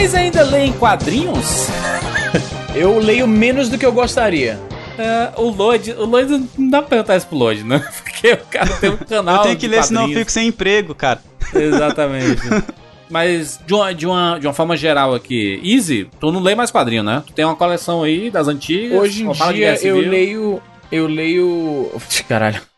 Vocês ainda leem quadrinhos? Eu leio menos do que eu gostaria. É, o Lodi, o Lodi não dá pra perguntar isso pro Lodi, né? Porque o cara tem um canal. eu tenho que ler, senão eu quadrinhos. fico sem emprego, cara. Exatamente. Mas de uma, de, uma, de uma forma geral aqui, Easy, tu não lê mais quadrinho, né? Tu tem uma coleção aí das antigas. Hoje em dia eu leio. Eu leio. Caralho.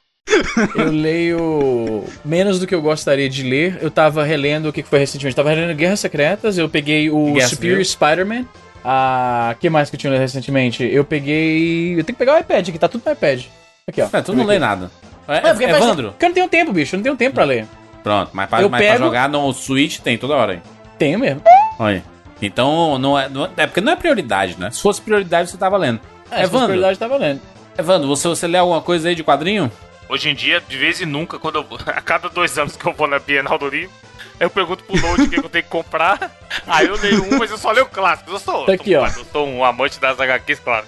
Eu leio menos do que eu gostaria de ler. Eu tava relendo o que foi recentemente. Eu tava relendo Guerras Secretas, eu peguei o Guerra Superior. Spider-Man. Ah, que mais que eu tinha lido recentemente? Eu peguei. Eu tenho que pegar o iPad aqui, tá tudo no iPad. Aqui, ó. É, tu não lê nada. É, É, Evandro? Porque eu não tenho tempo, bicho. Eu não tenho tempo pra ler. Pronto, mas, pra, Eu mas pra pego- jogar no Switch tem toda hora aí. Tenho mesmo. Olha. Então, não é, não é, é porque não é prioridade, né? Se fosse prioridade, você tava lendo. É, se fosse Evandro, prioridade, tá valendo. Evandro, você, você lê alguma coisa aí de quadrinho? Hoje em dia, de vez em nunca, quando eu, a cada dois anos que eu vou na Bienal do Livro, eu pergunto pro Load o que que eu tenho que comprar. Aí eu leio um, mas eu só leio clássicos. Eu sou, Tá aqui, eu ó. sou- eu sou um amante das HQs, claro.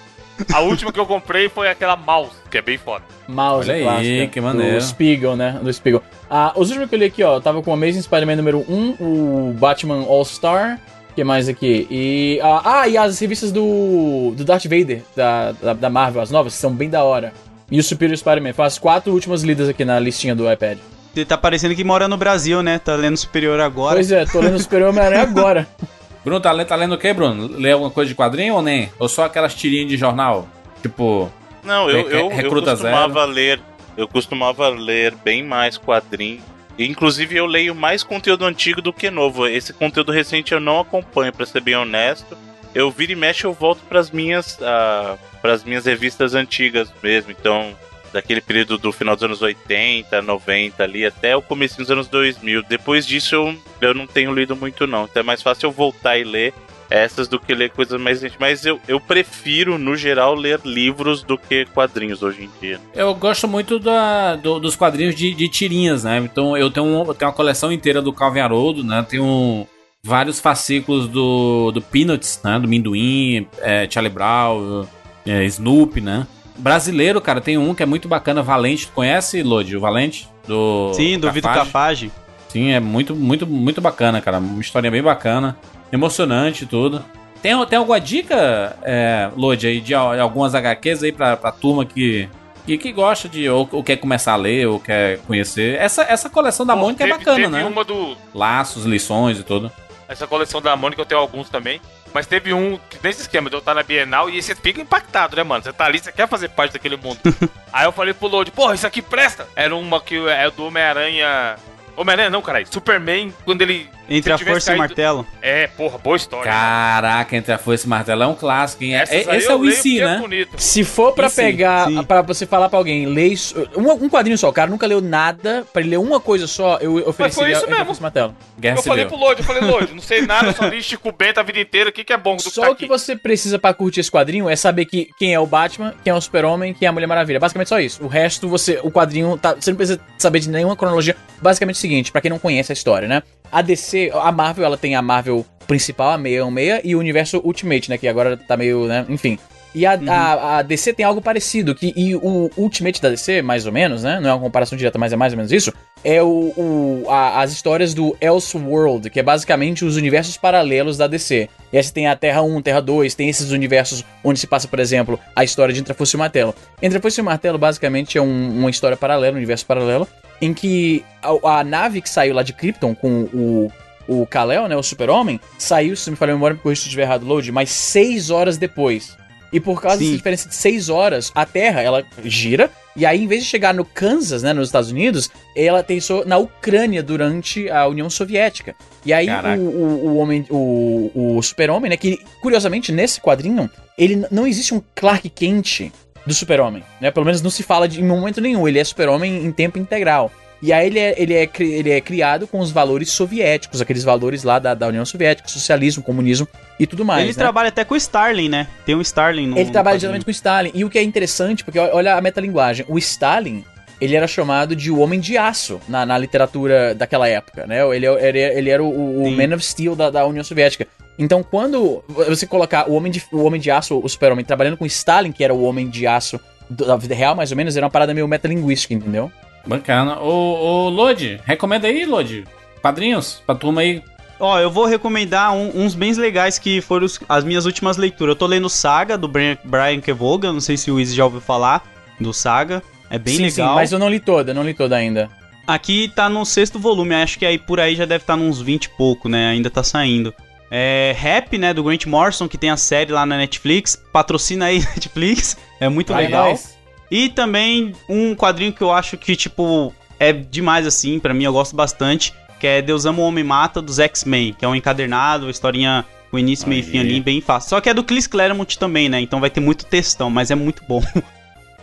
A última que eu comprei foi aquela Mouse, que é bem foda. Mouse Olha aí, que maneiro. Do Spiegel, né? Do Spiegel. Ah, os últimos que eu li aqui, ó, tava com o Amazing Spider-Man número 1, o Batman All-Star, que mais aqui? E, ah, ah, e as revistas do, do Darth Vader, da, da, da Marvel, as novas, que são bem da hora. E o Superior Spider-Man. Foi as quatro últimas lidas aqui na listinha do iPad. Ele tá parecendo que mora no Brasil, né? Tá lendo superior agora. Pois é, tô lendo Superior Homem-Aranha agora. Bruno, tá, lendo- tá lendo o quê, Bruno? Lê alguma coisa de quadrinho ou nem? Ou só aquelas tirinhas de jornal? Tipo, Não, eu, eu, eu costumava ler. Eu costumava ler bem mais quadrinhos. E, Inclusive eu leio mais conteúdo antigo do que novo. Esse conteúdo recente eu não acompanho, pra ser bem honesto. Eu vira e mexe, eu volto pras minhas, ah, pras minhas revistas antigas mesmo. Então, daquele período do final dos anos 80, 90 ali, até o começo dos anos 2000. Depois disso eu, eu não tenho lido muito não. Então é mais fácil eu voltar e ler essas do que ler coisas mais recentes. Mas eu, eu prefiro, no geral, ler livros do que quadrinhos hoje em dia. eu gosto muito da, do- dos quadrinhos de, de tirinhas, né? Então eu tenho, um- eu tenho uma coleção inteira do Calvin Haroldo, né? Tenho vários fascículos do, do Peanuts, né? Do Minduim, é, Charlie Brown, é, Snoopy, né? Brasileiro, cara, tem um que é muito bacana, Valente. Tu conhece, Lodi, o Valente? Do Sim, do Vitor Cafage? Capage. Sim, é muito, muito, muito bacana, cara. Uma história bem bacana, emocionante e tudo. Tem, tem alguma dica, é, Lodi, aí, de al- algumas HQs aí pra, pra turma que, que, que gosta de, ou, ou quer começar a ler, ou quer conhecer? Essa, essa coleção da Mônica é bacana, teve né? uma do. Laços, lições e tudo. Essa coleção da Mônica eu tenho alguns também. Mas teve um que nesse esquema de eu estar na Bienal e você fica impactado, né, mano? Você tá ali, você quer fazer parte daquele mundo. Aí eu falei pro Load, porra, isso aqui presta! Era uma que é do Homem-Aranha. Homem-Aranha não, caralho. Superman, quando ele. Entre a força e o caído- martelo. É, porra, boa história. Caraca, entre a foice e o martelo é um clássico, hein? É- Essas aí esse é o IC, é né? bonito. Se for pra Sim, pegar, sim. pra você falar pra alguém, lê isso, um, um quadrinho só, o cara nunca leu nada, pra ele ler uma coisa só, eu ofereceria isso Entre a mesmo. Força Martelo. Guerra Eu falei pro Load, eu falei, Load, não sei nada, só li Chico Bento a vida inteira, o que, que é bom do que Só tá o que você precisa pra curtir esse quadrinho é saber que, quem é o Batman, quem é o Super-Homem, quem é a Mulher Maravilha. Basicamente só isso. O resto, você, o quadrinho, tá, você não precisa saber de nenhuma cronologia. Basicamente é o seguinte, pra quem não conhece a história, né? A DC, a Marvel, ela tem a Marvel principal, a 616, e o universo Ultimate, né? Que agora tá meio, né? Enfim. E a, a, a DC tem algo parecido, que e o Ultimate da DC, mais ou menos, né? Não é uma comparação direta, mas é mais ou menos isso. É o, o- a- as histórias do Elseworld, que é basicamente os universos paralelos da DC. E aí você tem a Terra 1, Terra 2, tem esses universos onde se passa, por exemplo, a história de Foice e o Martelo. Foice e Martelo, basicamente, é um- uma história paralela, um universo paralelo, em que a, a nave que saiu lá de Krypton com o o Kal-El, né, o super-homem, saiu, se me falha a memória, porque eu estiver errado, load, mas seis horas depois. E por causa Sim. dessa diferença de seis horas, a Terra, ela gira, e aí, em vez de chegar no Kansas, né, nos Estados Unidos, ela aterrissou na Ucrânia durante a União Soviética. E aí, o, o, o homem, o, o super-homem, né, que, curiosamente, nesse quadrinho, ele não existe um Clark Kent do super-homem, né, pelo menos não se fala de, em momento nenhum, ele é super-homem em tempo integral. E aí ele é, ele, é, ele é criado com os valores soviéticos, aqueles valores lá da, da União Soviética, socialismo, comunismo e tudo mais. ele né? trabalha até com o Starling, né? Tem um Starling no Ele trabalha diretamente com o Stalin. E o que é interessante, porque olha a metalinguagem. O Stalin, ele era chamado de o Homem de Aço na, na literatura daquela época, né? Ele, ele, ele era o, o. Man of Steel da, da União Soviética. Então, quando você colocar o Homem de, o homem de Aço, o Super-Homem, trabalhando com Stalin, que era o Homem de Aço da vida real, mais ou menos, era uma parada meio metalinguística, entendeu? Bacana. Ô, ô Lodi, recomenda aí, Lodi. Quadrinhos pra turma aí Ó, eu vou recomendar um- uns bem legais que foram os- as minhas últimas leituras. Eu tô lendo Saga, do Brian, Brian Kevogan, não sei se o Izzy já ouviu falar do Saga. É bem sim, legal. sim, mas eu não li toda, não li toda ainda. Aqui tá no sexto volume, acho que aí por aí já deve estar nos 20 e pouco, né? Ainda tá saindo. É Rap, né, do Grant Morrison, que tem a série lá na Netflix. Patrocina aí, Netflix. É muito Vai, legal. nós. E também um quadrinho que eu acho que, tipo, é demais assim, pra mim eu gosto bastante, que é Deus Ama o Homem Mata, dos X-Men, que é um encadernado, historinha com início, meio e fim ali, bem fácil. Só que é do Chris Claremont também, né? Então vai ter muito textão, mas é muito bom.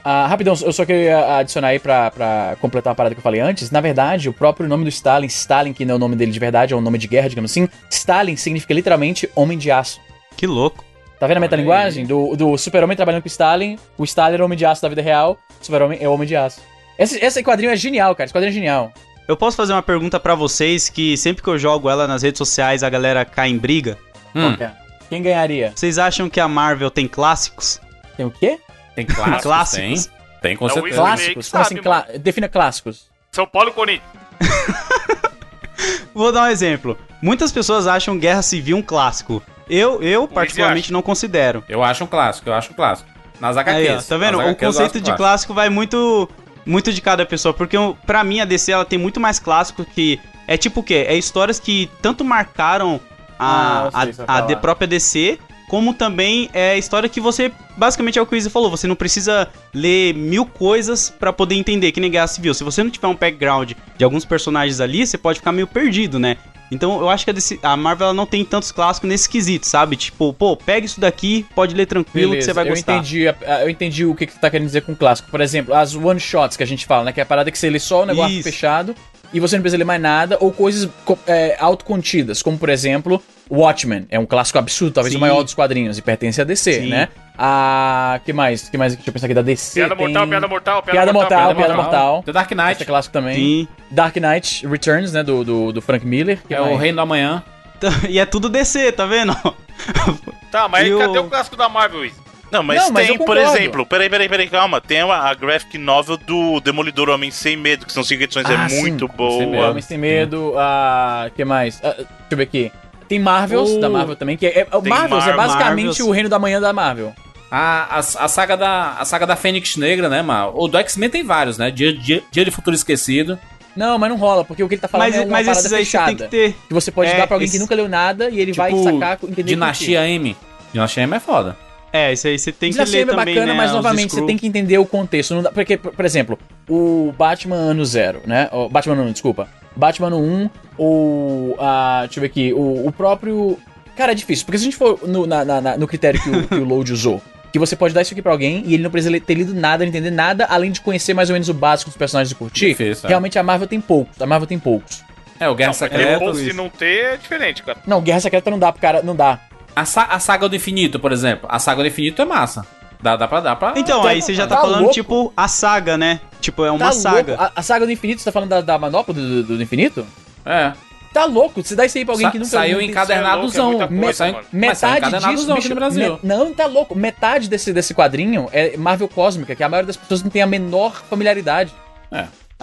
Ah, rapidão, eu só queria adicionar aí pra, pra completar uma parada que eu falei antes. Na verdade, o próprio nome do Stalin, Stalin, que não é o nome dele de verdade, é um nome de guerra, digamos assim. Stalin significa literalmente homem de aço. que louco. Tá vendo a metalinguagem? Do, do super-homem trabalhando com o Stalin, o Stalin era o homem de aço da vida real, o super-homem é o homem de aço. Esse, esse quadrinho é genial, cara. Esse quadrinho é genial. Eu posso fazer uma pergunta pra vocês que sempre que eu jogo ela nas redes sociais a galera cai em briga? Hum, Quem ganharia? Vocês acham que a Marvel tem clássicos? Tem o quê? tem clássicos, Clássicos. Tem, tem com É certeza. Clássico. Clássicos? Como sabe, assim? Clá... Defina clássicos. São Paulo e Corinthians. Vou dar um exemplo. Muitas pessoas acham Guerra Civil um clássico. Eu, eu particularmente não considero. Eu acho um clássico, eu acho um clássico. Nas HQs. Aí, ó, tá vendo? Nas O conceito de clássico vai muito muito de cada pessoa, porque pra mim a DC ela tem muito mais clássico que é tipo o quê? É histórias que tanto marcaram Ah, a, sei você a, a falar. de própria DC, como também é história que você basicamente é o que o Izzy falou, você não precisa ler mil coisas pra poder entender, que nem Guerra Civil. Se você não tiver um background de alguns personagens ali, você pode ficar meio perdido, né? Então eu acho que a, DC a Marvel ela não tem tantos clássicos nesse quesito, sabe? Tipo, pô, pega isso daqui, pode ler tranquilo que você vai eu gostar. entendi, a- a- eu entendi o que, que você tá querendo dizer com clássico. Por exemplo, as one-shots que a gente fala, né? Que é a parada que você lê só o negócio Isso. fechado e você não precisa ler mais nada, ou coisas co- é, autocontidas, como por exemplo, Watchmen. É um clássico absurdo, talvez Sim. o maior dos quadrinhos, e pertence a DC, Sim. né? A. que mais? que mais? Deixa eu pensar aqui da DC. Piada tem- mortal, piada mortal, Piada mortal, piada mortal. The Dark Esse é Knight, clássico também. Sim. Dark Knight Returns, né? Do, do, do Frank Miller. que é o Reino do Amanhã. E é tudo DC, tá vendo? Tá, mas E cadê o- o clássico da Marvel, Izzy? Não, mas Não, mas tem, eu por exemplo, peraí, peraí, peraí, calma. Tem a, a graphic novel do Demolidor Homem Sem Medo, que são cinco edições, Ah, é sim. muito Sem boa. Medo. Homem Sem Medo, a. que mais? Ah, deixa eu ver aqui. Tem Marvels, O- da Marvel também, que é. é- Marvels é Mar- basicamente Marvels. o reino da manhã da Marvel. A, a, a saga da a saga da Fênix Negra, né, mano? O do X-Men tem vários, né? Dia, dia, Dia de Futuro Esquecido. Não, mas não rola, porque o que ele tá falando Mas, é uma mas parada esses aí você fechada. tem que ter. Que você pode É, dar pra alguém esse- que nunca leu nada e ele vai Tipo, sacar, entender Dinastia M. Dinastia M é foda. É, isso aí você tem que Dinastia ler é também, bacana, né? mas novamente você tem que entender o contexto. Não dá, porque, por exemplo, o Batman ano zero, né? O Batman ano 1, desculpa. Batman ano 1, ou. a deixa eu ver aqui. O, o próprio. Cara, é difícil, porque se a gente for no, na- na- no critério que o, que o Load usou, que você pode dar isso aqui pra alguém e ele não precisa ter lido nada, não entender nada, além de conhecer mais ou menos o básico dos personagens e curtir. Difícil, é. Realmente a Marvel tem poucos. A Marvel tem poucos. É, o Guerra Não, Secreta. se não ter, é diferente, cara. Não, Guerra Secreta não dá pro cara. Não dá. A, sa- a saga do infinito, por exemplo. A saga do infinito é massa. Dá, dá pra dar pra. Então, aí você já tá, tá falando, louco? tipo, a saga, né? Tipo, é uma tá saga. A, a saga do infinito, você tá falando da, da manopla do, do- do infinito? É. Tá louco? Você dá isso aí pra alguém Sa- que nunca saiu é encadernadozão. muita coisa, Saiu- mano. mas saiu Metade encadernadozão disso, aqui bicho, no Brasil. me- não, tá louco. Metade desse, desse quadrinho é Marvel Cósmica, que a maioria das pessoas não tem a menor familiaridade.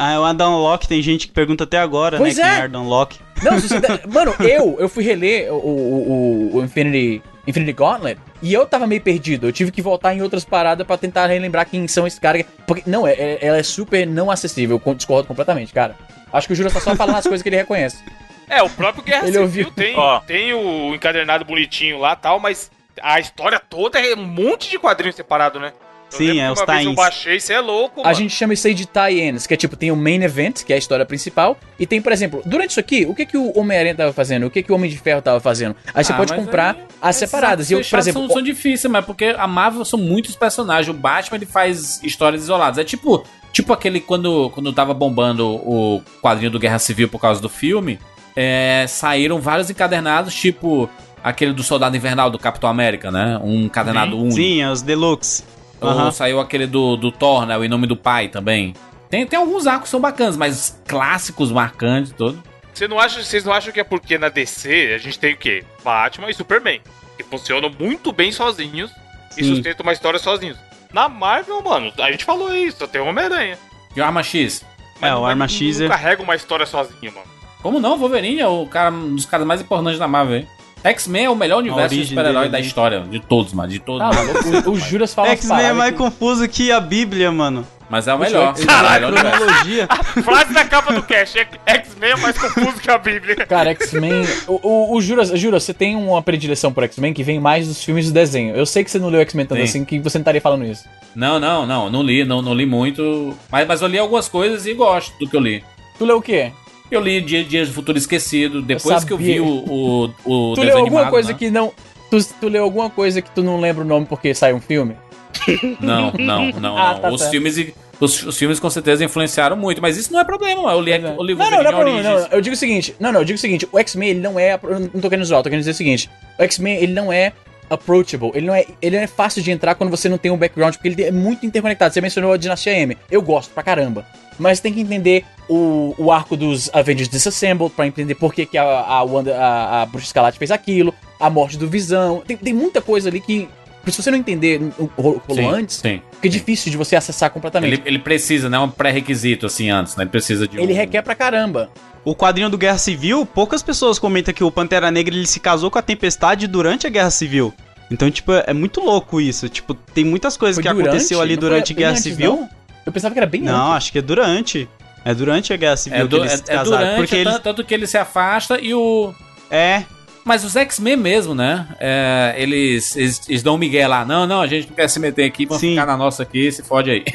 Ah, o Adam Locke, tem gente que pergunta até agora, Pois né? Quem é. é Adam Locke. Não, se você Mano, eu, eu fui reler o, o, o- Infinity, Infinity Gauntlet e eu tava meio perdido. Eu tive que voltar em outras paradas pra tentar relembrar quem são esses caras. Porque, não, é, é- ela é super não acessível. Eu discordo completamente, cara. Acho que o Júlio tá só falando as coisas que ele reconhece. É, o próprio Guerra Ele Civil ouviu. tem, Ó. tem o encadernado bonitinho lá tal, mas a história toda é um monte de quadrinhos separado, né? Sim, é, os vez eu tie-ins. baixei, você é louco, A mano. gente chama isso aí de tie-ins, que é tipo, tem o main event, que é a história principal, e tem, por exemplo, durante isso aqui, o que que o Homem-Aranha tava fazendo? O que que o Homem de Ferro tava fazendo? Aí você Ah, pode comprar aí, as separadas. E eu, por exemplo, São, são difíceis, mas porque a Marvel são muitos personagens. O Batman ele faz histórias isoladas. É tipo, tipo aquele quando, quando tava bombando o quadrinho do Guerra Civil por causa do filme. é, saíram vários encadernados, tipo aquele do Soldado Invernal do Capitão América, né? Um encadernado único. Sim, é os Deluxe. Ou Aham. saiu aquele do, do Thor, né? O Em Nome do Pai também. Tem, tem alguns arcos que são bacanas, mas clássicos, marcantes, todo. Você não acha, vocês não acham que é porque na DC a gente tem o quê? Batman e Superman, que funcionam muito bem sozinhos e Sim. sustentam uma história sozinhos. Na Marvel, mano, a gente falou isso, só tem o Homem-Aranha. E o Arma X? É, o Arma X não é- carrega uma história sozinho, mano. Como não? Wolverine é o cara, um dos caras mais importantes da Marvel, hein? X-Men é o melhor universo de super-herói da história, de todos, mano, de todos. Ah, o, o Juras fala X-Men é mais que- confuso que a Bíblia, mano. Mas é o melhor. Caralho, é universo. cronologia. Frase da capa do Cash: X-Men é mais confuso que a Bíblia. Cara, X-Men. O, o, o Juras, Juras, você tem uma predileção por X-Men que vem mais dos filmes do desenho. Eu sei que você não leu X-Men tanto Tem. assim que você não estaria falando isso. Não, não, não, não li, não, não li muito. Mas, mas eu li algumas coisas e gosto do que eu li. Tu leu o quê? Eu li Dia, Dias do Futuro Esquecido, depois que eu vi o, o, o tu leu alguma animado, coisa né? que não. Tu, tu leu alguma coisa que tu não lembra o nome porque sai um filme? Não, não, não, Ah, não. tá os, certo. filmes, os, os filmes com certeza influenciaram muito, mas isso não é problema. Eu li, eu li Não, não, não, não, não, Eu digo o seguinte. Não, não, eu digo o seguinte. O X-Men, ele não é. eu Não tô querendo zoar, tô querendo dizer o seguinte. O X-Men, ele não é approachable. Ele não é, ele não é fácil de entrar quando você não tem um background, porque ele é muito interconectado. Você mencionou a Dinastia M. Eu gosto pra caramba. Mas tem que entender o, o arco dos Avengers Disassembled pra entender por que, que a, a, Wanda, a, a Bruxa Escarlate fez aquilo, a morte do Visão. Tem, tem muita coisa ali que. Se você não entender o que rolou Sim, antes, sim. fica difícil de você acessar completamente. Ele, ele precisa, né? Um pré-requisito assim antes, né? Ele precisa de um. Ele requer pra caramba. O quadrinho do Guerra Civil, poucas pessoas comentam que o Pantera Negra ele se casou com a Tempestade durante a Guerra Civil. Então, tipo, é muito louco isso. Tipo, tem muitas coisas Foi que durante? aconteceu ali Não foi durante a bem Guerra antes, Civil. não? Eu pensava que era bem Não, antes. acho que é durante. É durante a Guerra Civil É, que eles é- se é casaram. durante, porque é eles. tanto, que ele se afasta e o. É. Mas os X-Men mesmo, né? É, eles, eles, eles dão um migué lá. Não, não, a gente não quer se meter aqui, vamos Sim. ficar na nossa aqui, se fode aí.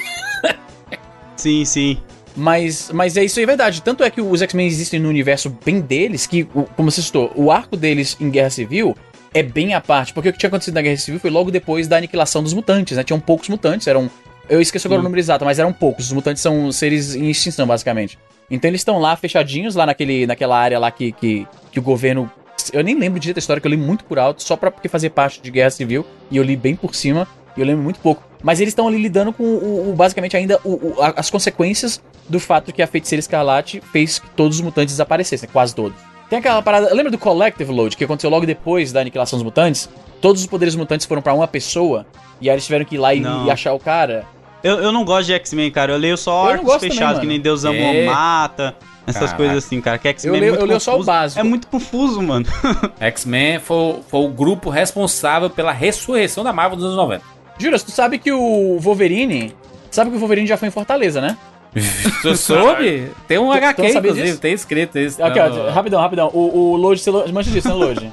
Sim, sim. Mas, mas é isso aí, é verdade. Tanto é que os X-Men existem no universo bem deles, que, o- como você citou, o arco deles em Guerra Civil é bem à parte. Porque o que tinha acontecido na Guerra Civil foi logo depois da aniquilação dos mutantes, né? Tinham poucos mutantes, eram. Eu esqueci agora o número exato, mas eram poucos. Os mutantes são seres em extinção, basicamente. Então eles estão lá fechadinhos, lá naquele, naquela área lá que, que, que o governo. Eu nem lembro direito da história, que eu li muito por alto, só pra, porque fazia parte de Guerra Civil, e eu li bem por cima, e eu lembro muito pouco. Mas eles estão ali lidando com o, o- basicamente ainda o- o- a- as consequências do fato que a feiticeira escarlate fez que todos os mutantes desaparecessem, quase todos. Tem aquela parada. Lembra do Collective Load, que aconteceu logo depois da aniquilação dos mutantes? Todos os poderes mutantes foram pra uma pessoa, e aí eles tiveram que ir lá e, e achar o cara. Eu, eu não gosto de X-Men, cara. Eu leio só arcos fechados, que nem Deus ama É. mata. Essas Caraca. coisas assim, cara. Que X-Men Eu é leio- muito eu leio só o confuso. básico. É muito confuso, mano. X-Men foi, foi o grupo responsável pela ressurreição da Marvel dos anos 90. Juras, tu sabe que o Wolverine. Sabe que o Wolverine já foi em Fortaleza, né? Tu soube? Tem um Tu- tu HQ, sabia inclusive, disso? tem escrito isso. Aqui, Não, ó, rapidão, rapidão. O, o Load, você lo- mancha disso, né, Load?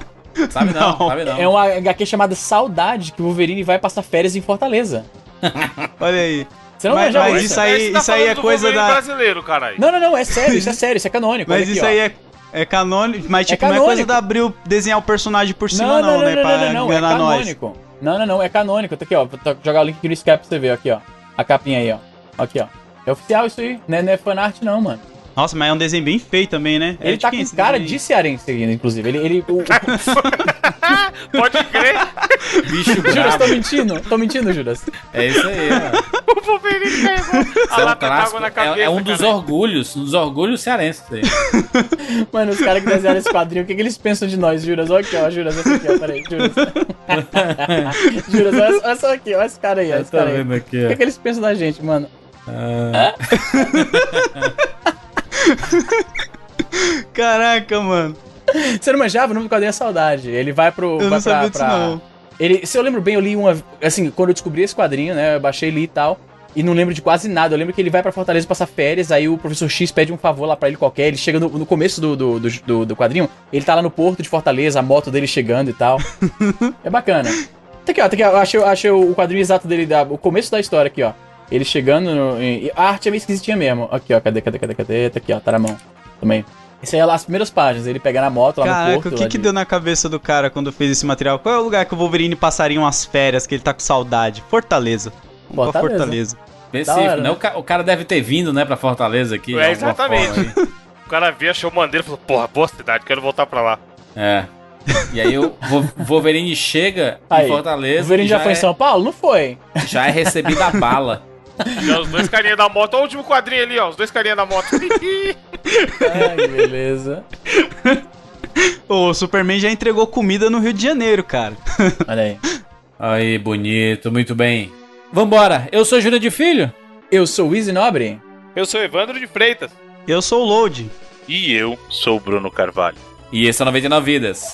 Sabe não, Não. sabe não. É uma HQ chamada Saudade, que o Wolverine vai passar férias em Fortaleza. Olha aí. Você não Mas- mas isso? isso aí- Você tá isso aí é coisa da- brasileiro, caralho. Não, não, não, é sério, isso é sério, isso é canônico. Mas aqui, isso ó. aí é, é canônico. Mas, tipo, não é canônico. coisa da Abril desenhar o personagem por cima, Não, não, não, não, né? não, pra não, não, é enganar nós. canônico. Não, não, não, é canônico. Tá aqui, ó. Vou jogar o link aqui no Skype pra você ver, aqui, ó. A capinha aí, ó. Aqui, ó. É oficial isso aí, não é, não é fanart não, mano. Nossa, mas é um desenho bem feio também, né? Ele é tá quem com cara de cearense, inclusive. Ele, ele, o, o, Pode crer. Bicho Juras, tô mentindo? Tô mentindo, Juras. É isso aí, mano. o Wolverine pegou Isso a é um lata d'água na É, cabeça. é um dos cara. orgulhos, um dos orgulhos cearenses. aí. Mano, os caras que desenharam esse quadrinho, o que, que eles pensam de nós, Juras? Olha aqui, ó, Juras, essa aqui, ó, peraí, Juras. Juras, olha, olha só aqui, olha esse cara aí, ó, Eu esse cara aí. vendo aqui, O que, ó. que eles pensam da gente, mano? Ah, Caraca, mano. Você não manjava? O nome do quadrinho é Saudade. Ele vai pro. Eu vai não pra- sabia disso, pra- não. Ele, se eu lembro bem, eu li uma. Assim, quando eu descobri esse quadrinho, né? Eu baixei li e tal. E não lembro de quase nada. Eu lembro que ele vai pra Fortaleza passar férias, aí o professor X pede um favor lá pra ele qualquer. Ele chega no, no começo do, do, do, do- quadrinho, ele tá lá no porto de Fortaleza, a moto dele chegando e tal. é bacana. Tá aqui, ó, tá aqui, ó. Achei, achei o quadrinho exato dele, da, o começo da história aqui, ó. Ele chegando no. e a arte é meio esquisitinha mesmo. Aqui, ó. Cadê, cadê, cadê, cadê? Tá aqui, ó. Tá na mão. Também. Isso aí é lá as primeiras páginas. Ele pega na moto lá no Caraca, porto. o que que de- deu na cabeça do cara quando fez esse material? Qual é o lugar que o Wolverine passaria umas férias, que ele tá com saudade? Fortaleza. Vamos Fortaleza. Fortaleza. Específico, hora, né? né? O, ca- o cara deve ter vindo, né, pra Fortaleza aqui. É, exatamente. forma. O cara viu, achou maneiro e falou, porra, boa cidade, quero voltar pra lá. É. E aí o Wolverine chega Aí, em Fortaleza. O Wolverine e já, foi é, em São Paulo? Não foi. Já é recebido a bala. E os dois carinha da moto, olha o último quadrinho ali, ó, os dois carinha da moto. Ai, beleza. O Superman já entregou comida no Rio de Janeiro, cara. Olha aí. Aí, bonito, muito bem. Vambora, eu sou Júlia de Filho. Eu sou o Easy Nobre. Eu sou Evandro de Freitas. Eu sou o Load. E eu sou o Bruno Carvalho. E esse é 99 Vidas.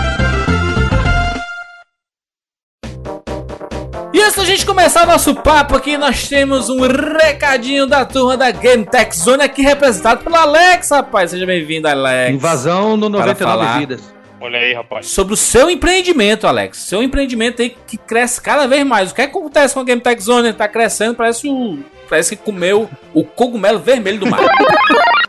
Antes da gente começar nosso papo aqui, nós temos um recadinho da turma da Game Tech Zone aqui representado pelo Alex, rapaz. Seja bem-vindo, Alex. Invasão no Para 99 falar. vidas. Olha aí, rapaz. Sobre o seu empreendimento, Alex. Seu empreendimento aí que cresce cada vez mais. O que acontece com a Game Tech Zone? Ele tá crescendo, parece o. Parece que comeu o cogumelo vermelho do mar.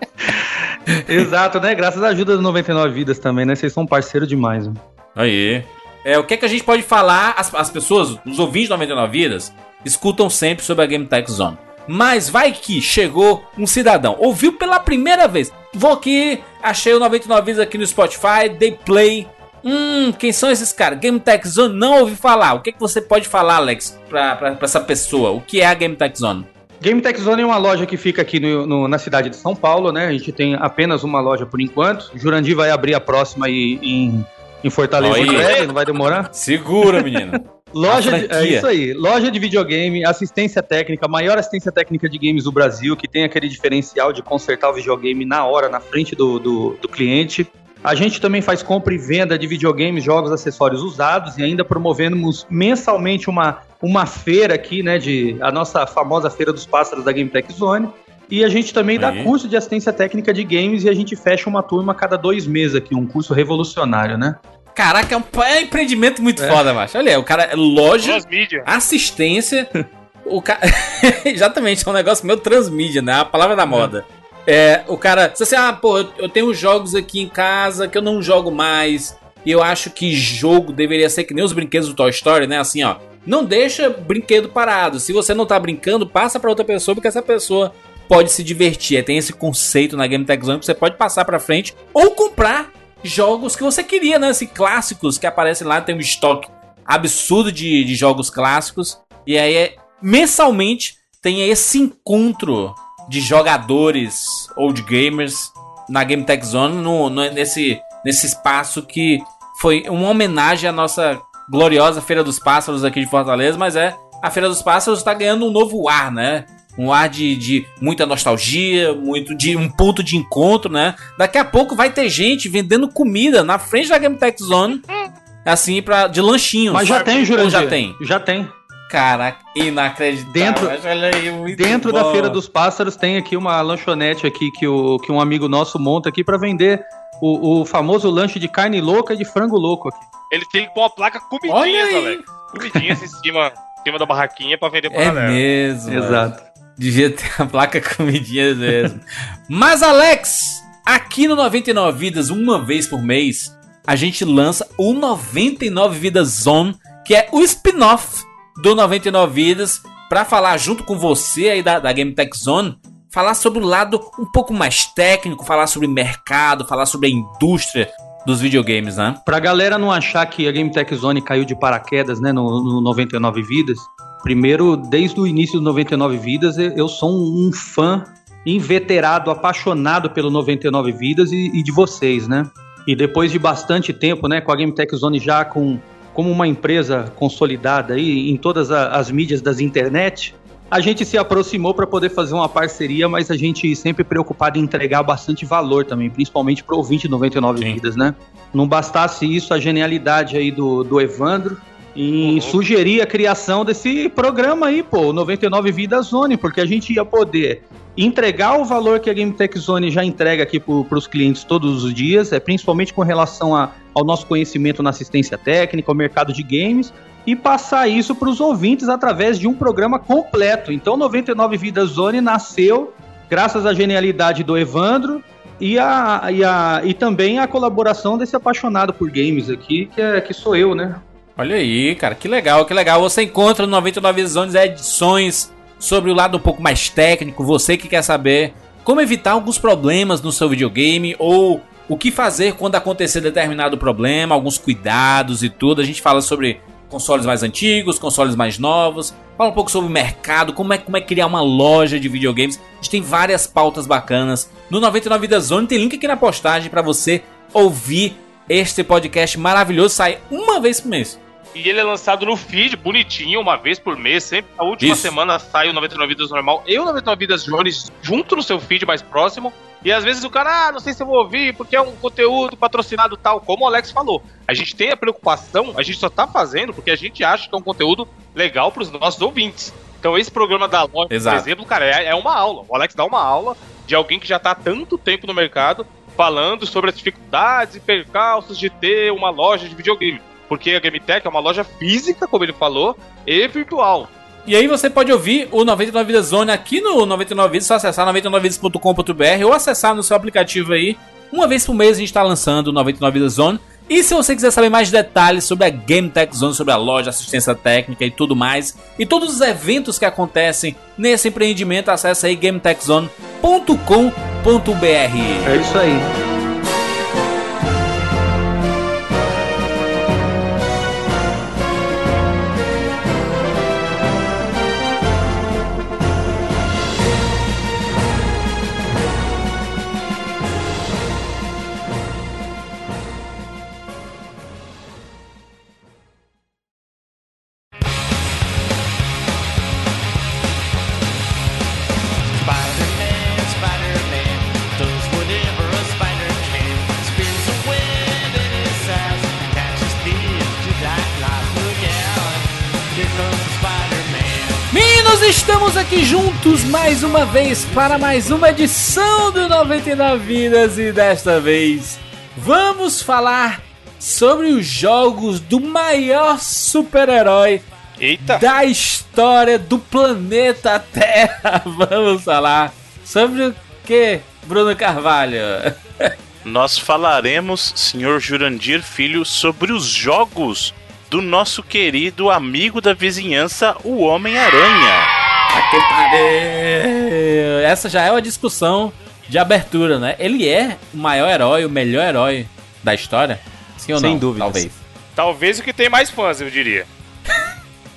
Exato, né? Graças à ajuda do 99 vidas também, né? Vocês são parceiro demais. né? Aí. É, o que, é que a gente pode falar? As, as pessoas, os ouvintes de 99 Vidas, escutam sempre sobre a Game Tech Zone. Mas vai que chegou um cidadão, ouviu pela primeira vez. Vou aqui, achei o 99 Vidas aqui no Spotify, dei play. Hum, quem são esses caras? Game Tech Zone não ouvi falar. O que, é que você pode falar, Alex, pra essa pessoa? O que é a Game Tech Zone? Game Tech Zone é uma loja que fica aqui no- no- na cidade de São Paulo, né? A gente tem apenas uma loja por enquanto. Jurandir vai abrir a próxima aí em, em Fortaleza Aí. breve, não vai demorar. Segura, menino. Loja de, é isso aí. Loja de videogame, assistência técnica, maior assistência técnica de games do Brasil, que tem aquele diferencial de consertar o videogame na hora, na frente do, do, do cliente. A gente também faz compra e venda de videogames, jogos, acessórios usados e ainda promovemos mensalmente uma, uma feira aqui, né, de a nossa famosa Feira dos Pássaros da Game Tech Zone. E a gente também dá Aí. curso de assistência técnica de games e a gente fecha uma turma a cada dois meses aqui, um curso revolucionário, né? Caraca, é um, é um empreendimento muito É. foda, macho. Olha aí, o cara é loja. Transmídia. assistência. o ca... Exatamente, é um negócio meio transmídia, né? A palavra da moda. É, o cara, se assim, ah, pô, eu- eu tenho jogos aqui em casa que eu não jogo mais. E eu acho que jogo deveria ser que nem os brinquedos do Toy Story, né? Assim, ó. Não deixa brinquedo parado. Se você não tá brincando, passa pra outra pessoa, porque essa pessoa pode se divertir. É, Tem esse conceito na Game Tech Zone que você pode passar pra frente ou comprar jogos que você queria, né? Clássicos que aparecem lá, tem um estoque absurdo de, de jogos clássicos. E aí, é- mensalmente, tem esse encontro de jogadores ou de gamers na Game Tech Zone, no, no- nesse, nesse espaço que foi uma homenagem à nossa gloriosa Feira dos Pássaros aqui de Fortaleza, mas é a Feira dos Pássaros está ganhando um novo ar, né? Um ar de, de muita nostalgia, muito de um ponto de encontro, né? Daqui a pouco vai ter gente vendendo comida na frente da Game Tech Zone, assim, pra, de lanchinhos. Mas já tem, Ou Jurandir. já tem? Já tem. Caraca, inacreditável. Dentro- olha aí, muito Dentro da. Feira dos Pássaros tem aqui uma lanchonete aqui que, o, que um amigo nosso monta aqui pra vender o, o famoso lanche de carne louca e de frango louco aqui. Ele tem com a placa Olha comidinhas, aí. Alex. Comidinhas em cima, em cima da barraquinha pra vender pra É galera. mesmo. Exato. Devia ter a placa comidinha mesmo. Mas, Alex, aqui no 99 Vidas, uma vez por mês, a gente lança o 99 Vidas Zone, que é o spin-off do 99 Vidas, pra falar junto com você aí da, da Game Tech Zone, falar sobre o lado um pouco mais técnico, falar sobre mercado, falar sobre a indústria dos videogames, né? Pra galera não achar que a Game Tech Zone caiu de paraquedas, né, no, no 99 Vidas, primeiro, desde o início do 99 Vidas, eu- sou um, um fã inveterado, apaixonado pelo 99 Vidas e, e de vocês, né? E depois de bastante tempo, né, com a Game Tech Zone já com, como uma empresa consolidada aí em todas a- as mídias das internet, a gente se aproximou para poder fazer uma parceria, mas a gente sempre preocupado em entregar bastante valor também, principalmente para o ouvinte 99 Sim. Vidas, né? Não bastasse isso, a genialidade aí do, do Evandro em sugerir a criação desse programa aí, pô, o 99 Vidas Zone, porque a gente ia poder entregar o valor que a Game Tech Zone já entrega aqui para os clientes todos os dias, é principalmente com relação a- ao nosso conhecimento na assistência técnica, ao mercado de games, e passar isso para os ouvintes através de um programa completo. Então, 99 Vidas Zone nasceu graças à genialidade do Evandro e, a, e, a, e também a colaboração desse apaixonado por games aqui, que, é, que sou eu, né? Olha aí, cara, que legal, que legal. Você encontra no 99 Zones edições sobre o lado um pouco mais técnico, você que quer saber como evitar alguns problemas no seu videogame ou o que fazer quando acontecer determinado problema, alguns cuidados e tudo. A gente fala sobre consoles mais antigos, consoles mais novos, fala um pouco sobre o mercado, como é, como é criar uma loja de videogames. A gente tem várias pautas bacanas. No 99 Vidas Zone tem link aqui na postagem para você ouvir este podcast maravilhoso. Sai uma vez por mês. E ele é lançado no feed, bonitinho, uma vez por mês. Sempre a última Isso. semana sai o 99 Vidas normal e o 99 Vidas Jones junto no seu feed mais próximo. E às vezes o cara, ah, não sei se eu vou ouvir, porque é um conteúdo patrocinado tal, como o Alex falou. A gente tem a preocupação, a gente só tá fazendo porque a gente acha que é um conteúdo legal pros nossos ouvintes. Então esse programa da loja, Exato. por exemplo, cara, é, é uma aula. O Alex dá uma aula de alguém que já tá há tanto tempo no mercado falando sobre as dificuldades e percalços de ter uma loja de videogame. Porque a GameTech é uma loja física, como ele falou, e virtual. E aí você pode ouvir o 99 Vidas Zone aqui no 99 Vidas, só acessar 99vidas.com.br ou acessar no seu aplicativo aí. Uma vez por mês a gente está lançando o 99 Vidas Zone. E se você quiser saber mais detalhes sobre a Game Tech Zone, sobre a loja, assistência técnica e tudo mais, e todos os eventos que acontecem nesse empreendimento, acesse aí gametechzone.com.br. É isso aí. Juntos mais uma vez para mais uma edição do 99 Vidas e desta vez vamos falar sobre os jogos do maior super-herói Eita! da história do planeta Terra. Vamos falar sobre o que, Bruno Carvalho? Nós falaremos, senhor Jurandir Filho, sobre os jogos do nosso querido amigo da vizinhança, o Homem-Aranha. Que pariu! Essa já é uma discussão de abertura, né? Ele é o maior herói, o melhor herói da história? Sim ou Sem não? dúvidas. Talvez. Talvez o que tem mais fãs, eu diria.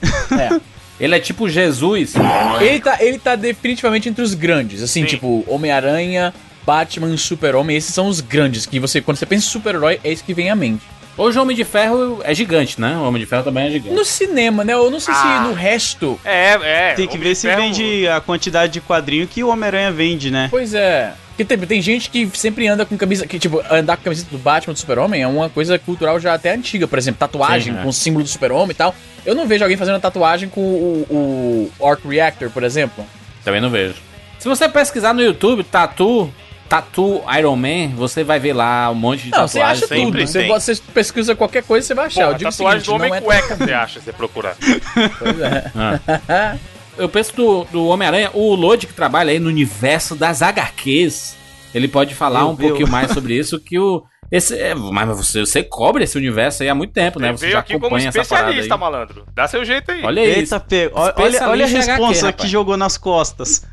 Ele é tipo Jesus. Ele tá, ele tá definitivamente entre os grandes, assim, Sim. tipo Homem-Aranha, Batman, Super-Homem, esses são os grandes, que você, quando você pensa em super-herói, é isso que vem à mente. Hoje o Homem de Ferro é gigante, né? O Homem de Ferro também é gigante. No cinema, né? Eu não sei Ah. se no resto. É, é. Tem que Homem ver se Ferro- vende a quantidade de quadrinho que o Homem-Aranha vende, né? Pois é. Porque tem, tem gente que sempre anda com camisa. Que, tipo, andar com camiseta do Batman do Super-Homem é uma coisa cultural já até antiga. Por exemplo, tatuagem Sim, é. com o símbolo do Super-Homem e tal. Eu não vejo alguém fazendo tatuagem com o, o Arc Reactor, por exemplo. Também não vejo. Se você pesquisar no YouTube, Tatu, Tatu Iron Man, você vai ver lá um monte de Não, você tatuagens. acha tudo. sempre Você, tem. você pesquisa qualquer coisa, você vai achar. Pô, eu digo o tatuagem seguinte, do homem não é cueca, você acha, se você procurar. Pois é. Eu penso do, do Homem-Aranha, o Lodi que trabalha aí no universo das HQs, ele pode falar Eu, um pouquinho eu. mais sobre isso, que o... Esse, é, mas você, você cobre esse universo aí há muito tempo, né? Você já aqui como acompanha essa parada aí. especialista, malandro. Dá seu jeito aí. Olha isso. Eita, P, olha, olha, olha a responsa HQ, que jogou nas costas.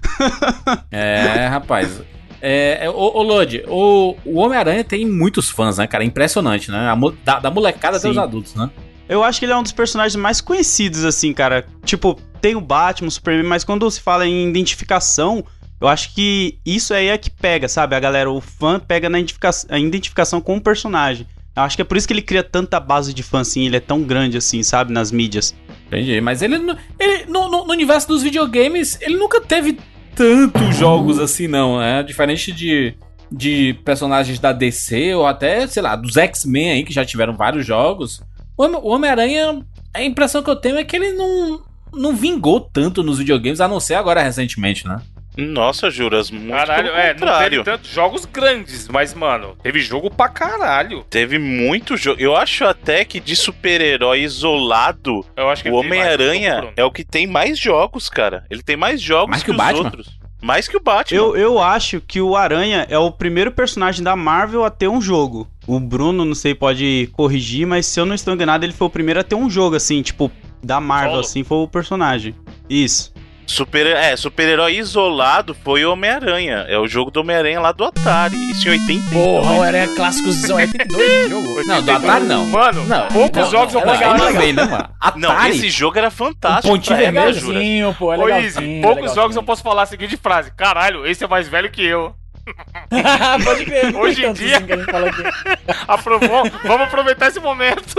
É, rapaz. É, é, ô, ô Lodi, o, o Homem-Aranha tem muitos fãs, né, cara? Impressionante, né? Da, da molecada até Sim. os adultos, né? Eu acho que ele é um dos personagens mais conhecidos, assim, cara. Tipo, tem o Batman, o Superman, mas quando se fala em identificação, eu acho que isso aí é que pega, sabe? A galera, o fã pega na identifica a identificação com o personagem. Eu acho que é por isso que ele cria tanta base de fã, assim, ele é tão grande, assim, sabe? Nas mídias. Entendi. Mas ele, ele no, no- no universo dos videogames, ele nunca teve tantos jogos assim, não. É diferente de, de personagens da DC ou até, sei lá, dos X-Men aí, que já tiveram vários jogos. O Homem- o Homem-Aranha, a impressão que eu tenho é que ele não, não vingou tanto nos videogames, a não ser agora recentemente, né? Nossa, Juras, muito Caralho, pelo é, não teve contrário. tantos jogos grandes, mas, mano, teve jogo pra caralho. Teve muito jogo. Eu acho até que de super-herói isolado, Eu acho que o Homem-Aranha é o que tem mais jogos, cara. Ele tem mais jogos Mais que o os Batman? outros. Mais que o Batman. Eu, eu acho que o Aranha é o primeiro personagem da Marvel a ter um jogo. O Bruno, não sei, pode corrigir, mas se eu não estou enganado, ele foi o primeiro a ter um jogo assim, tipo, da Marvel, Solo. assim, foi o personagem. Isso. Super, é, super-herói isolado foi o Homem-Aranha. É o jogo do Homem-Aranha lá do Atari. Isso em 82. Porra, o Aranha clássicozão. É 82 esse jogo? Não, do Atari não. Mano, Não, poucos não, jogos não, eu é posso falar. é. Também, né, mano? Não, Atari? esse jogo era fantástico. pontinho pra É vermelho, jura. pô, é Ô. Izzy, é poucos jogos eu posso falar a seguinte frase: Caralho, esse é mais velho que eu. Pode crer. não Hoje em dia- assim. Aprovou? Vamos aproveitar esse momento.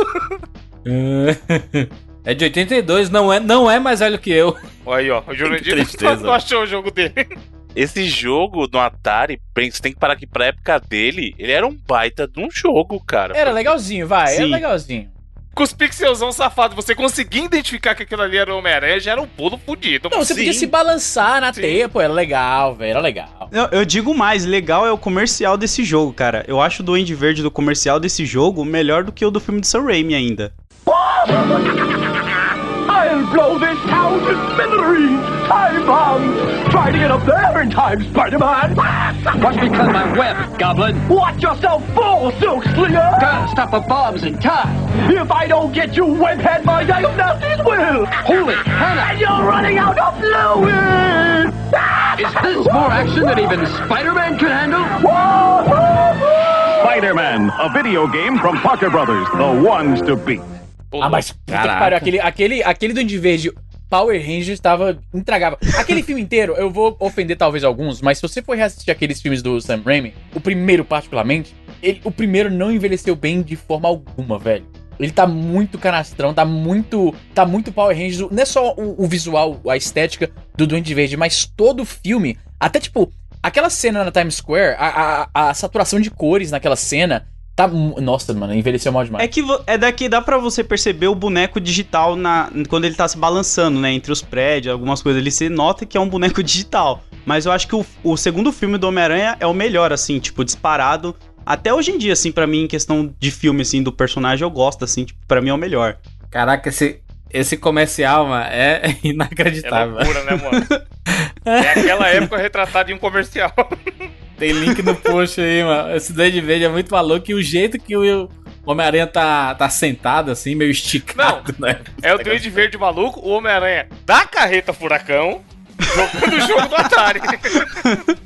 É de 82, não é, não é mais velho que eu. Olha aí, ó. O Jurandir não achou o jogo dele. Esse jogo no Atari, você tem que parar que pra época dele, ele era um baita de um jogo, cara. Era legalzinho, vai, era Sim. legalzinho. Com os pixelzão safado, você conseguia identificar que aquilo ali era o Homem-Aranha, já era um pulo fudido. Não, você podia Sim. se balançar na Sim. teia, pô, era legal, velho, era legal. Eu, eu digo mais, legal é o comercial desse jogo, cara. Eu acho o Duende Verde do comercial desse jogo melhor do que o do filme do Sam Raimi ainda. I'll blow this town to smithereens! Time bomb! Try to get up there in time, Spider-Man! Watch me cut my web, Goblin. Watch yourself fall, Silk Slinger! Gotta stop the bombs in time. If I don't get you, webhead, my diagnoses will! Holy Hannah! And you're running out of fluid! Is this more action than even Spider-Man can handle? Spider-Man, a video game from Parker Brothers, the ones to beat. Ah, mas puta que pariu, aquele, aquele, aquele Duende Verde Power Rangers estava intragável. Aquele filme inteiro, eu vou ofender talvez alguns, mas se você for reassistir aqueles filmes do Sam Raimi, o primeiro particularmente, ele, o primeiro não envelheceu bem de forma alguma, velho. Ele tá muito canastrão, tá muito. Tá muito Power Rangers. Não é só o, o visual, a estética do Duende Verde, mas todo o filme. Até tipo, aquela cena na Times Square, a, a, a saturação de cores naquela cena. Tá. Nossa, mano, envelheceu mal demais. É que é daqui dá pra você perceber o boneco digital na, quando ele tá se balançando, né? Entre os prédios, algumas coisas ali, você nota que é um boneco digital. Mas eu acho que o, o segundo filme do Homem-Aranha é o melhor, assim, tipo, disparado. Até hoje em dia, assim, pra mim, em questão de filme, assim, do personagem, eu gosto, assim, tipo, pra mim é o melhor. Caraca, esse, esse comercial, mano, é É inacreditável. loucura, né, mano? É aquela época retratada em um comercial. Tem link no post aí, mano. Esse Duende Verde é muito maluco e o jeito que o Homem-Aranha tá, tá sentado, assim, meio esticado, né? É o Duende Verde maluco, o Homem-Aranha da carreta furacão, jogando o jogo do Atari.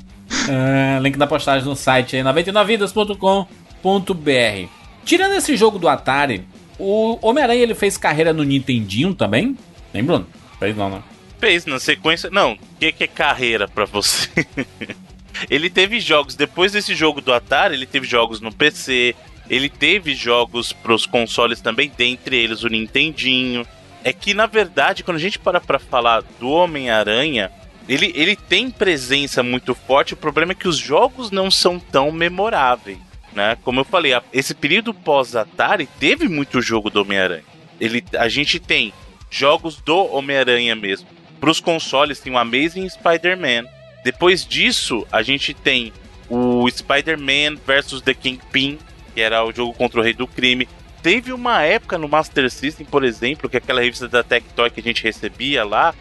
Ah, link na postagem no site aí, 99vidas.com.br. Tirando esse jogo do Atari, o Homem-Aranha ele fez carreira no Nintendinho também? Tem, Bruno? Fez não, né? Fez na sequência. Não, o que, que é carreira pra você? ele teve jogos. Depois desse jogo do Atari, ele teve jogos no PC. Ele teve jogos pros consoles também, dentre eles o Nintendinho. É que, na verdade, quando a gente para pra falar do Homem-Aranha, ele, ele tem presença muito forte. O problema é que os jogos não são tão memoráveis. Né? Como eu falei, a- esse período pós-Atari teve muito jogo do Homem-Aranha. Ele, a gente tem jogos do Homem-Aranha mesmo. Para os consoles tem o Amazing Spider-Man. Depois disso, a gente tem o Spider-Man vs The Kingpin, que era o jogo contra o Rei do Crime. Teve uma época no Master System, por exemplo, que aquela revista da Tectoy que a gente recebia lá,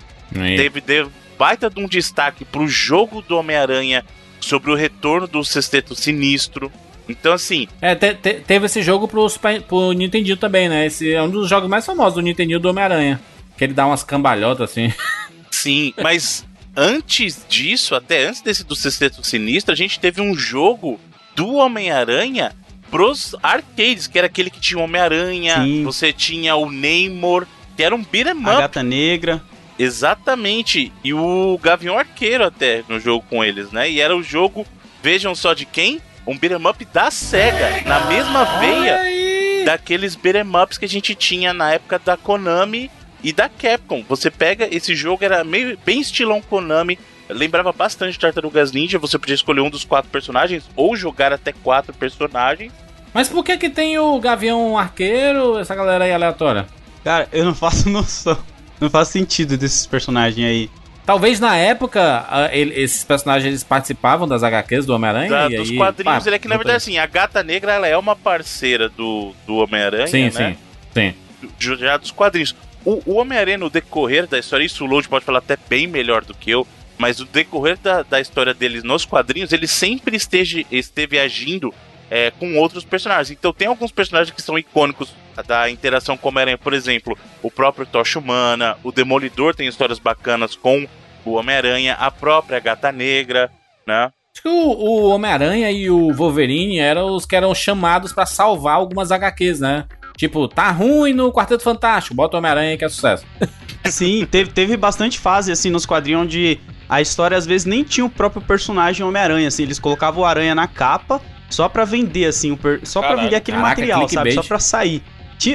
teve, teve baita de um destaque pro jogo do Homem-Aranha sobre o retorno do Sexteto Sinistro. Então, assim, É, te- te- teve esse jogo pro, pro Nintendinho também, né? Esse é um dos jogos mais famosos do Nintendinho do Homem-Aranha. Que ele dá umas cambalhotas assim. Sim, mas antes disso, até antes desse do Sexteto Sinistro, a gente teve um jogo do Homem-Aranha pros arcades, que era aquele que tinha o Homem-Aranha, você tinha o Namor, que era um beat'em A up, Gata Negra. exatamente, e o Gavião Arqueiro até no jogo com eles, né? E era o jogo, vejam só de quem? Um beat'em up da SEGA, na mesma veia daqueles beat'em ups que a gente tinha na época da Konami e da Capcom. Você pega esse jogo, era meio bem estilão Konami, lembrava bastante de Tartarugas Ninja, você podia escolher um dos quatro personagens ou jogar até quatro personagens. Mas por que que tem o Gavião Arqueiro, essa galera aí aleatória? Cara, eu não faço noção. Não faz sentido desses personagens aí. Talvez na época ah, ele- esses personagens eles participavam das HQs do Homem-Aranha. Da- dos aí, quadrinhos, pá, ele é que na verdade assim, a Gata Negra ela é uma parceira do, do Homem-Aranha, Sim, né? sim, sim. já dos quadrinhos. O, o Homem-Aranha, no decorrer da história, isso o Load pode falar até bem melhor do que eu, mas o decorrer da, da história deles nos quadrinhos, ele sempre esteja, esteve agindo é, com outros personagens. Então tem alguns personagens que são icônicos da interação com o Homem-Aranha, por exemplo, o próprio Tocha Humana, o Demolidor tem histórias bacanas com o Homem-Aranha, a própria Gata Negra, né? Acho que o, o Homem-Aranha e o Wolverine eram os que eram chamados pra salvar algumas HQs, né? Tipo, tá ruim no Quarteto Fantástico, bota o Homem-Aranha que é sucesso. Sim, teve, teve bastante fase, assim, nos quadrinhos onde a história às vezes nem tinha o próprio personagem Homem-Aranha, assim, eles colocavam o Aranha na capa só pra vender, assim, o per- só pra Caralho. vender aquele Caraca, material, sabe? Só pra sair.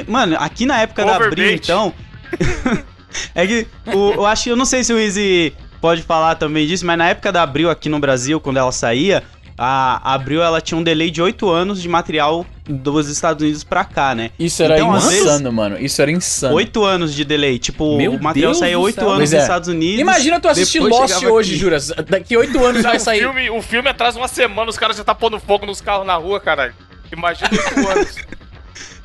Mano, aqui na época da Abril, então. é que o- eu acho, eu não sei se o Easy pode falar também disso, mas na época da Abril aqui no Brasil, quando ela saía, a Abril ela tinha um delay de 8 anos de material dos Estados Unidos pra cá, né? Isso era Então, às vezes- insano, mano. Isso era insano. Oito anos de delay. Tipo, Meu o material Deus oito céu. anos Pois nos é. Estados Unidos. Imagina tu assistir Lost hoje, aqui. Juras. Daqui oito anos vai o, sair. filme, o filme atrasa uma semana, os caras já tá pondo fogo nos carros na rua, caralho. Imagina oito anos.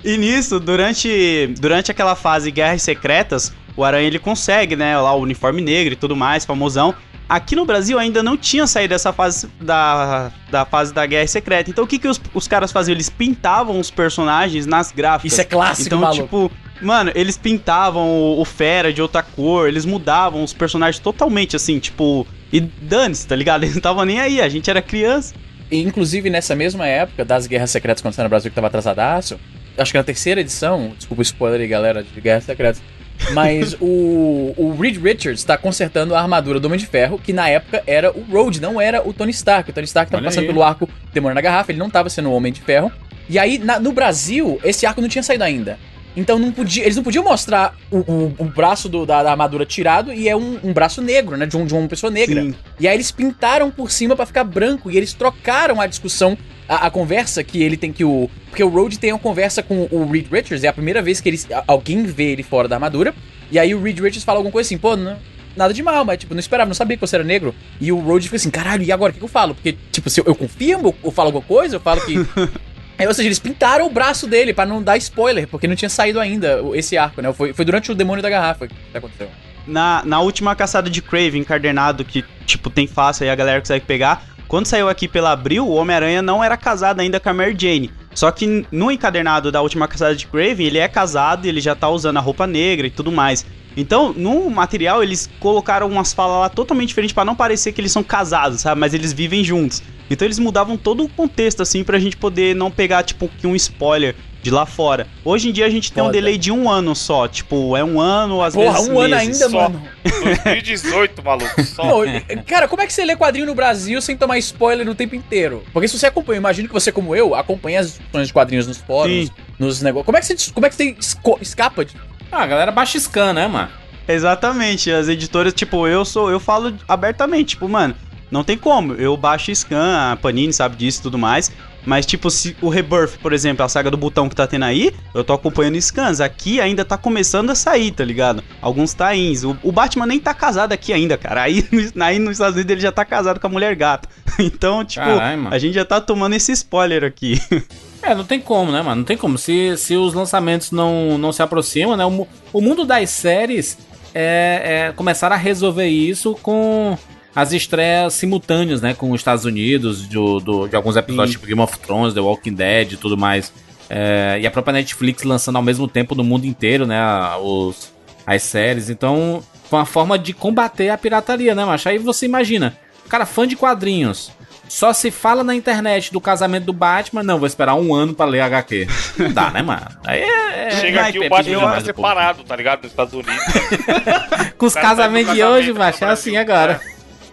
E nisso, durante, durante aquela fase Guerras Secretas, o Aranha ele consegue, né? Lá o uniforme negro e tudo mais, famosão. Aqui no Brasil ainda não tinha saído essa fase da, da fase da Guerra Secreta. Então o que, que os, os caras faziam? Eles pintavam os personagens nas gráficas. Isso é clássico, Então, maluco. tipo, mano, eles pintavam o, o Fera de outra cor, eles mudavam os personagens totalmente assim, tipo. E dane-se, tá ligado? Eles não estavam nem aí, a gente era criança. E, inclusive, nessa mesma época das Guerras Secretas acontecendo no Brasil, que tava atrasadaço, acho que na terceira edição, desculpa o spoiler aí, galera, de Guerras Secretas, mas o, o Reed Richards tá consertando a armadura do Homem de Ferro, que na época era o Rhodes, não era o Tony Stark. O Tony Stark tava Olha passando aí. pelo arco Demônio na Garrafa, ele não tava sendo o Homem de Ferro. E aí, na- no Brasil, esse arco não tinha saído ainda. Então não podia, eles não podiam mostrar o, o- o braço do- da, da armadura tirado e é um, um braço negro, né? De, um, de uma pessoa negra. Sim. E aí eles pintaram por cima pra ficar branco e eles trocaram a discussão, a, a conversa que ele tem que o. Porque o Road tem uma conversa com o Reed Richards, é a primeira vez que eles, a- alguém vê ele fora da armadura. E aí o Reed Richards fala alguma coisa assim, pô, não, nada de mal, mas tipo, não esperava, não sabia que você era negro. E o Road fica assim, caralho, e agora o que, que eu falo? Porque, tipo, se eu, eu confirmo, eu falo alguma coisa, eu falo que. Aí, ou seja, eles pintaram o braço dele pra não dar spoiler, porque não tinha saído ainda esse arco, né? Foi, foi durante o Demônio da Garrafa que aconteceu. na, na última caçada de Crave encadernado, que, tipo, tem fácil aí a galera consegue pegar. Quando saiu aqui pela Abril, o Homem-Aranha não era casado ainda com a Mary Jane. Só que no encadernado da última caçada de Crave, ele é casado e ele já tá usando a roupa negra e tudo mais. Então, no material, eles colocaram umas falas lá totalmente diferentes pra não parecer que eles são casados, sabe? Mas eles vivem juntos. Então eles mudavam todo o contexto, assim, pra gente poder não pegar, tipo, um spoiler de lá fora. Hoje em dia a gente tem um delay de um ano só. Tipo, é um ano, às Porra, vezes um ano meses. ainda, só. mano. 2018, maluco. Só. Não, cara, como é que você lê quadrinho no Brasil sem tomar spoiler o tempo inteiro? Porque se você acompanha, imagino que você, como eu, acompanha as discussões de quadrinhos nos fóruns, Sim. nos negócios. Como é que você, como é que você esco- escapa de. Ah, a galera baixa scan, né, mano? Exatamente, as editoras, tipo, eu sou, eu falo abertamente, tipo, mano, não tem como. Eu baixo scan, a Panini sabe disso e tudo mais. Mas, tipo, se o Rebirth, por exemplo, a saga do botão que tá tendo aí, eu tô acompanhando scans. Aqui ainda tá começando a sair, tá ligado? Alguns tains. O, o Batman nem tá casado aqui ainda, cara. Aí, no- aí nos Estados Unidos ele já tá casado com a mulher gata. Então, tipo, Caralho, a gente já tá tomando esse spoiler aqui. É, não tem como, né, mano? Não tem como. Se, se os lançamentos não, não se aproximam, né? O, o mundo das séries é, é começar a resolver isso com as estreias simultâneas, né? Com os Estados Unidos, do, do- de alguns episódios tipo Game of Thrones, The Walking Dead e tudo mais. É, e a própria Netflix lançando ao mesmo tempo no mundo inteiro, né? Os, as séries. Então, foi uma forma de combater a pirataria, né, macho? Aí você imagina, cara, fã de quadrinhos. Só se fala na internet do casamento do Batman, não, vou esperar um ano pra ler HQ. Não dá, né, mano? Aí é. é Chega aqui, o Batman já tá separado, tá ligado? Nos Estados Unidos. Com os tá casamentos de hoje, macho, é assim agora.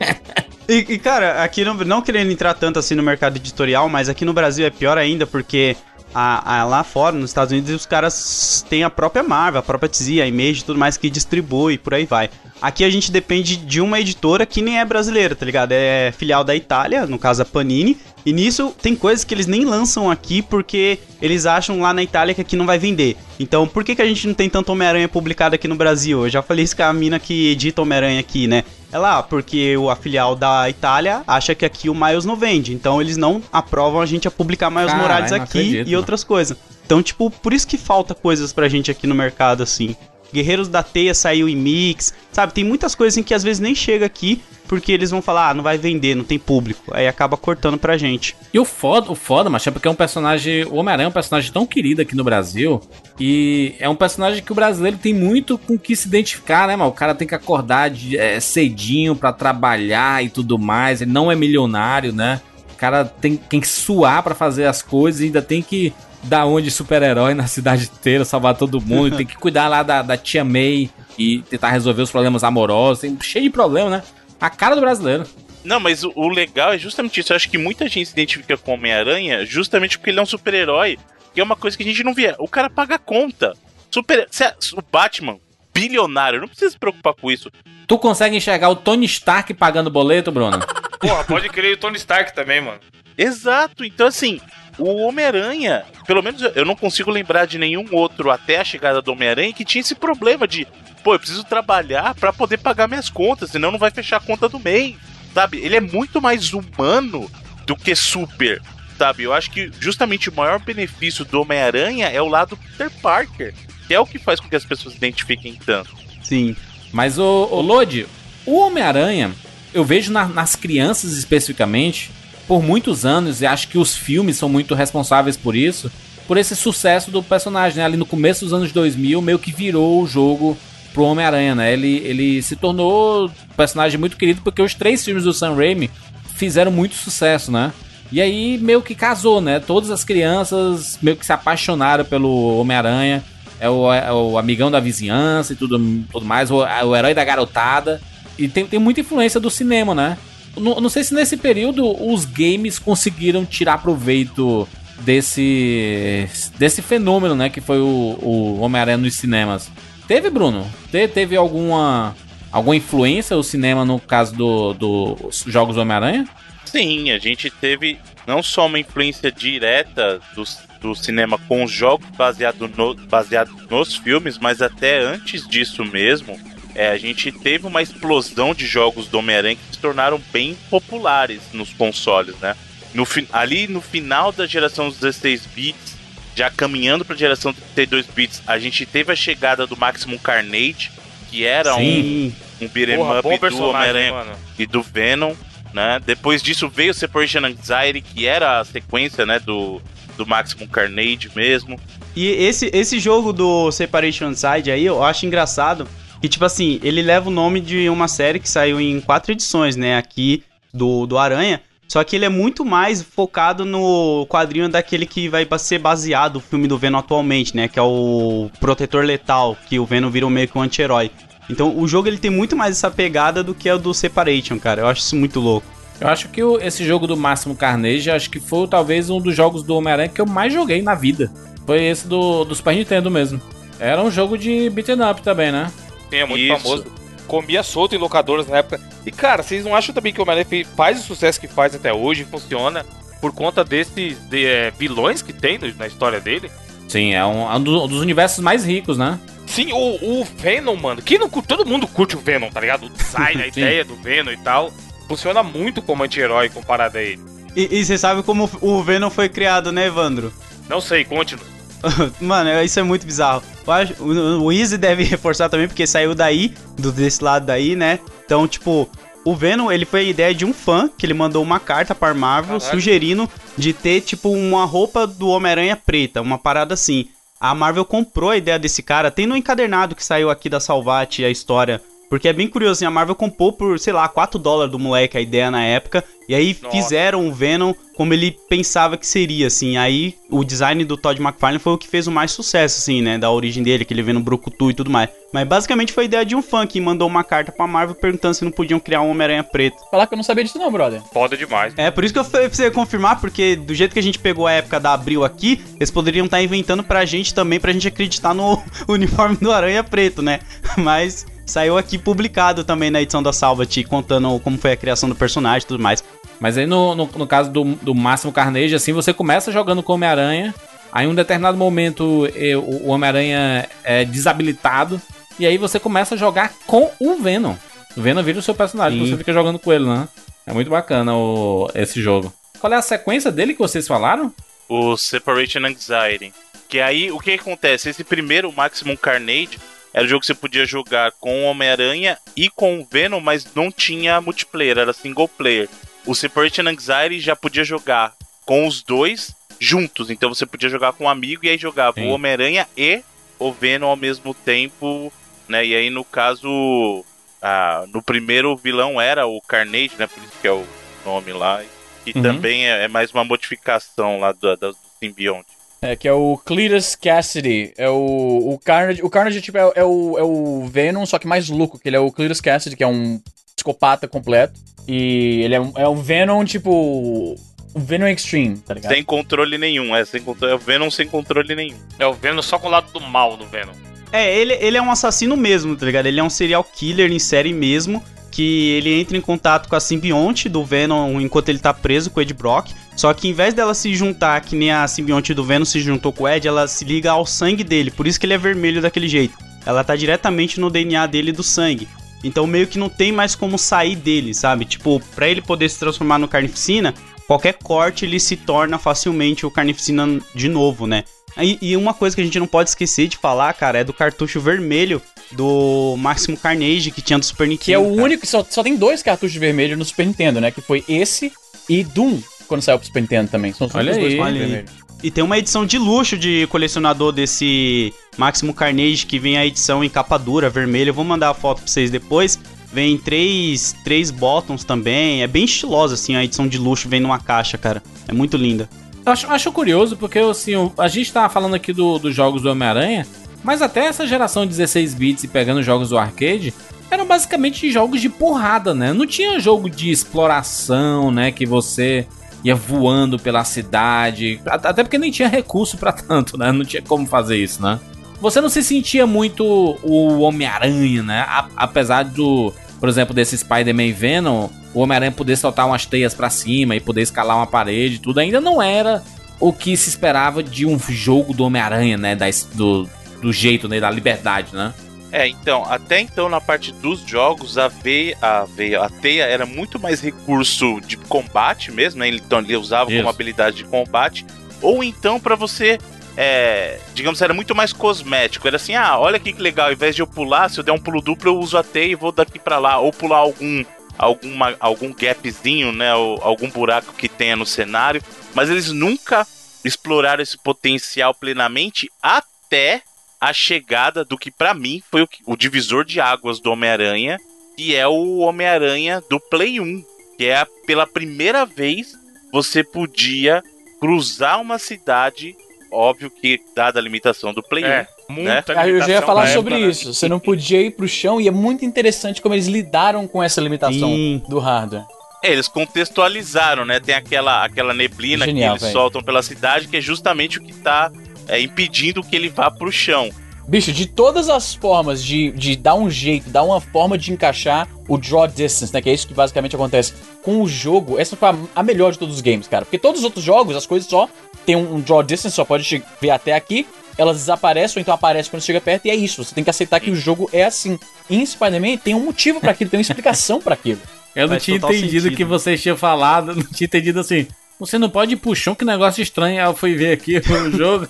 E, e, cara, aqui no, não querendo entrar tanto assim no mercado editorial, mas aqui no Brasil é pior ainda porque a, a- lá fora, nos Estados Unidos, os caras têm a própria Marvel, a própria TZ, a Image e tudo mais que distribui, por aí vai. Aqui a gente depende de uma editora que nem é brasileira, tá ligado? É filial da Itália, no caso a Panini. E nisso tem coisas que eles nem lançam aqui porque eles acham lá na Itália que aqui não vai vender. Então por que, que a gente não tem tanto Homem-Aranha publicado aqui no Brasil? Eu já falei isso com a mina que edita Homem-Aranha aqui, né? É lá, porque o, filial da Itália acha que aqui o Miles não vende. Então eles não aprovam a gente a publicar Miles Caralho, Morales aqui acredito, e outras coisas. Então, tipo, por isso que falta coisas pra gente aqui no mercado, assim. Guerreiros da Teia saiu em mix, sabe? Tem muitas coisas em que às vezes nem chega aqui, porque eles vão falar, ah, não vai vender, não tem público. Aí acaba cortando pra gente. E o foda, o foda, macho, é porque é um personagem. O Homem-Aranha é um personagem tão querido aqui no Brasil. E é um personagem que o brasileiro tem muito com que se identificar, né, mano? O cara tem que acordar de, é, cedinho pra trabalhar e tudo mais. Ele não é milionário, né? O cara tem, tem que suar pra fazer as coisas e ainda tem que dar onde super-herói na cidade inteira, salvar todo mundo. e tem que cuidar lá da, da tia May e tentar resolver os problemas amorosos. Tem cheio de problema, né? A cara do brasileiro. Não, mas o, o legal é justamente isso. Eu acho que muita gente se identifica com o Homem-Aranha justamente porque ele é um super-herói. Que é uma coisa que a gente não via. O cara paga a conta. Super, se é- o Batman, bilionário, não precisa se preocupar com isso. Tu consegue enxergar o Tony Stark pagando boleto, Bruno? Porra, pode crer o Tony Stark também, mano. Exato, então assim, o Homem-Aranha, pelo menos eu- não consigo lembrar de nenhum outro até a chegada do Homem-Aranha que tinha esse problema de, pô, eu preciso trabalhar pra poder pagar minhas contas, senão não vai fechar a conta do mês, sabe? Ele é muito mais humano do que super, sabe? Eu acho que justamente o maior benefício do Homem-Aranha é o lado Peter Parker, que é o que faz com que as pessoas se identifiquem tanto. Sim. Mas, o, o Lodi, o Homem-Aranha, eu vejo na- nas crianças especificamente, por muitos anos, e acho que os filmes são muito responsáveis por isso, por esse sucesso do personagem, né? Ali no começo dos anos 2000, meio que virou o jogo pro Homem-Aranha, né? Ele, ele se tornou um personagem muito querido porque os três filmes do Sam Raimi fizeram muito sucesso, né? E aí meio que casou, né? Todas as crianças meio que se apaixonaram pelo Homem-Aranha. É o, é o amigão da vizinhança e tudo, tudo mais, o, é o herói da garotada. E tem, tem muita influência do cinema, né? Não, não sei se nesse período os games conseguiram tirar proveito desse desse fenômeno, né? Que foi o, o Homem-Aranha nos cinemas. Teve, Bruno? Te- teve alguma alguma influência o cinema no caso do- dos jogos do Homem-Aranha? Sim, a gente teve não só uma influência direta do, do cinema com os jogos baseado, no, baseado nos filmes, mas até antes disso mesmo, é, a gente teve uma explosão de jogos do Homem-Aranha que se tornaram bem populares nos consoles, né? No, fi- ali no final da geração dos 16 bits, já caminhando para a geração dos 32 bits, a gente teve a chegada do Maximum Carnage, que era um, Sim. um beat'em Porra, up do Homem-Aranha e do Venom, né? Depois disso veio o Separation Anxiety, que era a sequência, né, do, do Maximum Carnage mesmo. E esse, esse jogo do Separation Side aí, eu acho engraçado que, tipo assim, ele leva o nome de uma série que saiu em quatro edições, né, aqui do, do Aranha. Só que ele é muito mais focado no quadrinho daquele que vai ser baseado o filme do Venom atualmente, né? Que é o Protetor Letal, que o Venom vira meio que um anti-herói. Então o jogo ele tem muito mais essa pegada do que o do Separation, cara. Eu acho isso muito louco. Eu acho que o- esse jogo do Máximo Carnage, acho que foi talvez um dos jogos do Homem-Aranha que eu mais joguei na vida. Foi esse do, do Super Nintendo mesmo. Era um jogo de beat'em up também, né? Sim, é muito Isso. famoso. Comia solto em locadoras na época. E, cara, vocês não acham também que o fe- faz o sucesso que faz até hoje, funciona, por conta desses de, é, vilões que tem no- na história dele? Sim, é um, é um do- dos universos mais ricos, né? Sim, o, o Venom, mano. Quem não, todo mundo curte o Venom, tá ligado? O design, a ideia do Venom e tal. Funciona muito como anti-herói comparado a ele. E, e você sabe como o Venom foi criado, né, Evandro? Não sei, conte-nos. Mano, isso é muito bizarro. Acho, o, o Easy deve reforçar também, porque saiu daí, do, desse lado daí, né? Então, tipo, o Venom, ele foi a ideia de um fã, que ele mandou uma carta pra Marvel Caralho. sugerindo de ter, tipo, uma roupa do Homem-Aranha preta, uma parada assim. A Marvel comprou a ideia desse cara, tem no encadernado que saiu aqui da Salvate a história. Porque é bem curioso, assim, a Marvel comprou por, sei lá, 4 dólares do moleque a ideia na época. E aí Nossa. fizeram o Venom como ele pensava que seria, assim. Aí o design do Todd McFarlane foi o que fez o mais sucesso, assim, né? Da origem dele, aquele Venom Brucutu e tudo mais. Mas basicamente foi a ideia de um fã que mandou uma carta pra Marvel perguntando se não podiam criar um Homem-Aranha preto. Falar que eu não sabia disso não, brother. Foda demais. É, por isso que eu você confirmar, porque do jeito que a gente pegou a época da Abril aqui, eles poderiam estar inventando pra gente também, pra gente acreditar no uniforme do Aranha preto, né? Mas saiu aqui publicado também na edição da Salvat, contando como foi a criação do personagem e tudo mais. Mas aí no, no, no caso do, do Máximo Carnage, assim, você começa jogando com o Homem-Aranha, aí em um determinado momento o o Homem-Aranha é desabilitado, e aí você começa a jogar com o Venom. O Venom vira o seu personagem, Sim. você fica jogando com ele, né? É muito bacana o, esse jogo. Qual é a sequência dele que vocês falaram? O Separation Anxiety. Que aí, o que acontece? Esse primeiro, o Maximum Carnage, era o jogo que você podia jogar com o Homem-Aranha e com o Venom, mas não tinha multiplayer, era single player. O Separation Anxiety já podia jogar com os dois juntos, então você podia jogar com um amigo e aí jogava Sim. o Homem-Aranha e o Venom ao mesmo tempo, né? E aí no caso, ah, no primeiro o vilão era o Carnage, né? Por isso que é o nome lá. E Uhum. também é, é mais uma modificação lá do, do, do simbionte. É, que é o Cletus Cassidy. É o, o Carnage. O Carnage tipo, é, é o, é o Venom, só que mais louco, que ele é o Cletus Cassidy, que é um psicopata completo. E ele é um, é um Venom, tipo. O Venom Extreme, tá ligado? Sem controle nenhum, é, sem controle, é o Venom sem controle nenhum. É o Venom só com o lado do mal do Venom. É, ele, ele é um assassino mesmo, tá ligado? Ele é um serial killer em série mesmo. Que ele entra em contato com a simbionte do Venom enquanto ele tá preso com o Ed Brock. Só que em vez dela se juntar, que nem a simbionte do Venom se juntou com o Ed, ela se liga ao sangue dele. Por isso que ele é vermelho daquele jeito. Ela tá diretamente no DNA dele do sangue. Então meio que não tem mais como sair dele, sabe? Tipo, pra ele poder se transformar no Carnificina, qualquer corte ele se torna facilmente o Carnificina de novo, né? E, e uma coisa que a gente não pode esquecer de falar, cara, é do cartucho vermelho do Máximo Carnage que tinha do Super Nintendo. Que é o cara. único. Só, só tem dois cartuchos vermelhos no Super Nintendo, né? Que foi esse e Doom, quando saiu pro Super Nintendo também. São os Olha dois aí, cartuchos olha aí. E tem uma edição de luxo de colecionador desse Máximo Carnage que vem a edição em capa dura, vermelha. Eu vou mandar a foto pra vocês depois. Vem três, três bottoms também. É bem estilosa, assim, a edição de luxo vem numa caixa, cara. É muito linda. Eu acho, acho curioso porque, assim, o- a gente tava falando aqui do- dos jogos do Homem-Aranha, mas até essa geração de 16 bits e pegando jogos do arcade, eram basicamente jogos de porrada, né? Não tinha jogo de exploração, né? Que você ia voando pela cidade. At- Até porque nem tinha recurso pra tanto, né? Não tinha como fazer isso, né? Você não se sentia muito o Homem-Aranha, né? A- apesar do, por exemplo, desse Spider-Man Venom, o Homem-Aranha poder soltar umas teias pra cima e poder escalar uma parede, tudo ainda não era o que se esperava de um jogo do Homem-Aranha, né? Da, do, do jeito, né? Da liberdade, né? É, então, até então na parte dos jogos, a veia, a veia, a teia era muito mais recurso de combate mesmo, né? Então ele usava Isso. como habilidade de combate. Ou então pra você, é, digamos, era muito mais cosmético. Era assim, ah, olha aqui que legal, ao invés de eu pular, se eu der um pulo duplo, eu uso a teia e vou daqui pra lá. Ou pular algum, alguma, algum gapzinho, né? Ou algum buraco que tenha no cenário. Mas eles nunca exploraram esse potencial plenamente até a chegada do que pra mim foi o, que- o divisor de águas do Homem-Aranha, que é o Homem-Aranha do Play 1, que é a- pela primeira vez você podia cruzar uma cidade, óbvio que dada a limitação do Play É, 1, muita Ah, eu já ia falar sobre época, né? isso. Você não podia ir pro chão e é muito interessante como eles lidaram com essa limitação Sim. do hardware. É, eles contextualizaram, né? Tem aquela, aquela neblina Genial, que eles velho. soltam pela cidade, que é justamente o que tá é, impedindo que ele vá pro chão. Bicho, de todas as formas de, de dar um jeito, dar uma forma de encaixar o draw distance, né? Que é isso que basicamente acontece com o jogo. Essa foi a, a melhor de todos os games, cara. Porque todos os outros jogos, as coisas só tem um, um draw distance, só pode ver até aqui. Elas desaparecem ou então aparecem quando chega perto e é isso. Você tem que aceitar que o jogo é assim. Em Spider-Man tem um motivo pra aquilo, tem uma explicação pra aquilo. Eu não Faz tinha entendido o que vocês tinham falado, não tinha entendido assim. Você não pode ir pro chão, que negócio estranho. Eu fui ver aqui o jogo.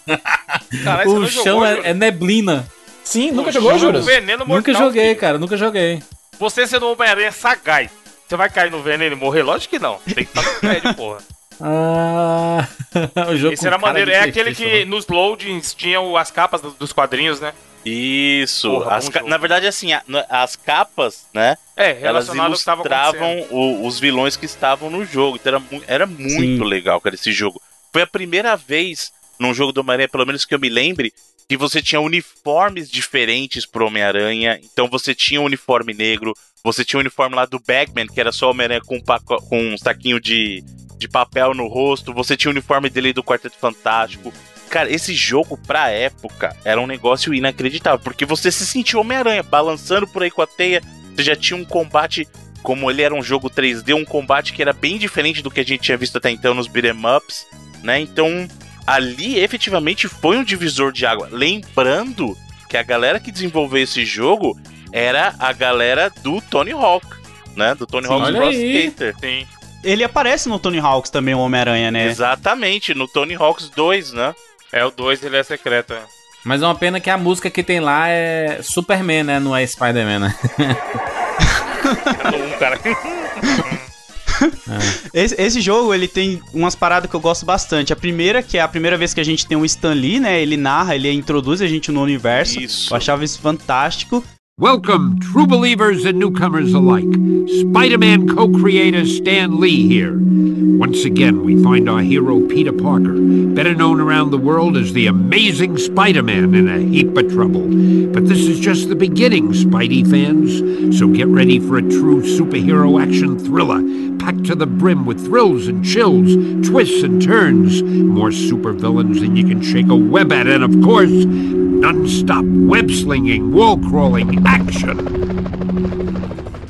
Caralho, o chão jogou, é, é neblina. Sim, nunca O jogou, jogo Juras? Nunca joguei, cara, nunca joguei. Você sendo um Homem-Aranha sagaz, você vai cair no veneno e morrer? Lógico que não. Tem que estar no prédio, porra. Ah, o jogo Esse era maneiro. É aquele que nos loadings tinham as capas do- dos quadrinhos, né? Isso. Porra, As na verdade, assim, a- as capas, né? É, elas ilustravam o- os vilões que estavam no jogo. Então era, mu- era muito Sim. legal, cara, esse jogo. Foi a primeira vez num jogo do Homem-Aranha, pelo menos que eu me lembre, que você tinha uniformes diferentes pro Homem-Aranha. Então você tinha um uniforme negro, você tinha o uniforme lá do Bagman, que era só o Homem-Aranha com, um com um saquinho de, de papel no rosto, você tinha o uniforme dele do Quarteto Fantástico. Cara, esse jogo, pra época, era um negócio inacreditável, porque você se sentia Homem-Aranha balançando por aí com a teia, você já tinha um combate, como ele era um jogo 3D, um combate que era bem diferente do que a gente tinha visto até então nos beat'em ups, né? Então, ali efetivamente foi um divisor de água. Lembrando que a galera que desenvolveu esse jogo era a galera do Tony Hawk, né? Do Tony Sim, olha Hawk's Pro. Skater. Sim. Ele aparece no Tony Hawks também, o Homem-Aranha, né? Exatamente, no Tony Hawk's 2, né? É, o 2 ele é secreto. é. Mas é uma pena que a música que tem lá é Superman, né? Não é Spider-Man, né? Um cara. Esse, esse jogo, ele tem umas paradas que eu gosto bastante. A primeira, que é a primeira vez que a gente tem um Stan Lee, né? Ele narra, ele introduz a gente no universo. Isso. Eu achava isso fantástico. Welcome, true believers and newcomers alike. Spider Man co creator Stan Lee here. Once again, we find our hero Peter Parker, better known around the world as the amazing Spider Man, in a heap of trouble. But this is just the beginning, Spidey fans. So get ready for a true superhero action thriller, packed to the brim with thrills and chills, twists and turns, more supervillains than you can shake a web at, and of course, non-stop web slinging, wall crawling action.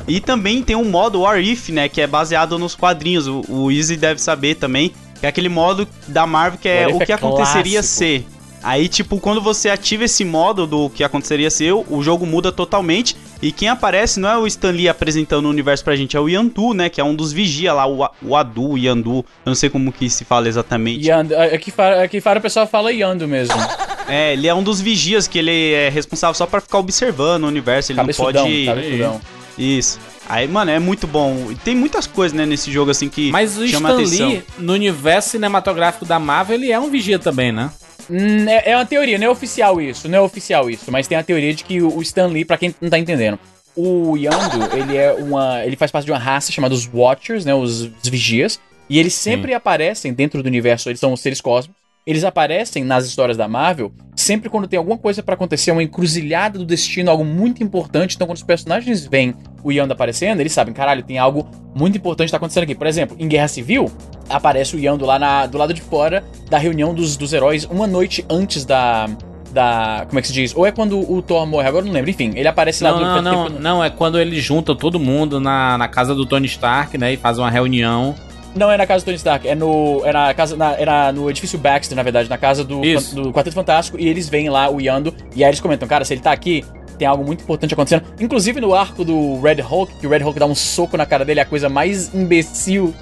E também tem um modo What If, né? Que é baseado nos quadrinhos. O, o Easy deve saber também. Que é aquele modo da Marvel que é o que é aconteceria ser. Aí, tipo, quando você ativa esse modo do que aconteceria ser, o jogo muda totalmente. E quem aparece não é o Stan Lee apresentando o universo pra gente, é o Yandu, né? Que é um dos vigia lá, o, o Adu, o Yandu. Eu não sei como que se fala exatamente. Yando, aqui fora, aqui fora o pessoal fala Yando mesmo. É, ele é um dos vigias que ele é responsável só pra ficar observando o universo. Ele Cabeçudão, não pode. cabeçudão. Isso. Aí, mano, é muito bom. E tem muitas coisas, né, nesse jogo assim que Mas o chama Stan atenção. Lee, no universo cinematográfico da Marvel, ele é um vigia também, né? Hum, É, é uma teoria, não é oficial isso, não é oficial isso, mas tem a teoria de que o Stan Lee, pra quem não tá entendendo, o Yando, ele é uma. ele faz parte de uma raça chamada os Watchers, né? Os, os vigias. E eles sempre aparecem dentro do universo, eles são os seres cósmicos. Eles aparecem nas histórias da Marvel sempre quando tem alguma coisa pra acontecer, uma encruzilhada do destino, algo muito importante. Então, quando os personagens veem o Yando aparecendo, eles sabem, caralho, tem algo muito importante que tá acontecendo aqui. Por exemplo, em Guerra Civil, aparece o Yando lá na- do lado de fora da reunião dos, dos heróis uma noite antes da. Da. Como é que se diz? Ou é quando o Thor morre, agora eu não lembro. Enfim, ele aparece lá Não, do- não, não, não, é quando ele junta todo mundo na, na casa do Tony Stark, né? E faz uma reunião. Não é na casa do Tony Stark, é no. É na casa. Na, era no edifício Baxter, na verdade, na casa do, Isso. do Quarteto Fantástico, e eles veem lá o Yando, e aí eles comentam, cara, se ele tá aqui, tem algo muito importante acontecendo. Inclusive no arco do Red Hulk, que o Red Hulk dá um soco na cara dele, é a coisa mais imbecil.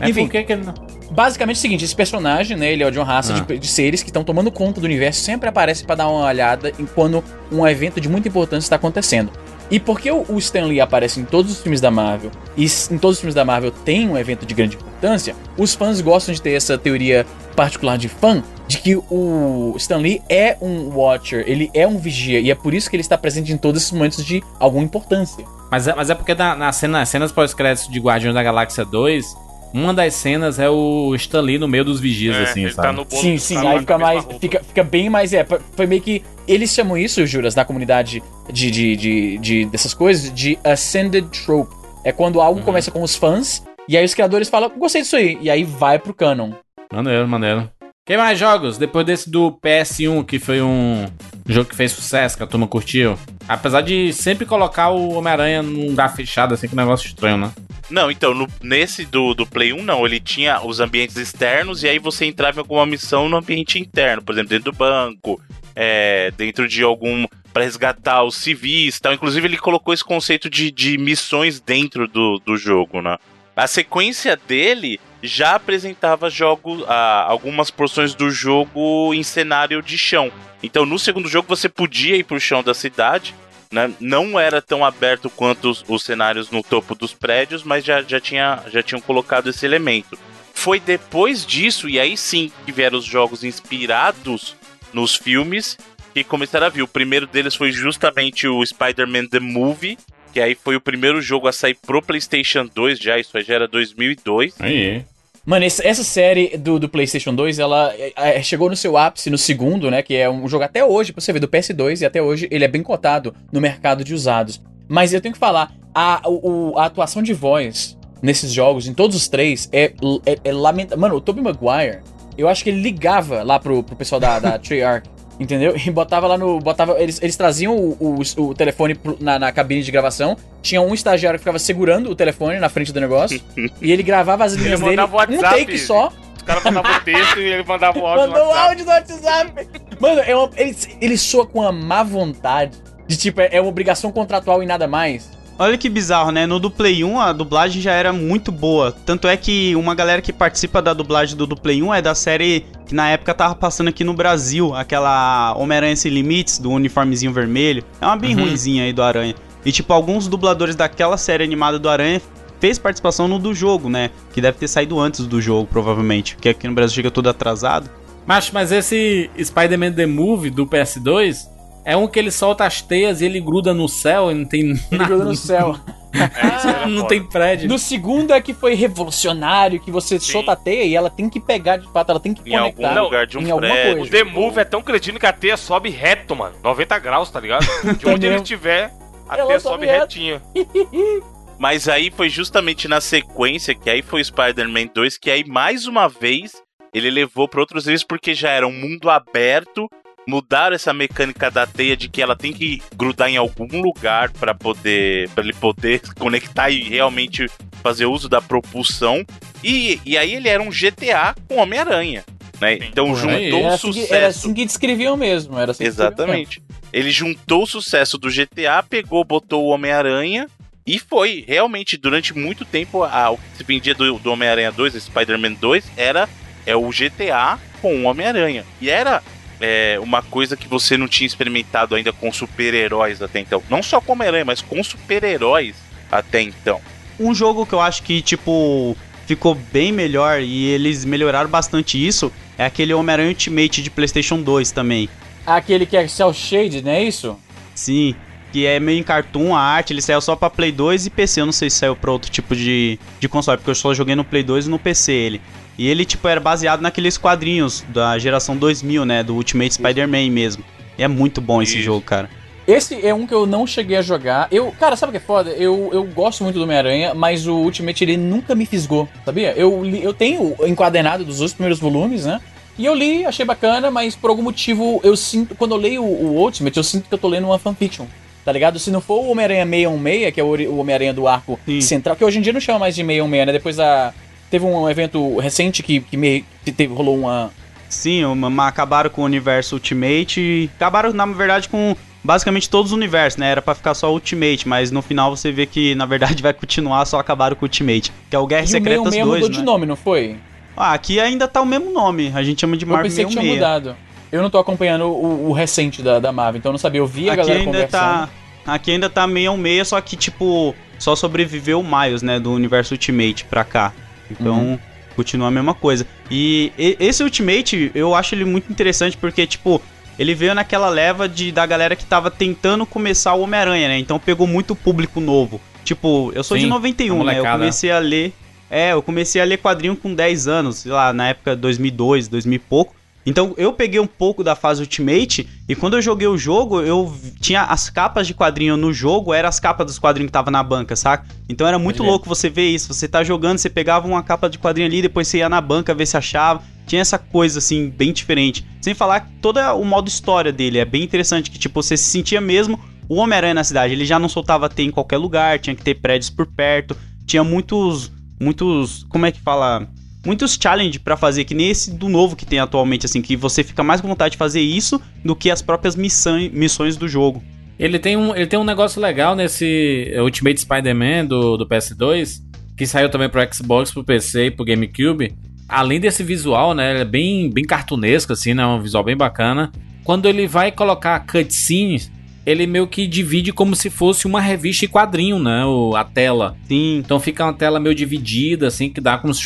É Enfim, porque que ele não... Basicamente é o seguinte, esse personagem, né, ele é de uma raça Ah. de, de seres que estão tomando conta do universo, sempre aparece pra dar uma olhada em quando um evento de muita importância está acontecendo. E porque o, Stan Lee aparece em todos os filmes da Marvel, e em todos os filmes da Marvel tem um evento de grande importância, os fãs gostam de ter essa teoria particular de fã, de que o Stan Lee é um Watcher, ele é um vigia, e é por isso que ele está presente em todos esses momentos de alguma importância. Mas é, mas é porque na, na cena, nas cenas pós-créditos de Guardiões da Galáxia 2, uma das cenas é o Stan Lee no meio dos vigias, É, assim, ele sabe? tá no bolo Sim, sim, aí fica mesma mais. Fica, fica bem mais. É, foi meio que. Eles chamam isso, Juras, na comunidade de, de, de, de- dessas coisas, de Ascended Trope. É quando algo começa com os fãs, e aí os criadores falam, gostei disso aí, e aí vai pro canon. Maneiro, maneiro. Quem mais jogos? Depois desse do PS1, que foi um jogo que fez sucesso, que a turma curtiu. Apesar de sempre colocar o Homem-Aranha num lugar fechado, assim, que é um negócio estranho, né? Não, então, no- nesse do, do Play 1, não. Ele tinha os ambientes externos e aí você entrava em alguma missão no ambiente interno. Por exemplo, dentro do banco, é, dentro de algum. para resgatar os civis tal. Inclusive, ele colocou esse conceito de, de missões dentro do, do jogo, né? A sequência dele já apresentava jogos, ah, algumas porções do jogo em cenário de chão. Então, no segundo jogo, você podia ir pro chão da cidade né? Não era tão aberto quanto os, os cenários no topo dos prédios, mas já, já, tinha, já tinham colocado esse elemento. Foi depois disso, e aí sim, que vieram os jogos inspirados nos filmes, que começaram a vir. O primeiro deles foi justamente o Spider-Man The Movie, que aí foi o primeiro jogo a sair pro PlayStation 2 já, isso aí já era 2002. Aí. Mano, esse- essa série do, do PlayStation 2, ela é, é, chegou no seu ápice no segundo, né? Que é um jogo até hoje, pra você ver, do PS2, e até hoje ele é bem cotado no mercado de usados. Mas eu tenho que falar, a, o- o- a atuação de voz nesses jogos, em todos os três, é, é, é lamentável. Mano, o Tobey Maguire, eu acho que ele ligava lá pro, pro pessoal da, da Treyarch. Entendeu? E botava lá no. Botava, eles, eles traziam o, o, o telefone na, na cabine de gravação. Tinha um estagiário que ficava segurando o telefone na frente do negócio. e ele gravava as Ele linhas dele. mandava o Um WhatsApp. take só. Os caras mandavam o texto e ele mandava o áudio Mandou o WhatsApp. áudio no WhatsApp. Mano, é uma- ele, ele soa com uma má vontade. De tipo, é, é uma obrigação contratual e nada mais. Olha que bizarro, né? No do Play 1 a dublagem já era muito boa. Tanto é que uma galera que participa da dublagem do, do Play 1 é da série que na época tava passando aqui no Brasil, aquela Homem-Aranha Sem Limites, do uniformezinho vermelho. É uma bem Uhum. ruinzinha aí do Aranha. E tipo, alguns dubladores daquela série animada do Aranha fez participação no do jogo, né? Que deve ter saído antes do jogo, provavelmente. Porque aqui no Brasil chega todo atrasado. Mas, mas esse Spider-Man The Movie do PS2 é um que ele solta as teias e ele gruda no céu e não tem Ele nada. gruda no céu. É, não foda. tem prédio. No segundo é que foi revolucionário, que você solta a teia e ela tem que pegar de fato, ela tem que Em algum conectar lugar de um em alguma prédio. O coisa. The Move é tão cretino que a teia sobe reto, mano. 90 graus, tá ligado? De onde ele estiver, a Ela teia sobe sobe reto. retinha. Mas aí foi justamente na sequência que aí foi o Spider-Man 2, que aí mais uma vez ele levou para outros níveis porque já era um mundo aberto, mudaram essa mecânica da teia de que ela tem que grudar em algum lugar para poder para ele poder conectar e realmente fazer uso da propulsão. E, e aí ele era um GTA com Homem-Aranha, né? Então aí. juntou o assim, que, sucesso era assim que descreviam mesmo. Era assim Exatamente. Ele juntou o sucesso do GTA, pegou, botou o Homem-Aranha e foi. Realmente, durante muito tempo, a- o que se vendia do, do Homem-Aranha 2, Spider-Man 2, era é o GTA com o Homem-Aranha. E era é, uma coisa que você não tinha experimentado ainda com super-heróis até então. Não só com Homem-Aranha, mas com super-heróis até então. Um jogo que eu acho que, tipo, ficou bem melhor e eles melhoraram bastante isso é aquele Homem-Aranha Ultimate de PlayStation 2 também. Aquele que é Cell Shade, não é isso? Sim, que é meio em cartoon a arte, ele saiu só pra Play 2 e PC. Eu não sei se saiu pra outro tipo de, de console, porque eu só joguei no Play 2 e no PC ele. E ele, tipo, era baseado naqueles quadrinhos da geração 2000, né? Do Ultimate Spider-Man mesmo. E é muito bom esse Isso. jogo, cara. Esse é um que eu não cheguei a jogar. Eu, cara, sabe o que é foda? Eu, eu gosto muito do Homem-Aranha, mas o Ultimate ele nunca me fisgou, sabia? Eu, eu tenho o encadernado dos dois primeiros volumes, né? E eu li, achei bacana, mas por algum motivo eu sinto, quando eu leio o, o Ultimate, eu sinto que eu tô lendo uma fanfiction. Tá ligado? Se não for o Homem-Aranha 616, que é o Homem-Aranha do arco Sim. central, que hoje em dia não chama mais de 616, né? Depois da. Teve um evento recente que, que, me, que teve, rolou uma, Sim, uma, acabaram com o universo Ultimate e acabaram, na verdade, com basicamente todos os universos, né? Era pra ficar só Ultimate, mas no final você vê que, na verdade, vai continuar, só acabaram com o Ultimate. Que é o Guerra E o Secretas 616 2, mudou né? de nome, não foi? Ah, aqui ainda tá o mesmo nome, a gente chama de Eu Marvel pensei que tinha 66. mudado. Eu não tô acompanhando o, o recente da, da Marvel, então eu não sabia. Eu vi a Aqui galera ainda conversando. tá. Aqui ainda tá 616, só que, tipo, só sobreviveu o Miles, né? Do universo Ultimate pra cá. Então, Uhum. continua a mesma coisa. E, e- esse Ultimate, eu acho ele muito interessante porque, tipo, ele veio naquela leva de, da galera que tava tentando começar o Homem-Aranha, né? Então pegou muito público novo. Tipo, eu sou de Sim, 91, a né? Eu comecei a ler. É, eu comecei a ler quadrinho com 10 anos, sei lá, na época 2002, 2000 e pouco. Então eu peguei um pouco da fase Ultimate e quando eu joguei o jogo, eu tinha as capas de quadrinho no jogo, eram as capas dos quadrinhos que tava na banca, saca? Então era muito Pode ver. louco você ver isso. Você tá jogando, você pegava uma capa de quadrinho ali, depois você ia na banca ver se achava. Tinha essa coisa assim, bem diferente. Sem falar que todo o modo história dele é bem interessante, que tipo, você se sentia mesmo o Homem-Aranha na cidade. Ele já não soltava T em qualquer lugar, tinha que ter prédios por perto, tinha muitos. Muitos. Como é que fala? Muitos challenge pra fazer, que nem esse do novo que tem atualmente, assim, que você fica mais com vontade de fazer isso do que as próprias missões, missões do jogo. Ele tem um, ele tem um negócio legal nesse Ultimate Spider-Man do, do PS2, que saiu também pro Xbox, pro PC e pro GameCube. Além desse visual, né? Ele é bem, bem cartunesco, assim, né? Um visual bem bacana. Quando ele vai colocar cutscenes, ele meio que divide como se fosse uma revista em quadrinho, né? O, a tela. Sim. Então fica uma tela meio dividida, assim, que dá como se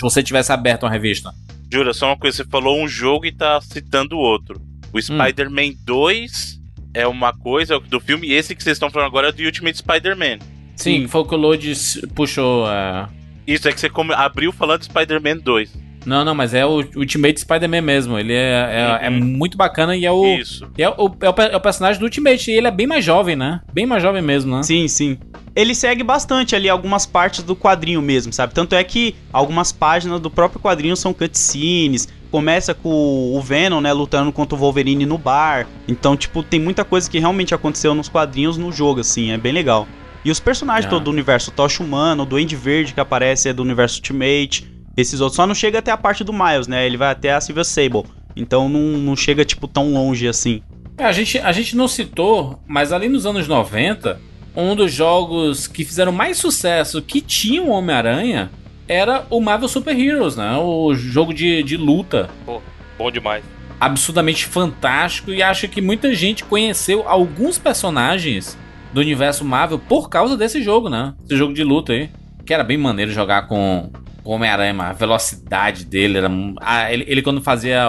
você tivesse aberto uma revista. Jura, só uma coisa, você falou um jogo e tá citando o outro. O Spider-Man 2 é uma coisa do filme, e esse que vocês estão falando agora é do Ultimate Spider-Man. Sim, foi o que o s- puxou. é. Isso, é que você abriu falando de Spider-Man 2. Não, não, mas é o Ultimate Spider-Man mesmo. Ele é, é, é muito bacana e é o. Isso. e é, o, é o é o personagem do Ultimate. E ele é bem mais jovem, né? Bem mais jovem mesmo, né? Sim, sim. Ele segue bastante ali algumas partes do quadrinho mesmo, sabe? Tanto é que algumas páginas do próprio quadrinho são cutscenes. Começa com o Venom, né, lutando contra o Wolverine no bar. Então, tipo, tem muita coisa que realmente aconteceu nos quadrinhos no jogo, assim, é bem legal. E os personagens Ah. todos do universo, o Tocha Humano, o Duende Verde que aparece é do universo Ultimate. Esses outros só não chega até a parte do Miles, né? Ele vai até a Silver Sable. Então não, não chega, tipo, tão longe assim. É, a, gente, a gente não citou, mas ali nos anos 90, um dos jogos que fizeram mais sucesso que tinha o Homem-Aranha era o Marvel Super Heroes, né? O jogo de, de luta. Pô, bom demais. Absurdamente fantástico e acho que muita gente conheceu alguns personagens do universo Marvel por causa desse jogo, né? Esse jogo de luta aí. Que era bem maneiro jogar com o Homem-Aranha, a velocidade dele era. ah, ele, ele quando fazia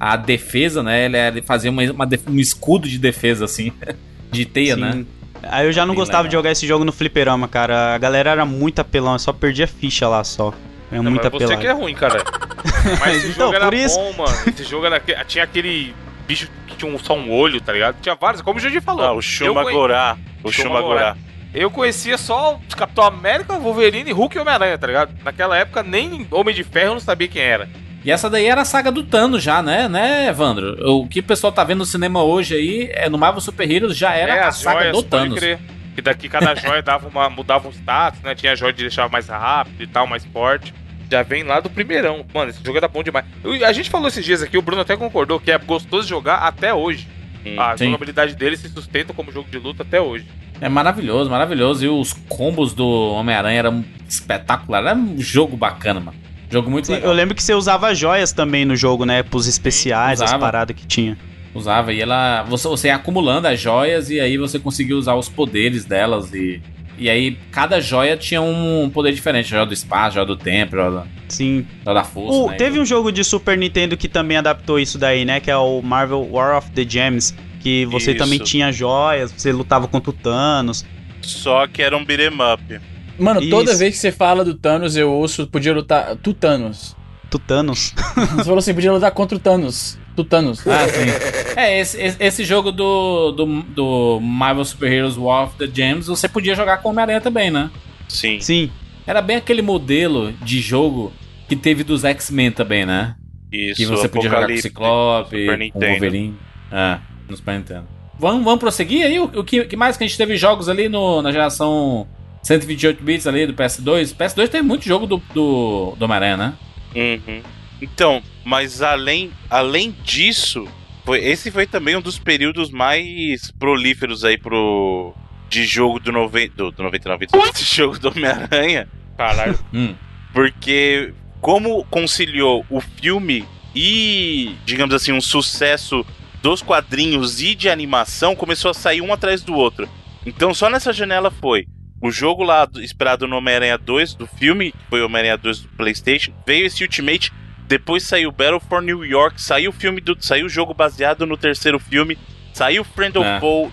a defesa, né? Ele, ele fazia uma, uma um escudo de defesa, assim. De teia, Sim. né? Aí eu já não Bem gostava legal. de jogar esse jogo no fliperama, cara. A galera era muito apelão, eu só perdia ficha lá só. É muito mas você que é ruim, cara. Mas esse Então, jogo era isso- bom, mano. Esse jogo era. Tinha aquele bicho que tinha um, só um olho, tá ligado? Tinha vários, como o Jundi falou. Ah, o Eu Shumagorá. O Shumagorá. Eu conhecia só Capitão América, Wolverine, Hulk e Homem-Aranha, tá ligado? Naquela época, nem Homem de Ferro eu não sabia quem era. E essa daí era a saga do Thanos já, né, né, Evandro? O que o pessoal tá vendo no cinema hoje aí, é no Marvel Super Heroes, já era é, a saga joias, do Thanos. crer. Que daqui cada joia dava uma, mudava um status, né? Tinha a joia de deixar mais rápido e tal, mais forte. Já vem lá do primeirão. Mano, esse jogo era bom demais. Eu- a gente falou esses dias aqui, o Bruno até concordou que é gostoso jogar até hoje. Hum, a jogabilidade dele se sustenta como jogo de luta até hoje. É maravilhoso, maravilhoso. E os combos do Homem-Aranha eram espetaculares. Era um jogo bacana, mano. Jogo muito Sim, legal. eu lembro que você usava joias também no jogo, né? Pros especiais, as usava. paradas que tinha. Usava e ela. Você, você ia acumulando as joias e aí você conseguia usar os poderes delas. E, e aí cada joia tinha um poder diferente. Joia do espaço, joia do tempo, joia da, Sim. joia da força. O- né? teve um jogo de Super Nintendo que também adaptou isso daí, né? Que é o Marvel War of the Gems. Que você Isso. também tinha joias, você lutava contra o Thanos. Só que era um beat'em up. Mano, toda Isso. vez que você fala do Thanos, eu ouço, podia lutar. Tu Thanos. Tu Thanos. Você falou assim, podia lutar contra o Thanos. Tu Thanos. Ah, sim. É, esse, esse, jogo do, do, do Marvel Super Heroes War of the Gems, você podia jogar com Homem-Aranha também, né? Sim. Sim. Era bem aquele modelo de jogo que teve dos X-Men também, né? Isso, que você podia jogar com Ciclope, com. Wolverine. É, no Super Nintendo. Vamos, vamos prosseguir aí? O, o que, que mais que a gente teve jogos ali no, na geração 128 bits ali do PS2? PS2 tem muito jogo do, do, do Homem-Aranha, né? Uhum. Então, mas além, além disso, foi, esse foi também um dos períodos mais prolíferos aí pro de jogo do, noven, do, do 99, de jogo do Homem-Aranha, Caralho. Hum. porque como conciliou o filme e, digamos assim, um sucesso dos quadrinhos e de animação, começou a sair um atrás do outro. Então só nessa janela foi o jogo lá do- esperado no Homem-Aranha 2 do filme, que foi o Homem-Aranha 2 do PlayStation, veio esse Ultimate, depois saiu Battle for New York, saiu o filme do saiu o jogo baseado no terceiro filme, saiu Friend of É. Foe,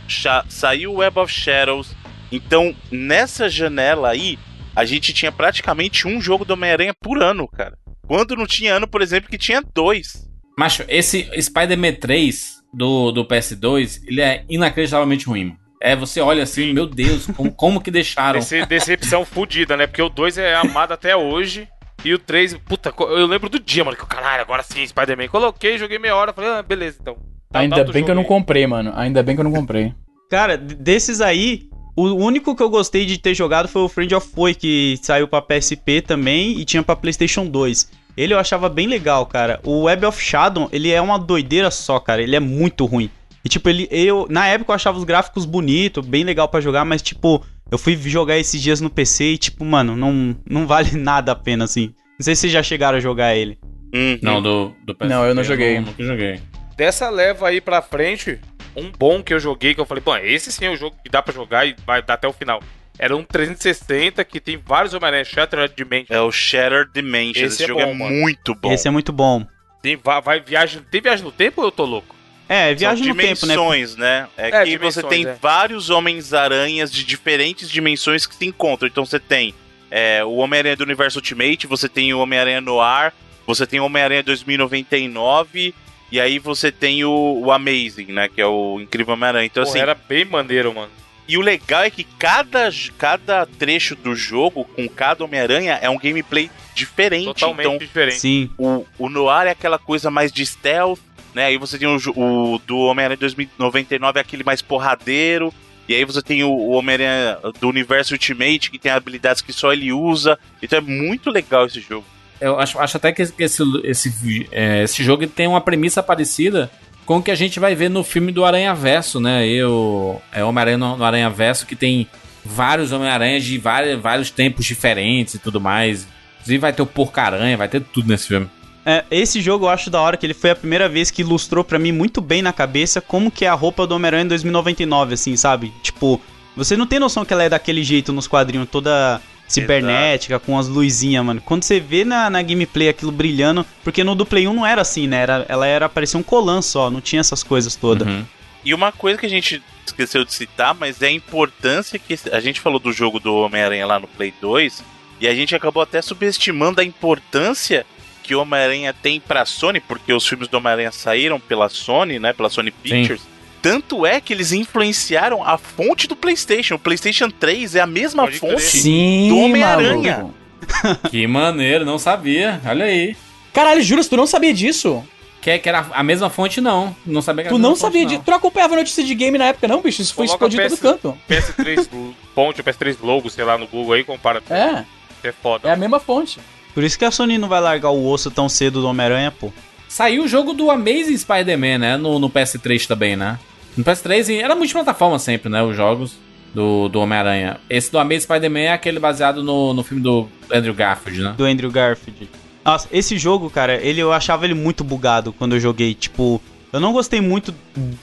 saiu Web of Shadows. Então, nessa janela aí, a gente tinha praticamente um jogo do Homem-Aranha por ano, cara. Quando não tinha ano, por exemplo, que tinha dois. Macho, esse Spider-Man 3 do, do PS2, ele é inacreditavelmente ruim. É, você olha assim, meu Deus, como, como que deixaram? Dece- decepção fodida, né? Porque o 2 é amado até hoje. E o 3, puta, eu lembro do dia, mano. Que o caralho, agora sim, Spider-Man. Coloquei, joguei meia hora. Falei, ah, beleza, então. Tá- Ainda tá bem que eu não aí. comprei, mano. Ainda bem que eu não comprei. Cara, desses aí, o único que eu gostei de ter jogado foi o Friend of Foe, que saiu pra PSP também e tinha pra PlayStation 2. Ele eu achava bem legal, cara. O Web of Shadow, ele é uma doideira só, cara. Ele é muito ruim. E tipo, ele eu na época eu achava os gráficos bonitos, bem legal pra jogar, mas tipo, eu fui jogar esses dias no PC e tipo, mano, não não vale nada a pena assim. Não sei se vocês já chegaram a jogar ele. Uhum. Não, do, do PSP. Não, eu não joguei. Não, nunca joguei. Dessa leva aí pra frente, um bom que eu joguei, que eu falei, bom, esse sim é o jogo que dá pra jogar e vai dar até o final. Era um 360 que tem vários Homem-Aranha Shattered Dimension. É o Shattered Dimensions. Esse Esse, é jogo é bom, mano. muito bom. Esse é muito bom. Tem, vai, vai viagem, tem viagem no tempo ou eu tô louco? É, viagem São no tempo, né? dimensões, né? É, É, que dimensões, você tem é. vários Homens-Aranhas de diferentes dimensões que se encontram. Então você tem é, o Homem-Aranha do Universo Ultimate, você tem o Homem-Aranha Noir, você tem o Homem-Aranha 2099, e aí você tem o, o Amazing, né? Que é o Incrível Homem-Aranha. Então, Pô, assim, era bem maneiro, mano. E o legal é que cada, cada trecho do jogo, com cada Homem-Aranha, é um gameplay diferente. Totalmente então, diferente. Sim. o, o Noir é aquela coisa mais de stealth, né? Aí você tem o, o do Homem-Aranha 2099, é aquele mais porradeiro. E aí você tem o, o Homem-Aranha do Universo Ultimate, que tem habilidades que só ele usa. Então é muito legal esse jogo. Eu acho, acho até que esse, esse, esse, é, esse jogo tem uma premissa parecida com o que a gente vai ver no filme do Aranha Verso, né? E o é, Homem-Aranha no, Aranha Verso, que tem vários Homem-Aranhas de vários, vários tempos diferentes e tudo mais. Inclusive vai ter o Porco-Aranha, vai ter tudo nesse filme. É, esse jogo eu acho da hora que ele foi a primeira vez que ilustrou pra mim muito bem na cabeça como que é a roupa do Homem-Aranha em 2099, assim, sabe? Tipo, você não tem noção que ela é daquele jeito nos quadrinhos, toda cibernética, com as luzinhas, mano. Quando você vê na, na gameplay aquilo brilhando, porque no do Play 1 não era assim, né? Era, ela era, parecia um colan só, não tinha essas coisas todas. Uhum. E uma coisa que a gente esqueceu de citar, mas é a importância que a gente falou do jogo do Homem-Aranha lá no Play 2, e a gente acabou até subestimando a importância que o Homem-Aranha tem pra Sony, porque os filmes do Homem-Aranha saíram pela Sony, né, pela Sony Pictures. Tanto é que eles influenciaram a fonte do PlayStation. O PlayStation 3 é a mesma Pode fonte Sim, do Homem-Aranha. Que maneiro, não sabia. Olha aí. Caralho, juro, tu não sabia disso? Que, que era a mesma fonte, não. Não sabia que era Tu não fonte, sabia disso? Tu não acompanhava notícia de game na época, não, bicho? Isso foi Coloca explodido PS todo canto. PS3 ponte, PS3 logo, sei lá, no Google aí, compara. É, É foda. é a mesma fonte. Por isso que a Sony não vai largar o osso tão cedo do Homem-Aranha, pô. Saiu o jogo do Amazing Spider-Man, né? No, no PS3 também, né? No PS3 e era multiplataforma sempre, né? Os jogos do, do Homem-Aranha. Esse do Amazing Spider-Man é aquele baseado no, no filme do Andrew Garfield, né? do Andrew Garfield. Nossa, esse jogo, cara, ele eu achava ele muito bugado quando eu joguei. Tipo, eu não gostei muito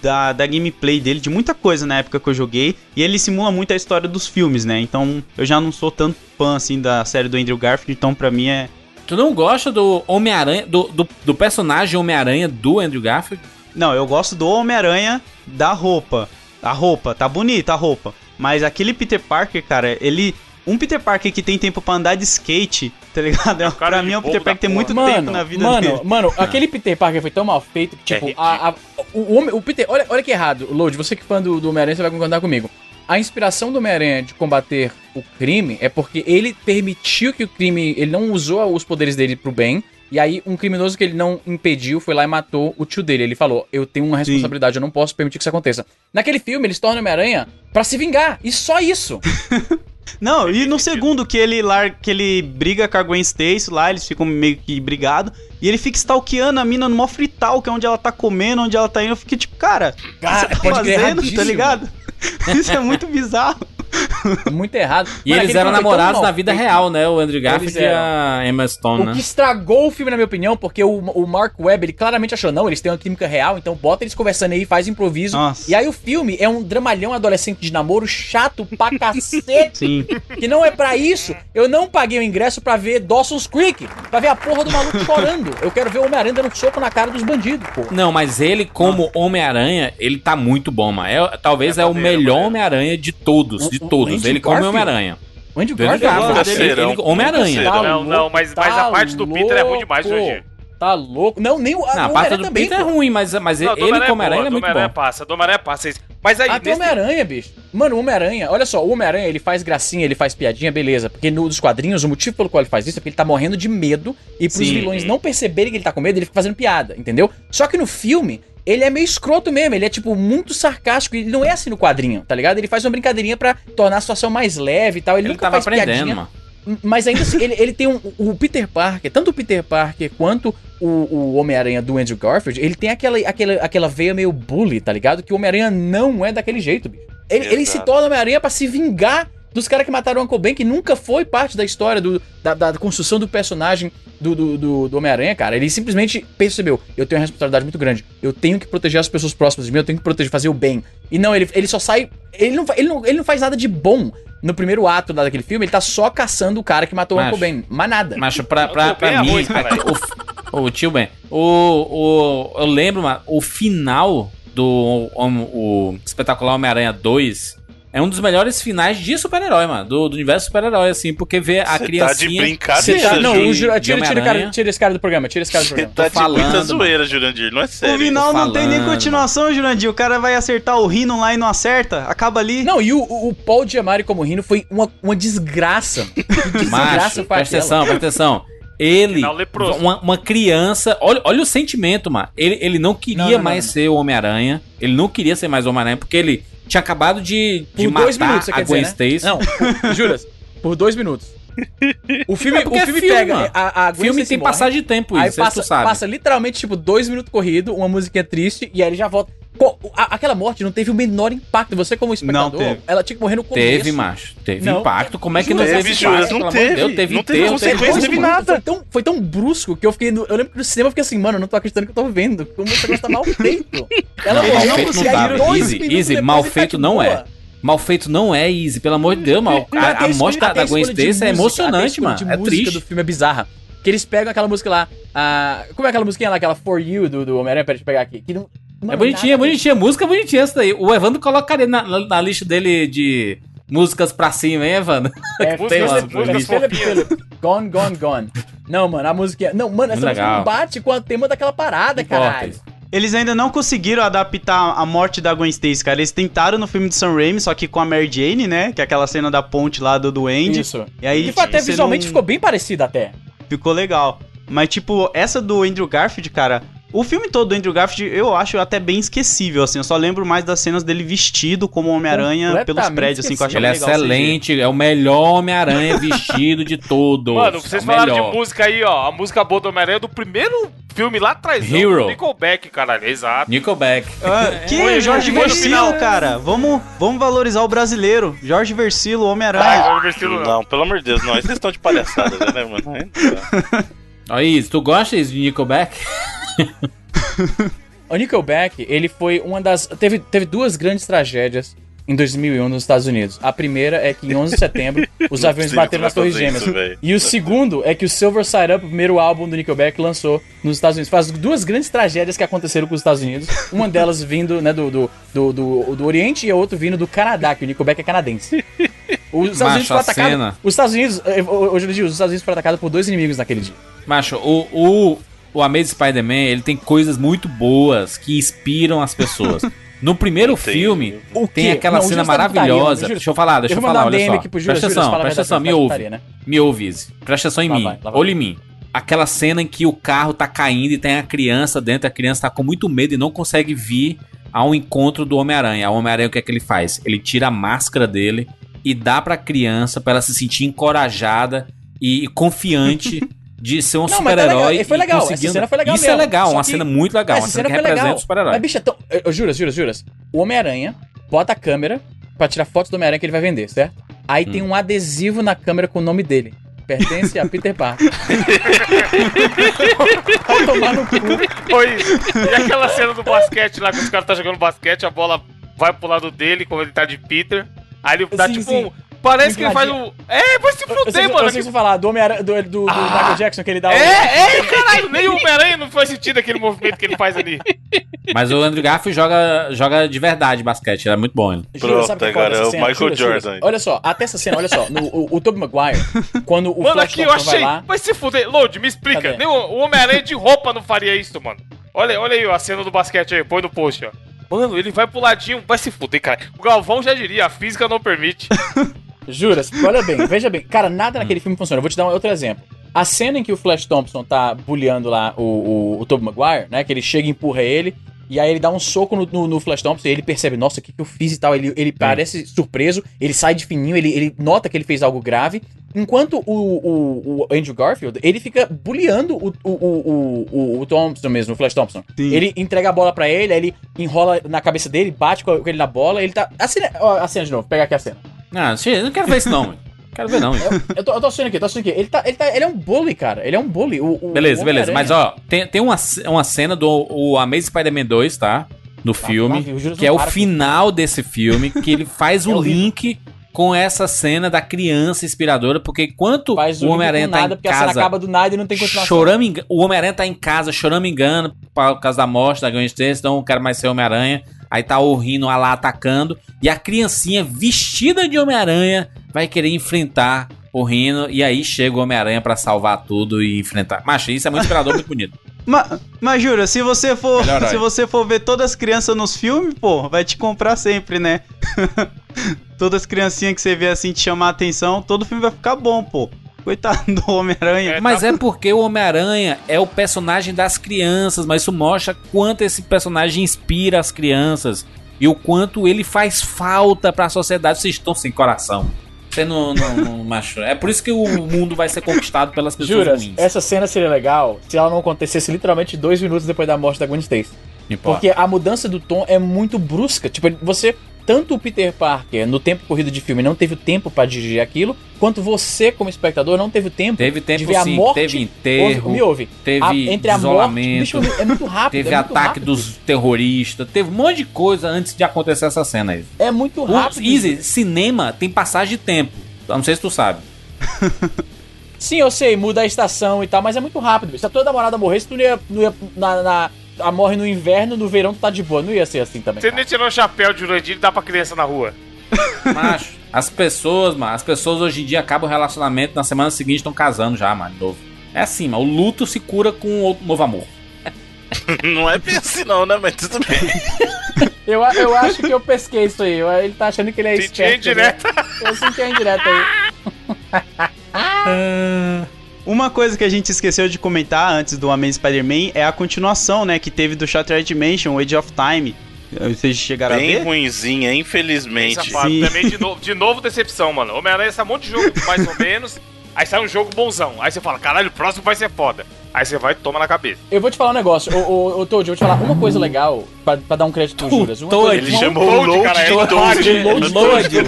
da, da gameplay dele, de muita coisa na época que eu joguei. E ele simula muito a história dos filmes, né? Então eu já não sou tanto fã assim da série do Andrew Garfield, então pra mim é. Tu não gosta do Homem-Aranha, do, do, do personagem Homem-Aranha do Andrew Garfield? Não, eu gosto do Homem-Aranha da roupa. A roupa, tá bonita a roupa. Mas aquele Peter Parker, cara, ele. Um Peter Parker que tem tempo pra andar de skate, tá ligado? É um cara pra mim é um Peter Parker que tem muito mano, tempo na vida mano, dele. Mano, aquele Peter Parker foi tão mal feito que, tipo, É a, a- o, homem- o Peter. Olha, olha que errado, Load, você que é fã do, do Homem-Aranha, você vai concordar comigo. A inspiração do Homem-Aranha de combater o crime é porque ele permitiu que o crime. Ele não usou os poderes dele pro bem. E aí, um criminoso que ele não impediu foi lá e matou o tio dele. Ele falou: Eu tenho uma responsabilidade, eu não posso permitir que isso aconteça. Naquele filme, ele se torna Homem-Aranha pra se vingar. E só isso. Não, e no segundo que ele lar... que ele briga com a Gwen Stacy lá, eles ficam meio que brigados, e ele fica stalkeando a mina no mó frital, que é onde ela tá comendo, onde ela tá indo, eu fiquei tipo, cara, o que Cara, você tá fazendo, tá ligado? Isso é muito bizarro. Muito errado. E Mano, eles eram namorados na vida feito. real, né? O Andrew Garfield Eles e a Emma Stone, O né? que estragou o filme, na minha opinião, porque o, o Mark Webb, ele claramente achou, não, eles têm uma química real, então bota eles conversando aí, faz improviso. Nossa. E aí o filme é um dramalhão adolescente de namoro chato pra cacete. Sim. Que não é pra isso. Eu não paguei o ingresso pra ver Dawson's Creek, pra ver a porra do maluco chorando. Eu quero ver o Homem-Aranha dando soco na cara dos bandidos, pô. Não, mas ele, como Homem-Aranha, ele tá muito bom, mano. É, talvez é, É o melhor. Homem-Aranha de todos, de O- o todos. Ele como Garfield? Homem-Aranha. O Andrew Do Andrew Garfield, Garfield, Homem-Aranha. Tá Não, não, mas- mas a parte do Peter é ruim demais, louco, Jurandir. Tá louco. Não, nem o, Não, a o parte do também, Peter é ruim, mas, mas Não, ele como Homem-Aranha é do muito Homem-Aranha bom. passa, do Homem-Aranha passa. Mas aí, Até o nesse- Homem-Aranha, bicho. Mano, o Homem-Aranha, olha só, o Homem-Aranha ele faz gracinha, ele faz piadinha, beleza. Porque no, dos quadrinhos, o motivo pelo qual ele faz isso é porque ele tá morrendo de medo. E pros Sim. vilões não perceberem que ele tá com medo, ele fica fazendo piada, entendeu? Só que no filme, ele é meio escroto mesmo. Ele é, tipo, muito sarcástico. Ele não é assim no quadrinho, tá ligado? Ele faz uma brincadeirinha pra tornar a situação mais leve e tal. Ele, Ele nunca tava faz aprendendo, piadinha. mano. Mas ainda assim, ele, ele tem um. O Peter Parker, tanto o Peter Parker quanto o, o Homem-Aranha do Andrew Garfield, ele tem aquela, aquela, aquela veia meio bully, tá ligado? Que o Homem-Aranha não é daquele jeito, bicho. Ele, ele se torna Homem-Aranha pra se vingar dos caras que mataram o Uncle Ben, que nunca foi parte da história, do, da, da construção do personagem do, do, do, do Homem-Aranha, cara. Ele simplesmente percebeu: eu tenho uma responsabilidade muito grande. Eu tenho que proteger as pessoas próximas de mim, eu tenho que proteger, fazer o bem. E não, ele, ele só sai. Ele não, ele, não, ele não faz nada de bom. No primeiro ato lá daquele filme, ele tá só caçando o cara que matou o Macho. Uncle Ben. Mais nada. Mas pra, pra, pra é mim, o, o tio Ben, o, o, eu lembro, mano, o final do o, o espetacular Homem-Aranha 2 é um dos melhores finais de super-herói, mano, do, do universo super-herói, assim, porque vê a Cê tá de criancinha... brincadeira, tá- não, de- o Jura- de tira, tira, o cara, tira esse cara do programa, tira esse cara do programa. tá de falando, muita zoeira, Jurandir. Não é O sério. final não tem nem continuação, Jurandir. O cara vai acertar o rino lá e não acerta. Acaba ali. Não, e o, o Paul Giamatti como Rino foi uma, uma desgraça. Desgraça Macho, presta atenção, presta atenção. Ele, uma, uma criança, olha, olha o sentimento, mano. Ele, ele não queria não, não, mais não. ser o Homem-Aranha. Ele não queria ser mais o Homem-Aranha, porque ele tinha acabado de, de Por dois matar minutos, você a quer Gwen dizer, né? Stacy. Não, juras, por dois minutos. O filme, É o é filme filme, pega a, a Gwen filme tem morre, passagem de tempo, Aí isso, passa, passa, tu sabe. passa literalmente, tipo, dois minutos corrido, uma musiquinha triste, e aí ele já volta. Aquela morte não teve o menor impacto. Você, como espectador, teve. ela tinha que morrer no começo. Teve, macho. Teve Não. impacto. Como é que não Jura, teve impacto? não teve. Deus? Teve Não teve consequência, teve nada. Foi tão, foi tão brusco que eu fiquei. no- eu lembro que no cinema eu fiquei assim, mano, eu não tô acreditando que eu tô vendo. Como esse negócio tá mal feito. Ela Não, morreu, mal feito e não aí tá. dois Easy, easy, mal tá feito de não boa. é. Mal feito não é easy, pelo amor de Deus, mal. A, até a morte da, Gwen Stacy é emocionante, mano. É música triste. do filme é bizarra. Que eles pegam aquela música lá. a- como é aquela musiquinha lá, aquela For You do, do Homem-Aranha? Pera, deixa eu pegar aqui. Que não, É bonitinha, é bonitinha. Música bonitinha essa daí. O Evandro colocaria na, na, na lista dele de músicas pra cima, hein, Evandro? É, Tem lá. Gone, gone, gone. Não, mano, a música. Não, mano, essa Muito música legal. não bate com o tema daquela parada, caralho. Eles ainda não conseguiram adaptar a morte da Gwen Stacy, cara. Eles tentaram no filme de Sam Raimi, só que com a Mary Jane, né? Que é aquela cena da ponte lá do Duende. Isso. E aí, Que até visualmente não- ficou bem parecida até. Ficou legal. Mas, tipo, essa do Andrew Garfield, cara. O filme todo do Andrew Garfield eu acho até bem esquecível, assim. Eu só lembro mais das cenas dele vestido como Homem-Aranha pelos prédios, assim, que eu achava Ele é CG. excelente, é o melhor Homem-Aranha vestido de todos. Mano, vocês É falaram melhor. de música aí, ó. A música boa do Homem-Aranha é do primeiro filme lá atrás. Hero. Nickelback, caralho. Exato. Nickelback. Ah, que Foi- Jorge Versilo, cara. Vamos, vamos valorizar o brasileiro. Jorge Versilo, Homem-Aranha. Ah, Não, pelo amor de Deus, não. Vocês estão de palhaçada, né, mano? Aí tu gosta isso de Nickelback? O Nickelback, ele foi uma das. Teve, teve duas grandes tragédias em 2001 nos Estados Unidos. A primeira é que em 11 de setembro os aviões bateram nas Torres Gêmeas. isso, e o segundo é que o Silver Side Up, o primeiro álbum do Nickelback, lançou nos Estados Unidos. Faz duas grandes tragédias que aconteceram com os Estados Unidos. Uma delas vindo né, do, do, do, do, do Oriente e a outra vindo do Canadá, que o Nickelback é canadense. Os Estados Macho, Unidos foram atacados. Os Estados Unidos. Hoje eu digo, os Estados Unidos foram atacados por dois inimigos naquele dia. Macho, o, o, o Amazing Spider-Man, ele tem coisas muito boas que inspiram as pessoas. No primeiro Entendi. filme, O tem quê? aquela Não, o cena tá putaria, maravilhosa. deixa eu falar, deixa eu, eu falar, olha só. Juras, presta atenção, presta atenção, me ouve. putaria, né? Me ouve, Izzy. Presta atenção em Lá mim. vai, lá vai. Olha em mim. Aquela cena em que o carro tá caindo e tem a criança dentro, a criança tá com muito medo e não consegue vir ao encontro do Homem-Aranha. O Homem-Aranha, o que é que ele faz? Ele tira a máscara dele e dá pra criança pra ela se sentir encorajada e confiante de ser um tá super-herói. legal, foi legal, conseguindo- essa cena foi legal Isso mesmo. é legal, Só uma que- cena muito legal, Essa uma cena cena que foi representa legal. o super-herói. Mas, bicho, então, eu, juras, juras, juras. O Homem-Aranha bota a câmera pra tirar fotos do Homem-Aranha que ele vai vender, certo? Aí Hum. tem um adesivo na câmera com o nome dele. Pertence a Peter Parker. Vai tomar no cu. Oi. E aquela cena do basquete lá, que os caras tá jogando basquete, a bola vai pro lado dele, como ele tá de Peter. Aí ele dá Sim, tipo sim. um. Parece que ele faz um. É, vai se Eu fuder, eu mano. sei você falar do, Homem-Aranha- do, do, do Michael Jackson que ele dá o- É, é, caralho, nem o Homem-Aranha não faz sentido aquele movimento que ele faz ali. Mas o Andrew Garfield joga, joga de verdade basquete, ele é muito bom ele. Jura, Pronto, que é foda agora é o cena? Michael Jura, Jordan. Jura. Olha só, até essa cena, olha só. No, o, o Tobey Maguire, quando o Mano, aqui eu achei. vai lá... Vai se fuder. Load, me explica. Cadê? Nem o, o Homem-Aranha de roupa não faria isso, mano. Olha, olha aí ó, a cena do basquete aí, põe no post, ó. Mano, ele vai pro ladinho, vai se fuder, cara. O Galvão já diria, a física não permite. Jura, olha bem, veja bem. Cara, nada naquele filme funciona. Eu vou te dar um outro exemplo. A cena em que o Flash Thompson tá bulleando lá o, o, o Tobey Maguire, né? Que ele chega e empurra ele. E aí ele dá um soco no, no, no Flash Thompson e ele percebe, nossa, o que, que eu fiz e tal. Ele, ele parece surpreso, ele sai de fininho, ele, ele nota que ele fez algo grave. Enquanto o, o, o Andrew Garfield, ele fica bulleando o, o, o, o, o Thompson mesmo, o Flash Thompson. Sim. Ele entrega a bola pra ele, aí ele enrola na cabeça dele, bate com ele na bola, ele tá... A cena, ó, a cena de novo, pega aqui a cena. Ah, eu não quero ver isso não. Quero ver não. Eu, eu tô, eu tô assistindo aqui, tô assistindo aqui. Ele, tá, ele, tá, ele é um bully, cara. Ele é um bully. O, o- Beleza, beleza. Mas ó, tem, tem uma, uma cena do o Amazing Spider-Man 2, tá? No filme? O Juras que é o para final desse filme, que ele faz É o horrível. link com essa cena da criança inspiradora, porque enquanto faz o Homem-Aranha tá nada, em porque a cena casa acaba do nada e não tem continuação. chorando, o Homem-Aranha tá em casa chorando engano por causa da morte da Gwen Stacy, então não quero mais ser Homem-Aranha. Aí tá o Rino lá atacando e a criancinha vestida de Homem-Aranha vai querer enfrentar o Rino e aí chega o Homem-Aranha pra salvar tudo e enfrentar. Macho, isso é muito inspirador, muito bonito. Mas, mas jura, se você for, Melhor se herói. você for ver todas as crianças nos filmes, pô, vai te comprar sempre, né? todas as criancinhas que você vê assim te chamar a atenção, todo filme vai ficar bom, pô. Coitado do Homem-Aranha. É, Mas tá- é porque o Homem-Aranha é o personagem das crianças, mas isso mostra quanto esse personagem inspira as crianças e o quanto ele faz falta pra sociedade. Vocês estão sem coração. Você não, não, não macho. É por isso que o mundo vai ser conquistado pelas pessoas Jura, ruins. essa cena seria legal se ela não acontecesse literalmente dois minutos depois da morte da Gwen Stacy. Porque a mudança do tom é muito brusca. Tipo, você. Tanto o Peter Parker, no tempo corrido de filme, não teve o tempo pra dirigir aquilo, quanto você, como espectador, não teve o tempo Teve tempo de ver a sim, morte. teve enterro, Ouve- me ouve. teve A- entre a morte. isolamento, Bicho, é muito rápido. teve é muito ataque rápido. dos terroristas, teve um monte de coisa antes de acontecer essa cena aí. É muito O, rápido. Easy, cinema tem passagem de tempo. Não sei se tu sabe. Sim, eu sei, muda a estação e tal, mas é muito rápido. Se a tua namorada morresse, tu não ia. Não ia na, na- a morre no inverno, no verão tu tá de boa. Não ia ser assim também. Você nem tirou o chapéu de Jurandir e dá pra criança na rua. Macho, as pessoas, mano, as pessoas hoje em dia acabam o relacionamento, na semana seguinte estão casando já, mano, de novo. É assim, mano, o luto se cura com outro novo amor. Não é bem assim não, né? Mas tudo bem. Eu, eu acho que eu pesquei isso aí. Ele tá achando que ele é Senti esperto. indireta. né? Eu senti a indireta aí. Uma coisa que a gente esqueceu de comentar antes do Amazing Spider-Man é a continuação, né, que teve do Shattered Dimension, Age of Time. Vocês chegaram Bem a ver? Bem infelizmente. safado. Sim. Também de novo, de novo decepção, mano. Homem-Aranha sai um monte de jogo mais ou menos. Aí sai um jogo bonzão. Aí você fala, caralho, o próximo vai ser foda. Aí você vai e toma na cabeça. Eu vou te falar um negócio. Ô, ô, ô Toad, eu vou te falar uma coisa legal pra, pra dar um crédito pro Juras. Uma Toad, coisa, Ele chamou o Load, Load cara, é Toad. Load, Load,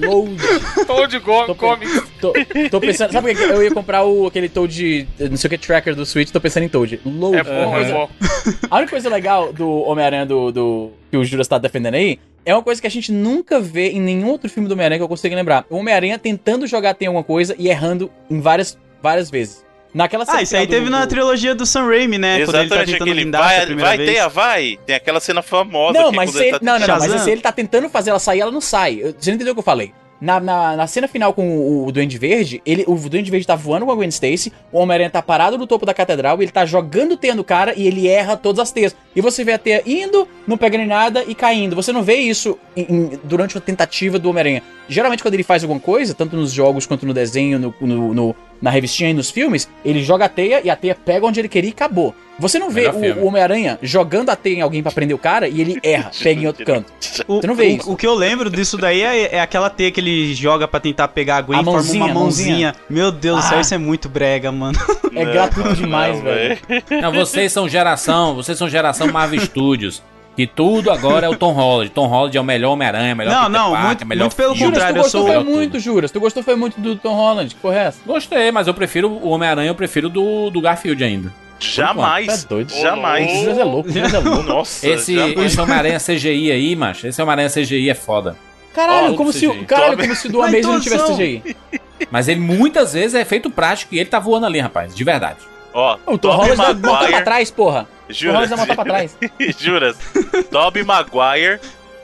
load, load, go, Tô, come. tô, tô pensando, sabe o que eu ia comprar o, aquele Toad, não sei o que, tracker do Switch, tô pensando em Toad. Load. É bom, é bom. A única coisa legal do Homem-Aranha do, do- que o Juras tá defendendo aí é uma coisa que a gente nunca vê em nenhum outro filme do Homem-Aranha que eu consigo lembrar. O Homem-Aranha tentando jogar tem alguma coisa e errando em várias, várias vezes. Naquela Ah, isso aí teve do- na trilogia do Sam Raimi, né? Quando ele tá Exatamente tentando aquele blindar vai, primeira vai vez. ter a vai. Tem aquela cena famosa Não, que mas se ele tá não, não, não, mas se ele tá tentando fazer ela sair, ela não sai. Você não entendeu o que eu falei? Na, na, na cena final com o, o Duende Verde, ele, o Duende Verde tá voando com a Gwen Stacy, o Homem-Aranha tá parado no topo da catedral, ele tá jogando teia no cara e ele erra todas as teias. E você vê a teia indo, não pegando em nada e caindo. Você não vê isso em- em- durante a tentativa do Homem-Aranha. Geralmente, quando ele faz alguma coisa, tanto nos jogos quanto no desenho, no, no- no- na revistinha e nos filmes, ele joga a teia e a teia pega onde ele queria e acabou. Você não vê o, o Homem-Aranha jogando a teia em alguém pra prender o cara e ele erra, pega em outro canto. O, Você não vê o- isso. O que eu lembro disso daí é, é aquela teia que ele joga pra tentar pegar a Gwen A e forma uma mãozinha. mãozinha. Meu Deus do Ah. céu, isso é muito brega, mano. É gratuito demais, Não, velho. Não, vocês são geração, vocês são geração Marvel Studios. Que tudo agora é o Tom Holland. Tom Holland é o melhor Homem-Aranha, melhor Não, Peter não, Parker, muito- melhor muito pelo Juras, tu contrário, eu gostou sou- foi muito, Juras. Tu gostou foi muito do Tom Holland. Que porra é essa? Gostei, mas eu prefiro o Homem-Aranha, eu prefiro do, do Garfield ainda. Jamais. Tá doido. Jamais. O Juras é louco, o Juras é louco. Nossa, Esse, jamais. esse Homem-Aranha CGI aí, macho, esse Homem-Aranha CGI é foda. Caralho, como se, CGI. o- caralho, como se do Amazing não tivesse. CGI. Mas ele muitas vezes é feito prático e ele tá voando ali, rapaz, de verdade. Ó, O Tom Holland vai montar pra trás, porra. Tom Juras, Holland vai montar pra trás. juras. Tobey Maguire,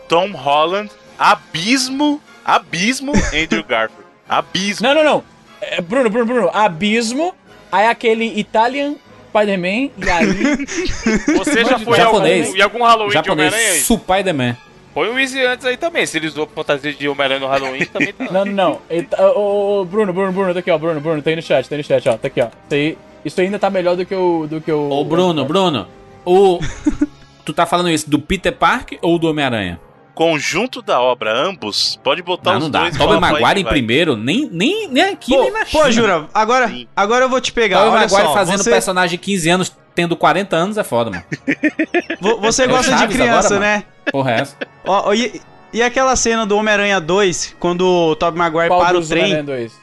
Tom Holland, Abismo, Abismo, Andrew Garfield. Abismo. Não, não, não. É, Bruno, Bruno, Bruno. Abismo, aí aquele Italian Spider-Man, e aí... Você já foi Japonês. algum, em algum Halloween de Japonês, Homem-Aranha aí? Spider-Man. Põe o Easy antes aí também. Se ele usou fantasia de Homem-Aranha no Halloween, também tá. Não, não, não. Tá- Ô, ô, Bruno, Bruno, Bruno, tá aqui, ó. Bruno, Bruno, tá aí no chat, tá aí no chat, ó. Tá aqui, ó. Isso aí, isso ainda tá melhor do que o... Do que o Ô, Bruno, Bruno, o... tu tá falando isso do Peter Parker ou do Homem-Aranha? Conjunto da obra, ambos. Pode botar Não, os não dá. dois. Tobey Maguire em vai. primeiro, nem, nem, nem aqui, Pô, nem na China. pô, Jura, agora, Sim. agora eu vou te pegar. Tobey Maguire só, fazendo você, personagem de 15 anos, tendo 40 anos, é foda, mano. vo- você É gosta de criança, agora, né? Porra, é essa? Ó, e, e aquela cena do Homem-Aranha 2, quando o Tobey Maguire Qual para o trem?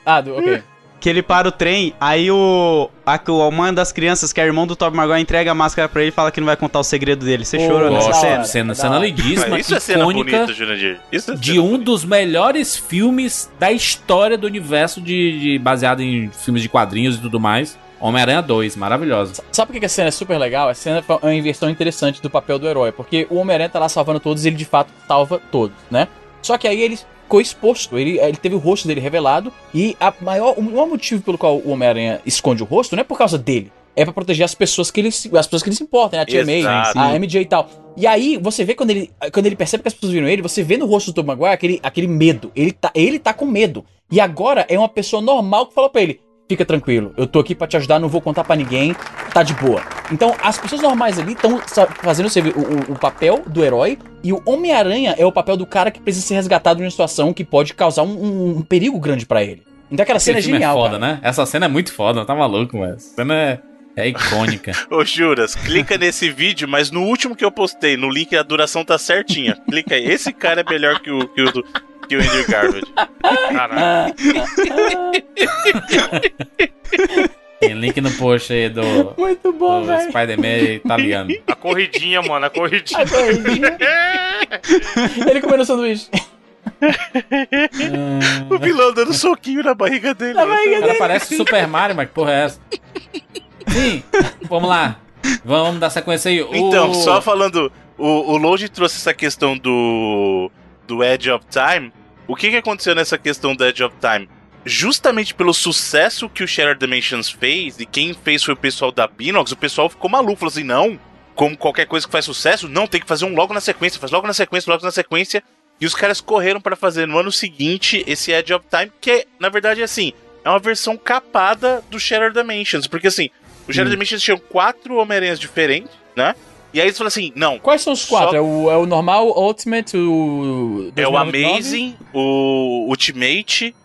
Ah, do, ok. Que ele para o trem, aí o a, a mãe das crianças, que é irmão do Tobey Maguire, entrega a máscara pra ele e fala que não vai contar o segredo dele. Você Pô, chorou Gosto. nessa da cena? Cena, cena lindíssima, Mas Isso é cena bonita, Jurandir. Isso é de um dos melhores filmes da história do universo de, de- baseado em filmes de quadrinhos e tudo mais. Homem-Aranha 2, maravilhosa. Sabe por que a cena é super legal? A cena é uma inversão interessante do papel do herói, porque o Homem-Aranha tá lá salvando todos e ele de fato salva todos, né? Só que aí ele ficou exposto, ele, ele teve o rosto dele revelado e a maior, o maior motivo pelo qual o Homem-Aranha esconde o rosto não é por causa dele, é pra proteger as pessoas que ele, se- as pessoas que ele se importa, né? A Tia May, a MJ e tal. E aí, você vê quando ele, quando ele percebe que as pessoas viram ele, você vê no rosto do Tom Maguire aquele, aquele medo. Ele tá, ele tá com medo. E agora é uma pessoa normal que falou pra ele: fica tranquilo, eu tô aqui pra te ajudar, não vou contar pra ninguém, tá de boa. Então, as pessoas normais ali estão fazendo o, o- o papel do herói e o Homem-Aranha é o papel do cara que precisa ser resgatado de uma situação que pode causar um, um- um perigo grande pra ele. Então aquela cena é filme genial. é foda, cara. né? Essa cena é muito foda, tá maluco, mas. Essa cena é. É icônica. Ô, Juras, clica nesse vídeo, mas no último que eu postei, no link, a duração tá certinha. Clica aí. Esse cara é melhor que o, que o, do- que o Andrew Garfield. Caralho. Tem link no post aí do, Muito bom, do velho. Spider-Man italiano. A corridinha, mano, a corridinha. A corridinha. Ele comendo sanduíche. O vilão dando soquinho na barriga dele. Na barriga O cara parece Super Mario, mas que porra é essa? Sim, vamos lá. Vamos dar sequência aí. O- Então, só falando, o, o trouxe essa questão do, do Edge of Time. O que, que aconteceu nessa questão do Edge of Time? Justamente pelo sucesso que o Shattered Dimensions fez, e quem fez foi o pessoal da Binox, o pessoal ficou maluco, falou assim, não, como qualquer coisa que faz sucesso, não, tem que fazer um logo na sequência, faz logo na sequência, logo na sequência. E os caras correram para fazer no ano seguinte esse Edge of Time, que é, na verdade é assim, é uma versão capada do Shattered Dimensions, porque assim, o Shattered Dimensions tinha quatro Homem-Aranhas diferentes, né? E aí eles falaram assim, não, Quais são os quatro? Só- É, o, é o normal, o Ultimate, o. é o 2099? Amazing, o Ultimate,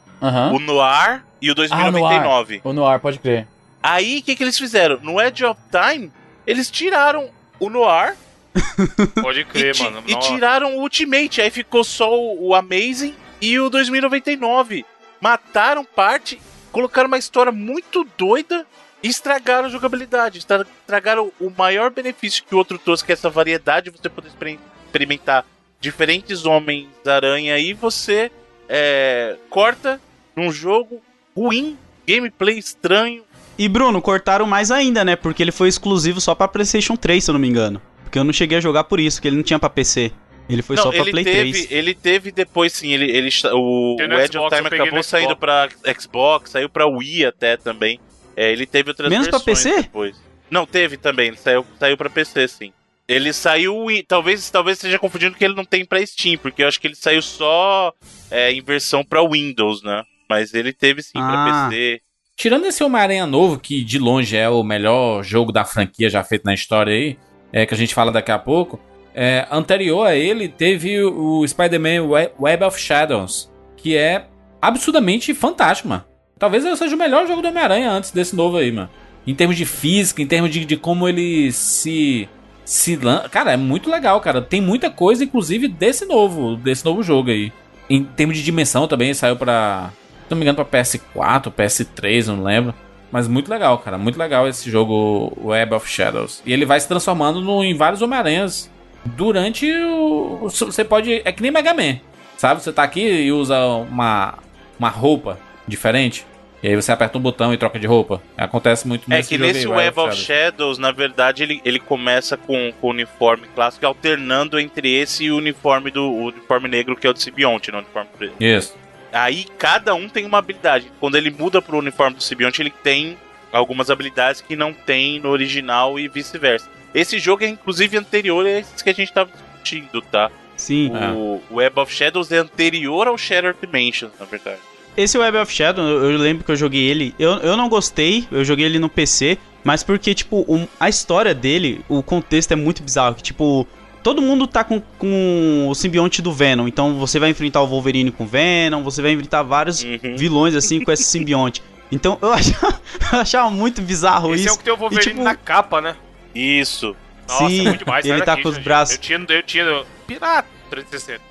o Noir e o Ah, 2099. O Noir, pode crer. Aí, o que, que eles fizeram? No Edge of Time, eles tiraram o Noir Pode e, crer, ti- mano. e tiraram o Ultimate. Aí ficou só o, o Amazing e o 2099. Mataram parte, colocaram uma história muito doida e estragaram a jogabilidade. Estra- Estragaram o maior benefício que o outro trouxe, que é essa variedade, você poder exper- experimentar diferentes Homens-Aranha e você é, corta num jogo ruim, gameplay estranho. E Bruno, cortaram mais ainda, né? Porque ele foi exclusivo só pra PlayStation 3, se eu não me engano. Porque eu não cheguei a jogar por isso, que ele não tinha pra PC. Ele foi Não, só pra ele Play teve, 3. ele teve depois sim, ele, ele o, o Edge of Time acabou saindo pra Xbox, saiu pra Wii até também. É, ele teve outras Menos pra versões PC? depois. Não, teve também, ele saiu, saiu pra PC sim. Ele saiu e talvez talvez esteja confundindo que ele não tem pra Steam, porque eu acho que ele saiu só é, em versão pra Windows, né? Mas ele teve sim Ah. pra PC. Tirando esse Homem-Aranha novo, que de longe é o melhor jogo da franquia já feito na história aí, é, que a gente fala daqui a pouco, é, anterior a ele teve o Spider-Man We- Web of Shadows, que é absurdamente fantástico, mano. Talvez ele seja o melhor jogo do Homem-Aranha antes desse novo aí, mano. Em termos de física, em termos de, de como ele se. se lan- Cara, é muito legal, cara. Tem muita coisa, inclusive, desse novo, desse novo jogo aí. Em termos de dimensão também, saiu pra. Se não me engano, pra PS4, PS3, não lembro. Mas muito legal, cara. Muito legal esse jogo Web of Shadows. E ele vai se transformando no- em vários Homem-Aranhas durante o. Você pode. É que nem Mega Man. Sabe? Você tá aqui e usa uma, uma roupa diferente. E aí você aperta um botão e troca de roupa. Acontece muito É nesse que jogo nesse aí, Web of Shadows, na verdade, ele, ele começa com, com o uniforme clássico, alternando entre esse e o uniforme do o uniforme negro, que é o do Sibionte, no uniforme preto. Isso. Aí cada um tem uma habilidade. Quando ele muda pro uniforme do Sibionte, ele tem algumas habilidades que não tem no original e vice-versa. Esse jogo é inclusive anterior a esses que a gente tava discutindo, tá? Sim. O Web of Shadows é anterior ao Shattered Dimensions, na verdade. Esse Web of Shadow, eu lembro que eu joguei ele. Eu, eu não gostei, eu joguei ele no PC, mas porque, tipo, um- a história dele, o contexto é muito bizarro. Que, tipo, todo mundo tá com, com o simbionte do Venom. Então você vai enfrentar o Wolverine com o Venom, você vai enfrentar vários Uhum. vilões assim com esse simbionte. Então eu achava, eu achava muito bizarro Esse isso. é o que tem o Wolverine E, tipo, na capa, né? Isso. Nossa, Sim, é muito demais. ele tá daqui, com os gente. braços. Eu tinha, eu tinha Pirata 360.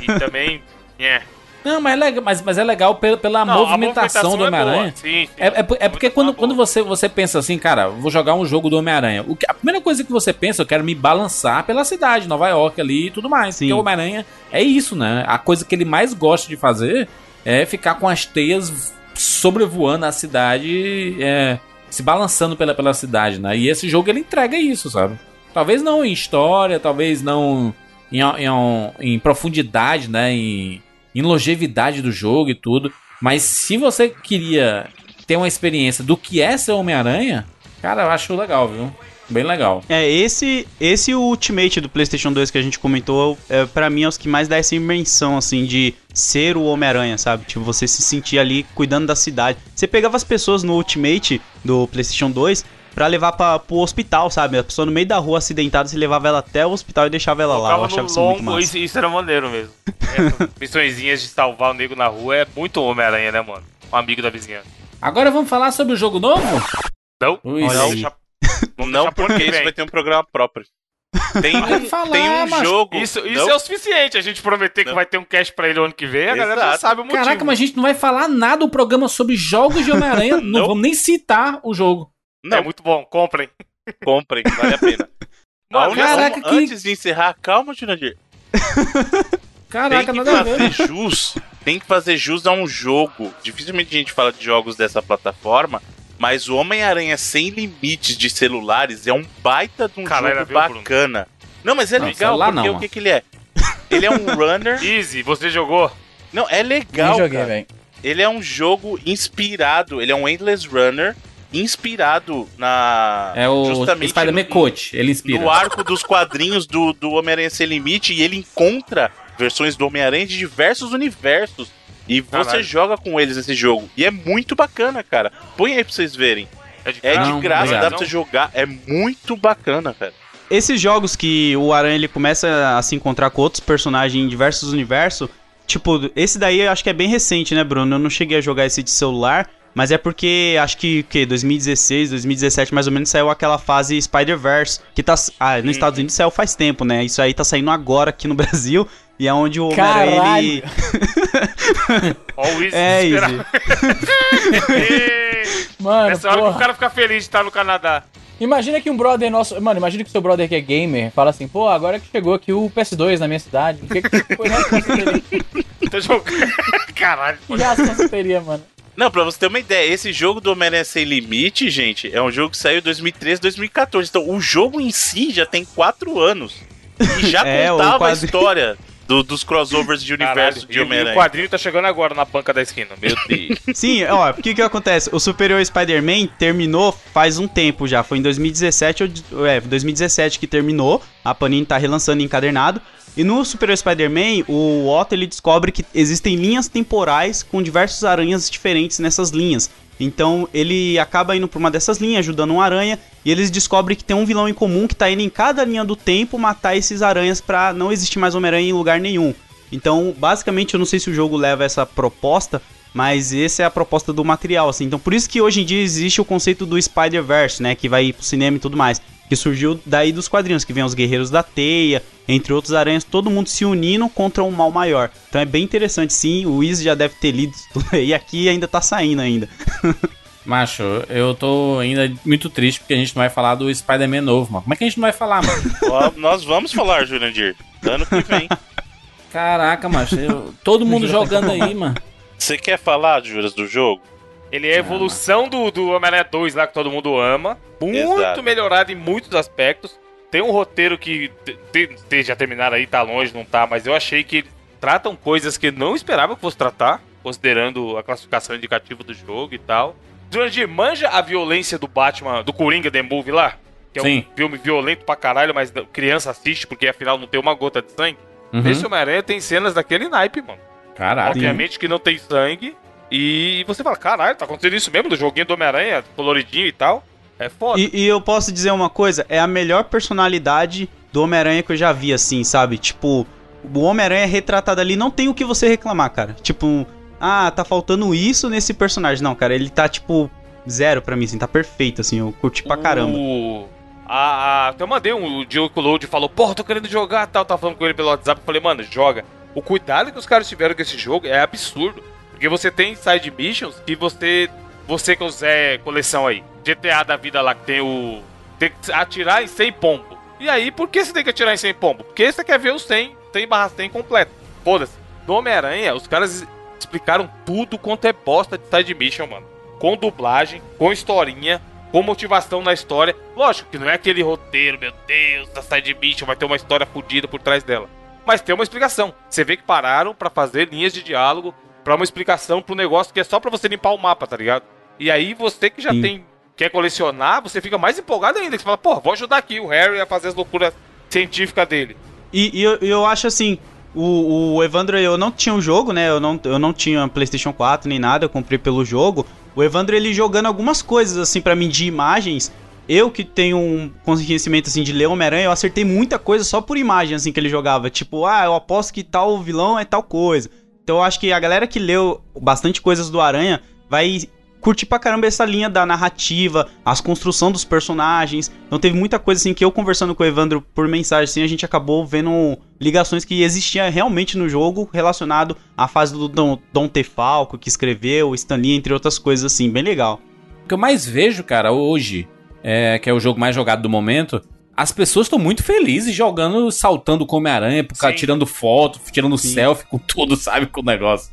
E também, é. Não, mas é legal, mas, mas é legal pela, pela Não, movimentação do é. Homem-Aranha. É, é, por- é porque quando, boa. quando você, você pensa assim, cara, vou jogar um jogo do Homem-Aranha. o que- A primeira coisa que você pensa, eu quero me balançar pela cidade, Nova York ali e tudo mais. Sim. Porque o Homem-Aranha é isso, né? A coisa que ele mais gosta de fazer é ficar com as teias sobrevoando a cidade, é, se balançando pela, pela cidade, né? E esse jogo ele entrega isso, sabe? Talvez não em história, talvez não em, em, em profundidade, né? Em, em longevidade do jogo e tudo. Mas se você queria ter uma experiência do que é ser Homem-Aranha, cara, eu acho legal, viu? Bem legal. É, esse esse Ultimate do PlayStation 2 que a gente comentou, é, para mim é os que mais dá essa imensão, assim, de ser o Homem-Aranha, sabe? Tipo, você se sentir ali cuidando da cidade. Você pegava as pessoas no Ultimate do PlayStation 2 pra levar pra, pro hospital, sabe? A pessoa no meio da rua acidentada, você levava ela até o hospital e deixava ela lá. Eu achava isso muito massa. isso, isso era maneiro mesmo. Essas missõezinhas de salvar o nego na rua é muito Homem-Aranha, né, mano? Um amigo da vizinhança. Agora vamos falar sobre o jogo novo? Não? Ui, Não, já- Vamos não porque que isso vai ter um programa próprio. Tem Vai um, falar, tem um macho. jogo. Isso, isso é o suficiente. A gente prometer que Não. vai ter um cast pra ele ano que vem, a galera já Exato. sabe o motivo. Caraca, mas a gente não vai falar nada do programa sobre jogos de Homem-Aranha. não Não. vamos nem citar o jogo. Não, É muito bom, comprem. comprem, vale a pena. Mano, caraca, que- Antes de encerrar, calma, Jurandir. Caraca, tem que fazer jus. Tem que fazer jus a um jogo. Dificilmente a gente fala de jogos dessa plataforma. Mas o Homem-Aranha Sem Limites de celulares é um baita de um Caralho, jogo viu, Bruno? bacana. Não, mas é Não, legal, porque não, o que, que ele é? Ele é um runner. Easy, você jogou? Não, é legal. Nem joguei, cara. velho. Ele é um jogo inspirado. Ele é um Endless Runner inspirado na. É o justamente Spider-Man Coach, ele inspira. no arco dos quadrinhos do, do Homem-Aranha Sem Limite e ele encontra versões do Homem-Aranha de diversos universos. E você Caralho. joga com eles esse jogo. E é muito bacana, cara. Põe aí pra vocês verem. É de É de graça, obrigado. dá pra você jogar. É muito bacana, cara. Esses jogos que o Aranha ele começa a se encontrar com outros personagens em diversos universos, tipo, esse daí eu acho que é bem recente, né, Bruno? Eu não cheguei a jogar esse de celular, mas é porque acho que, que 2016, 2017 mais ou menos saiu aquela fase Spider-Verse, que tá ah, nos Estados Unidos saiu faz tempo, né? Isso aí tá saindo agora aqui no Brasil. E é onde o Homem-Aranha ele. Easy É, desesperado. Mano, Nessa hora que o porra. cara fica feliz de estar no Canadá. Imagina que um brother nosso. Mano, imagina que o seu brother que é gamer fala assim, pô, agora que chegou aqui o PS2 na minha cidade. O que, que foi você teria? Tô jogando. Caralho. Que reação você teria, mano? Não, pra você ter uma ideia, esse jogo do Homem-Aranha Sem Limite, gente, é um jogo que saiu em 2013, 2014. Então, o jogo em si já tem 4 anos. E já É, contava a história do- dos crossovers de universo Caralho, de e o Homem-Aranha. quadrinho tá chegando agora na banca da esquina. Meu Deus. Sim, ó, o que que acontece? O Superior Spider-Man terminou faz um tempo já, foi em 2017, ou de- é, 2017 que terminou, a Panini tá relançando encadernado, e no Superior Spider-Man, o Otto ele descobre que existem linhas temporais com diversos aranhas diferentes nessas linhas. Então ele acaba indo por uma dessas linhas, ajudando um aranha, e eles descobrem que tem um vilão em comum que tá indo em cada linha do tempo matar esses aranhas pra não existir mais Homem-Aranha em lugar nenhum. Então, basicamente, eu não sei se o jogo leva essa proposta, mas essa é a proposta do material, assim. Então, por isso que hoje em dia existe o conceito do Spider-Verse, né? Que vai pro cinema e tudo mais. Que surgiu daí dos quadrinhos, que vem os Guerreiros da Teia, entre outros aranhas, todo mundo se unindo contra um mal maior. Então é bem interessante, sim. O Wiz já deve ter lido isso tudo aí. Aqui ainda tá saindo ainda. Macho, eu tô ainda muito triste porque a gente não vai falar do Spider-Man novo, mano. Como é que a gente não vai falar, mano? Nós vamos falar, Jurandir. Ano que vem. Caraca, macho. eu- todo mundo jogando aí, mano. Você quer falar, Juras, do jogo? Ele é a evolução do, do Homem-Aranha 2 lá que todo mundo ama. Muito Exato. melhorado em muitos aspectos. Tem um roteiro que te- te- já terminaram aí, tá longe, não tá, mas eu achei que tratam coisas que não esperava que fosse tratar, considerando a classificação indicativa do jogo e tal. Jurandir, manja a violência do Batman, do Coringa The Movie lá? Que é Sim. um filme violento pra caralho, mas criança assiste porque afinal não tem uma gota de sangue. Uhum. Esse Homem-Aranha tem cenas daquele naipe, mano. Caraca. Obviamente que não tem sangue. E você fala, caralho, tá acontecendo isso mesmo do joguinho do Homem-Aranha, coloridinho e tal. É foda. E, e eu posso dizer uma coisa: é a melhor personalidade do Homem-Aranha que eu já vi, assim, sabe? Tipo, o Homem-Aranha retratado ali não tem o que você reclamar, cara. Tipo, ah, tá faltando isso nesse personagem. Não, cara, ele tá, tipo, zero pra mim, assim, tá perfeito, assim, eu curti pra caramba. O... A, a, até eu mandei um, o Diogo Load falou, porra, tô querendo jogar tal, tava falando com ele pelo WhatsApp, eu falei, mano, joga. O cuidado que os caras tiveram com esse jogo é absurdo. Porque você tem side missions que você, você que quiser coleção aí, GTA da vida lá que tem o... Tem que atirar em 100 pombo. E aí, por que você tem que atirar em 100 pombo? Porque você quer ver o 100, 100 barra 100 completo. Foda-se. No Homem-Aranha, os caras explicaram tudo quanto é bosta de side mission, mano. Com dublagem, com historinha, com motivação na história. Lógico que não é aquele roteiro, meu Deus, da side mission vai ter uma história fodida por trás dela. Mas tem uma explicação. Você vê que pararam pra fazer linhas de diálogo, pra uma explicação pro negócio que é só pra você limpar o mapa, tá ligado? E aí você que já Sim. tem quer colecionar, você fica mais empolgado ainda. que Você fala, pô, vou ajudar aqui o Harry a fazer as loucuras científicas dele. E, e eu, eu acho assim, o, o Evandro, eu não tinha o jogo, né? Eu não, eu não tinha PlayStation 4 nem nada, eu comprei pelo jogo. O Evandro, ele jogando algumas coisas, assim, pra mim, de imagens. Eu que tenho um conhecimento, assim, de ler Homem-Aranha, eu acertei muita coisa só por imagem, assim, que ele jogava. Tipo, ah, eu aposto que tal vilão é tal coisa. Então eu acho que a galera que leu bastante coisas do Aranha vai curti pra caramba essa linha da narrativa, as construção dos personagens. Então teve muita coisa assim que eu conversando com o Evandro por mensagem, assim, a gente acabou vendo ligações que existiam realmente no jogo relacionado à fase do Dom, Dom Tefalco, que escreveu, Stan Lee, entre outras coisas assim, bem legal. O que eu mais vejo, cara, hoje, é, que é o jogo mais jogado do momento, as pessoas estão muito felizes jogando, saltando com Homem-Aranha, por causa- Sim. tirando foto, tirando selfie com tudo, sabe? Com o negócio.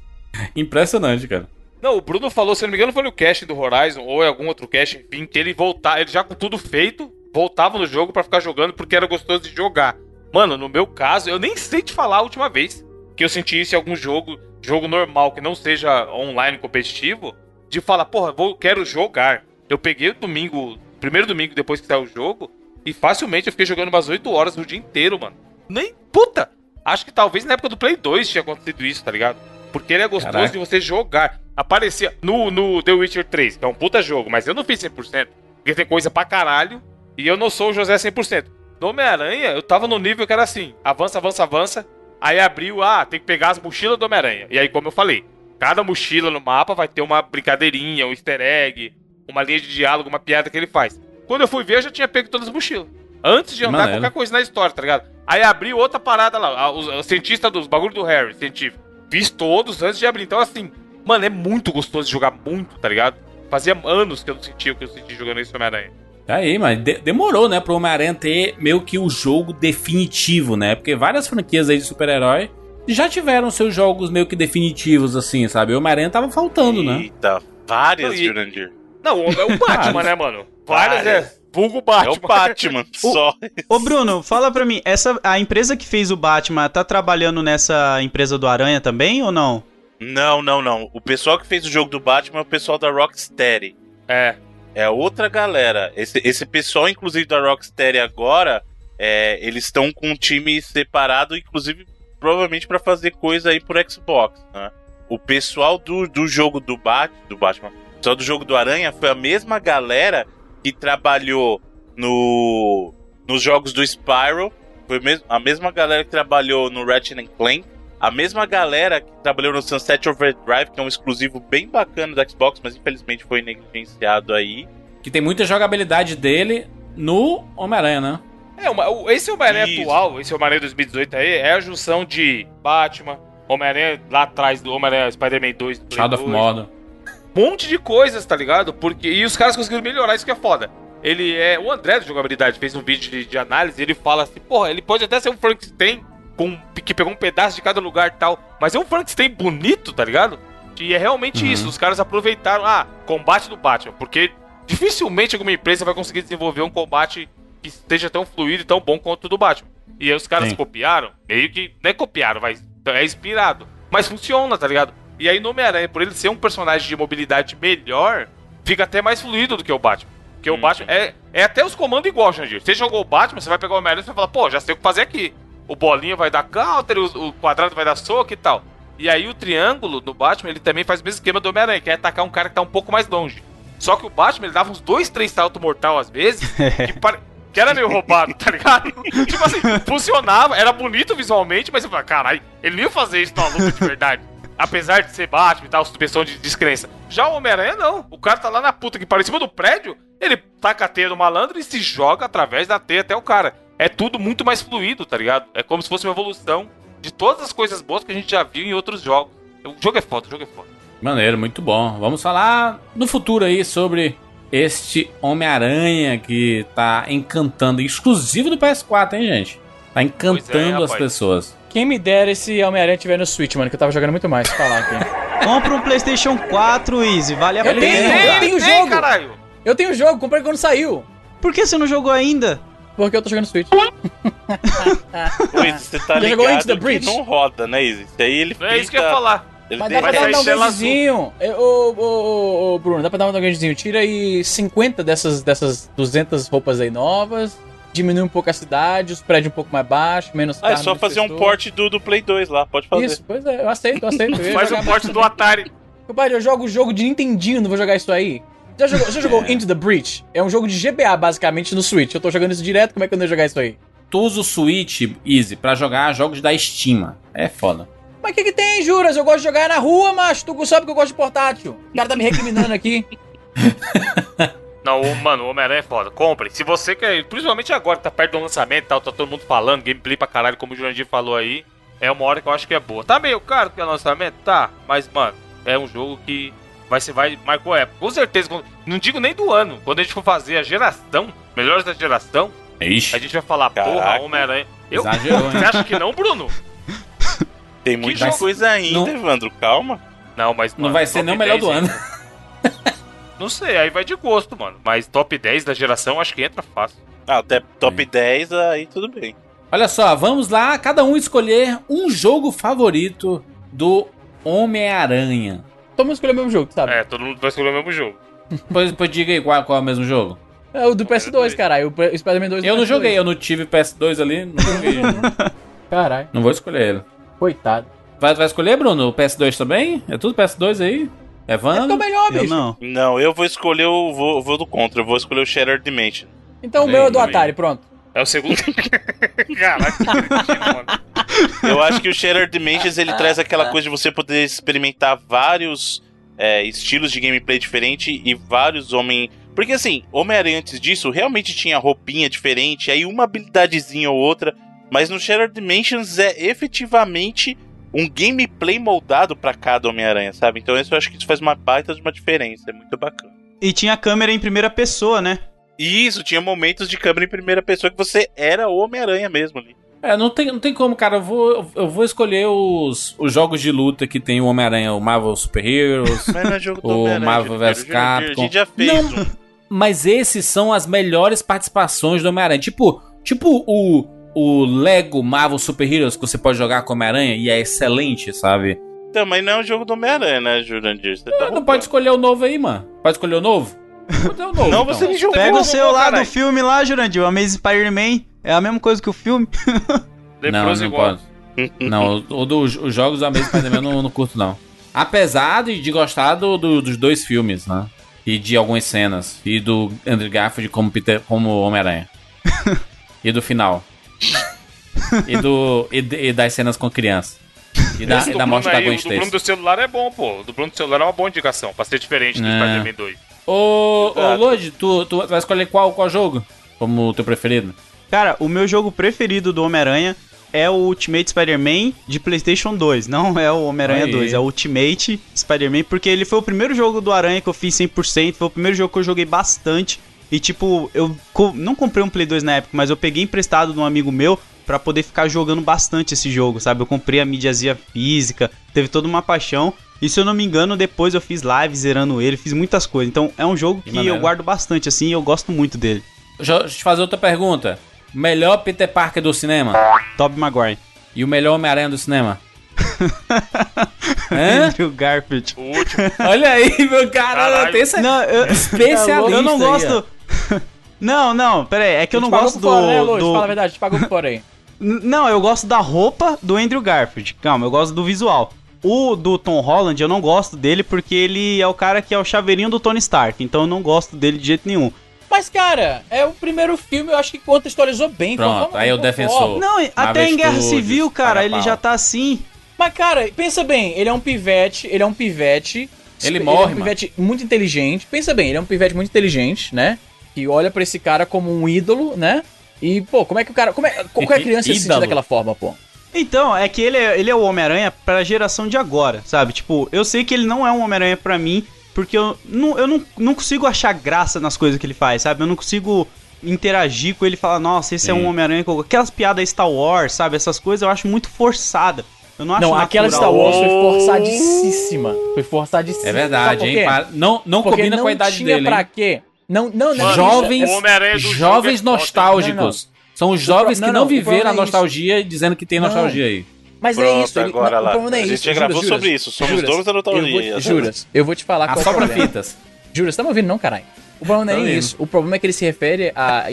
Impressionante, cara. Não, o Bruno falou, se eu não me engano, foi no casting do Horizon ou em algum outro casting, enfim, que ele voltar, ele já com tudo feito, voltava no jogo pra ficar jogando porque era gostoso de jogar. Mano, no meu caso, eu nem sei te falar a última vez que eu senti isso em algum jogo, jogo normal que não seja online competitivo, de falar, porra, vou, quero jogar. Eu peguei o domingo, primeiro domingo depois que saiu o jogo, e facilmente eu fiquei jogando umas 8 horas o dia inteiro, mano. Nem puta! Acho que talvez na época do Play 2 tinha acontecido isso, tá ligado? Porque ele é gostoso Caraca. de você jogar. Aparecia no, no The Witcher 3, que é um puta jogo, mas eu não fiz 100%. Porque tem coisa pra caralho. E eu não sou o José 100%. No Homem-Aranha, eu tava no nível que era assim: avança, avança, avança. Aí abriu, ah, tem que pegar as mochilas do Homem-Aranha. E aí, como eu falei, cada mochila no mapa vai ter uma brincadeirinha, um easter egg, uma linha de diálogo, uma piada que ele faz. Quando eu fui ver, eu já tinha pego todas as mochilas. Antes de andar qualquer coisa na história, tá ligado? Aí abriu outra parada lá, o, cientista dos bagulho do Harry, científico. Fiz todos antes de abrir. Então, assim, mano, é muito gostoso de jogar muito, tá ligado? Fazia anos que eu não sentia o que eu senti jogando esse Homem-Aranha. Tá aí, mas de- demorou, né, pro Homem-Aranha ter meio que o jogo definitivo, né? Porque várias franquias aí de super-herói já tiveram seus jogos meio que definitivos, assim, sabe? O Homem-Aranha tava faltando, né? Eita, várias, Jurandir. Não, é o Batman, né, mano? Várias é. Várias. Vulgo É Batman. o Batman, só. Ô Bruno, fala pra mim, essa a empresa que fez o Batman tá trabalhando nessa empresa do Aranha também ou não? Não, não, não. O pessoal que fez o jogo do Batman é o pessoal da Rocksteady. É. É outra galera. Esse, esse pessoal, inclusive, da Rocksteady agora, é, eles estão com um time separado, inclusive, provavelmente pra fazer coisa aí por Xbox, né? O pessoal do, do jogo do, Bat, do Batman, o pessoal do jogo do Aranha foi a mesma galera que trabalhou no nos jogos do Spyro, foi a mesma galera que trabalhou no Ratchet and Clank, a mesma galera que trabalhou no Sunset Overdrive, que é um exclusivo bem bacana do Xbox, mas infelizmente foi negligenciado aí. Que tem muita jogabilidade dele no Homem-Aranha, né? É, uma- o- esse Homem-Aranha atual, esse Homem-Aranha 2018 aí, é a junção de Batman, Homem-Aranha lá atrás do Homem-Aranha Spider-Man 2. do Play Shadow of 2, Mordor. Monte de coisas, tá ligado? Porque e os caras conseguiram melhorar, isso que é foda. Ele é. O André do jogabilidade fez um vídeo de, de análise, ele fala assim, porra, ele pode até ser um Frankenstein com que pegou um pedaço de cada lugar e tal, mas é um Frankenstein bonito, tá ligado? E é realmente Uhum. isso. Os caras aproveitaram, ah, combate do Batman, porque dificilmente alguma empresa vai conseguir desenvolver um combate que esteja tão fluido e tão bom quanto o do Batman. E aí os caras Sim. copiaram, meio que não é copiaram, mas é inspirado. Mas funciona, tá ligado? E aí no Homem-Aranha, por ele ser um personagem de mobilidade melhor, fica até mais fluido do que o Batman. Porque o Batman é, é até os comandos igual, Jandir. Você jogou o Batman, você vai pegar o Homem-Aranha e você vai falar, pô, já sei o que fazer aqui. O bolinha vai dar counter, o, o quadrado vai dar soco e tal. E aí o triângulo do Batman, ele também faz o mesmo esquema do Homem-Aranha, que é atacar um cara que tá um pouco mais longe. Só que o Batman, ele dava uns dois, três saltos mortal às vezes, que, pare- que era meio roubado, tá ligado? tipo assim, funcionava, era bonito visualmente, mas eu falava, caralho, ele não ia fazer isso numa luta de verdade. Apesar de ser Batman e tal, suspensão de descrença. Já o Homem-Aranha, não. O cara tá lá na puta que pariu em cima do prédio, ele taca a teia do malandro e se joga através da teia até o cara. É tudo muito mais fluido, tá ligado? É como se fosse uma evolução de todas as coisas boas que a gente já viu em outros jogos. O jogo é foda, o jogo é foda. Maneiro, muito bom. Vamos falar no futuro aí sobre este Homem-Aranha que tá encantando, exclusivo do PS4, hein, gente? Tá encantando as rapaz. pessoas. Quem me dera esse Homem-Aranha tiver no Switch, mano, que eu tava jogando muito mais. Falar aqui. Compra um PlayStation 4, Easy, vale a Eu pena. tenho, eu tenho o Tem, jogo. caralho! Eu tenho o jogo, comprei quando saiu. Por que você não jogou ainda? Porque eu tô jogando Switch. Você tá ligado Into the que Breach? não roda, né, Izzy? Isso aí ele é isso que eu ia falar. Ele Mas dá pra dar um downgradezinho. É, Ô, ô, ô, ô, Bruno, dá pra dar um downgradezinho. Tira aí 50 dessas, dessas 200 roupas aí novas. Diminui um pouco a cidade, os prédios um pouco mais baixos, menos Ah, é só fazer um pessoa. port do, do Play 2 lá, pode fazer. Isso, pois é, eu aceito, eu aceito. Eu Faz um porte do Atari. Compadre, eu jogo jogo de Nintendinho, não vou jogar isso aí. Já jogou, já jogou Into the Breach? É um jogo de GBA, basicamente, no Switch. Eu tô jogando isso direto, como é que eu não ia jogar isso aí? Tu usa o Switch, Easy, pra jogar jogos da Steam. É foda. Mas o que, que tem, Juras? Eu gosto de jogar na rua, mas tu sabe que eu gosto de portátil. O cara tá me recriminando aqui. Não, o- mano, o Homem-Aranha é foda. Compre. Se você quer, principalmente agora que tá perto do lançamento e tal, tá todo mundo falando, gameplay pra caralho, como o Jurandir falou aí, é uma hora que eu acho que é boa. Tá meio caro que é o lançamento? Tá, mas, mano, é um jogo que vai ser, vai, marcou época. Com certeza, quando- não digo nem do ano, quando a gente for fazer a geração, melhores da geração, Ixi. a gente vai falar, porra, Caraca. Homem-Aranha. Eu, Exagerou, hein? você acha que não, Bruno? Tem muita coisa ainda, Não- Evandro, calma. Não, mas. Não mano, vai ser nem o melhor 10 do ano. Não sei, aí vai de gosto, mano. Mas top 10 da geração acho que entra fácil. Ah, até top 10, aí tudo bem. Olha só, vamos lá, cada um escolher um jogo favorito do Homem-Aranha. Todo mundo escolheu o mesmo jogo, sabe? É, todo mundo vai escolher o mesmo jogo. Pois, pois diga aí qual, qual é o mesmo jogo. É, o do PS2, caralho. O Spider-Man 2 do Eu não PS2. joguei, eu não tive PS2 ali, não joguei. Caralho, não vou escolher ele. coitado. Vai, vai escolher, Bruno? O PS2 também? É tudo PS2 aí? É é melhor, Eu bicho. não. Não, eu vou escolher o. Vou, vou do contra, eu vou escolher o Shattered Dimension. Então o meu é do. Atari, pronto. É o segundo. Caraca, que cretino, mano. Eu acho que o Shattered Dimensions ele traz aquela coisa de você poder experimentar vários é, estilos de gameplay diferente e vários homem. Porque assim, Homem-Aranha antes disso realmente tinha roupinha diferente, aí uma habilidadezinha ou outra. Mas no Shattered Dimensions é efetivamente um gameplay moldado pra cada Homem-Aranha, sabe? Então isso eu acho que isso faz uma baita de uma diferença, é muito bacana. E tinha câmera em primeira pessoa, né? Isso, tinha momentos de câmera em primeira pessoa que você era o Homem-Aranha mesmo ali. É, não tem, não tem como, cara. Eu vou, eu vou escolher os, os jogos de luta que tem o Homem-Aranha, o Marvel Super Heroes. Mas não é O Marvel vs Capcom. A gente já fez Não. um. Mas esses são as melhores participações do Homem-Aranha. Tipo, tipo o, o Lego Marvel Super Heroes que você pode jogar com o Homem-Aranha e é excelente, sabe? Então, mas não é um jogo do Homem-Aranha, né, Jurandir? Você tá Não roubando. pode escolher o novo aí, mano. Pode escolher o novo? Dar o novo, Não, então. você nem jogou. Pega o seu lá do filme lá, Jurandir. O Amazing Spider-Man. É a mesma coisa que o filme. Não, não igual. pode. Não, o, o dos os jogos do Amazing Spider-Man eu não, não curto, não. Apesar de, de gostar do- do- dos dois filmes, né? E de algumas cenas. E do Andrew Garfield como, Peter, como Homem-Aranha. e do final. E, do, e, e das cenas com criança. E da, e da morte da Gwen o do Bruno Stacy. do celular é bom, pô. O do Bruno do celular é uma boa indicação, pra ser diferente do É. Spider-Man 2. Ô, ô. Lodi, tu, tu vai escolher qual, qual jogo? Como o teu preferido? Cara, o meu jogo preferido do Homem-Aranha é o Ultimate Spider-Man de PlayStation 2. Não é o Homem-Aranha Aí. 2, é o Ultimate Spider-Man, porque ele foi o primeiro jogo do Aranha que eu fiz 100%. Foi o primeiro jogo que eu joguei bastante. E, tipo, eu co- não comprei um Play 2 na época, mas eu peguei emprestado de um amigo meu pra poder ficar jogando bastante esse jogo, sabe? Eu comprei a mídiazinha física, teve toda uma paixão. E se eu não me engano, depois eu fiz live zerando ele, fiz muitas coisas. Então é um jogo Que eu guardo bastante, assim, e eu gosto muito dele. Deixa eu te fazer outra pergunta. Melhor Peter Parker do cinema? Tobey Maguire. E o melhor Homem-Aranha do cinema? Andrew Garfield. O último. Olha aí, meu cara. Caralho. Tem essa... Não, eu, Especialista eu não aí, gosto. não, não, pera aí, é que eu não gosto fora, né, do. Do- Fala a verdade, te pagou por fora aí. Não, eu gosto da roupa do Andrew Garfield. Calma, eu gosto do visual. O do Tom Holland, eu não gosto dele porque ele é o cara que é o chaveirinho do Tony Stark. Então eu não gosto dele de jeito nenhum. Mas, cara, é o primeiro filme, eu acho que contextualizou bem. Pronto, Vamos- aí o defensor. Não, até em Guerra Studios, Civil, cara, ele já tá assim. Mas, cara, pensa bem, ele é um pivete, ele é um pivete. Ele é morre, um mano. pivete muito inteligente. Pensa bem, ele é um pivete muito inteligente, né? Que olha pra esse cara como um ídolo, né? E, pô, como é que o cara. Como é, qualquer criança ia se Ídolo. daquela forma, pô? Então, é que ele é, ele é o Homem-Aranha pra geração de agora, sabe? Tipo, eu sei que ele não é um Homem-Aranha pra mim, porque eu, não, eu não, não consigo achar graça nas coisas que ele faz, sabe? Eu não consigo interagir com ele e falar, nossa, esse é Sim. um Homem-Aranha. Aquelas piadas Star Wars, sabe? Essas coisas eu acho muito forçada. Eu não acho Não, aquela natural. Star Wars foi forçadíssima. Foi forçadíssima. É verdade, hein? Não, não Porque combina não com a idade tinha dele. pra hein? quê? Não, não, não. Jovens, jogo jovens é foda, hein? nostálgicos. São os jovens Não, que não, não viveram a problema é nostalgia dizendo que tem Não. nostalgia aí. Mas é Pronto, isso. ele- agora não, lá. O problema não é A gente isso. já gravou sobre isso, somos donos da nostalgia. Eu vou, juras, eu vou te falar qual é o problema. fitas. Juras, tá me ouvindo não, caralho? O problema não é isso. O problema é que ele se refere a,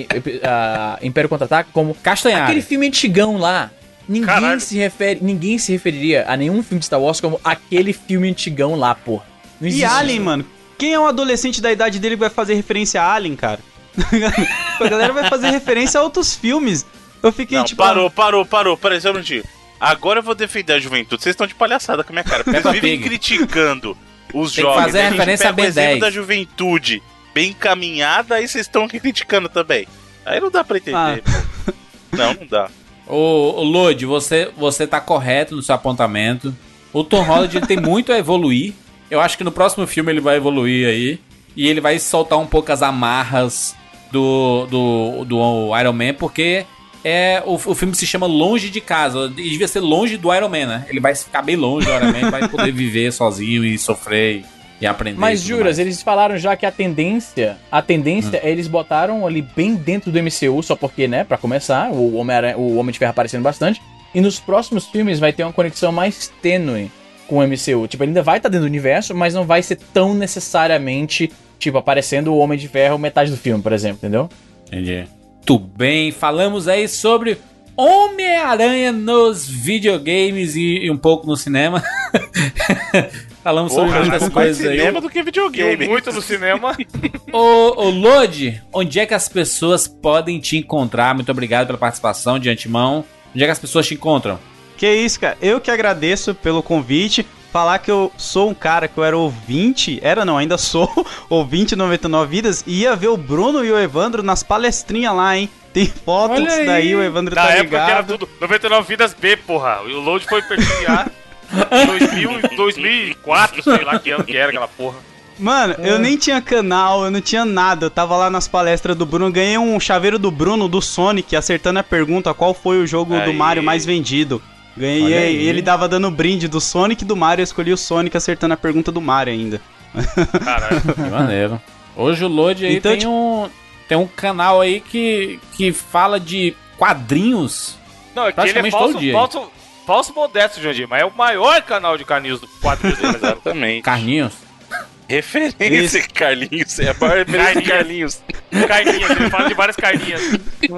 a Império Contra-Ataque como Castanhari. aquele filme antigão lá. Ninguém Caralho. se refere, ninguém se referiria a nenhum filme de Star Wars como aquele filme antigão lá. Não E Alien, mano? Quem é um adolescente da idade dele que vai fazer referência a Alien, cara? a galera vai fazer referência a outros filmes. Eu fiquei Não, tipo. parou, parou, parou. Peraí, só um minutinho. Agora eu vou defender a juventude. Vocês estão de palhaçada com a minha cara. Vocês vivem Pig. criticando os Tem que jovens. fazer a gente referência pega a Ben da 10. juventude bem encaminhada, aí vocês estão aqui criticando também. Aí não dá pra entender. Ah. pô. Não, não dá. Ô, ô Lodi, você, você tá correto no seu apontamento. O Tom Holland ele tem muito a evoluir. Eu acho que no próximo filme ele vai evoluir aí. E ele vai soltar um pouco as amarras do, do, do Iron Man, porque é, o, o filme se chama Longe de Casa. E devia ser longe do Iron Man, né? Ele vai ficar bem longe do Iron Man, vai poder viver sozinho e sofrer e aprender. Mas juras, mais. eles falaram já que a tendência, a tendência é eles botaram ali bem dentro do MCU, só porque, né, pra começar, o Homem, o Homem de Ferro aparecendo bastante, e nos próximos filmes vai ter uma conexão mais tênue com o MCU. Tipo, ele ainda vai estar dentro do universo, mas não vai ser tão necessariamente, tipo, aparecendo o Homem de Ferro metade do filme, por exemplo, entendeu? Entendi. Muito bem, falamos aí sobre Homem-Aranha nos videogames e, e um pouco no cinema. falamos sobre Porra, muitas mas mais coisas aí. cinema do que Eu videogame. muito no cinema. Ô, ô Lodi, onde é que as pessoas podem te encontrar? Muito obrigado pela participação de antemão. Onde é que as pessoas te encontram? Que isso, cara. Eu que agradeço pelo convite. Falar que eu sou um cara que eu era ouvinte, era não, ainda sou ouvinte 99 Vidas, e ia ver o Bruno e o Evandro nas palestrinhas lá, hein? Tem fotos Olha aí. daí, o Evandro Na tá época que era ligado. tudo 99 vidas B, porra. E o load foi A. 2000, 2004, sei lá que ano que era aquela porra. Mano, eu nem tinha canal, eu não tinha nada. Eu tava lá nas palestras do Bruno, ganhei um chaveiro do Bruno do Sonic, acertando a pergunta qual foi o jogo do Aí. Mario mais vendido. Ganhei, e ele dava dando brinde do Sonic e do Mario, eu escolhi o Sonic acertando a pergunta do Mario ainda. Caralho. Que maneiro. Hoje o Lodi aí Então, tem, tipo- um, tem um canal aí que, que fala de quadrinhos. Não, é que ele é falso, todo dia. falso, falso modesto, Jandir, mas é o maior canal de caninhos do quadrinhos do Brasil. Exatamente. Carninhos. Referência, Carlinhos. É a maior referência de Carlinhos. Carninhas, ele fala de várias carninhas.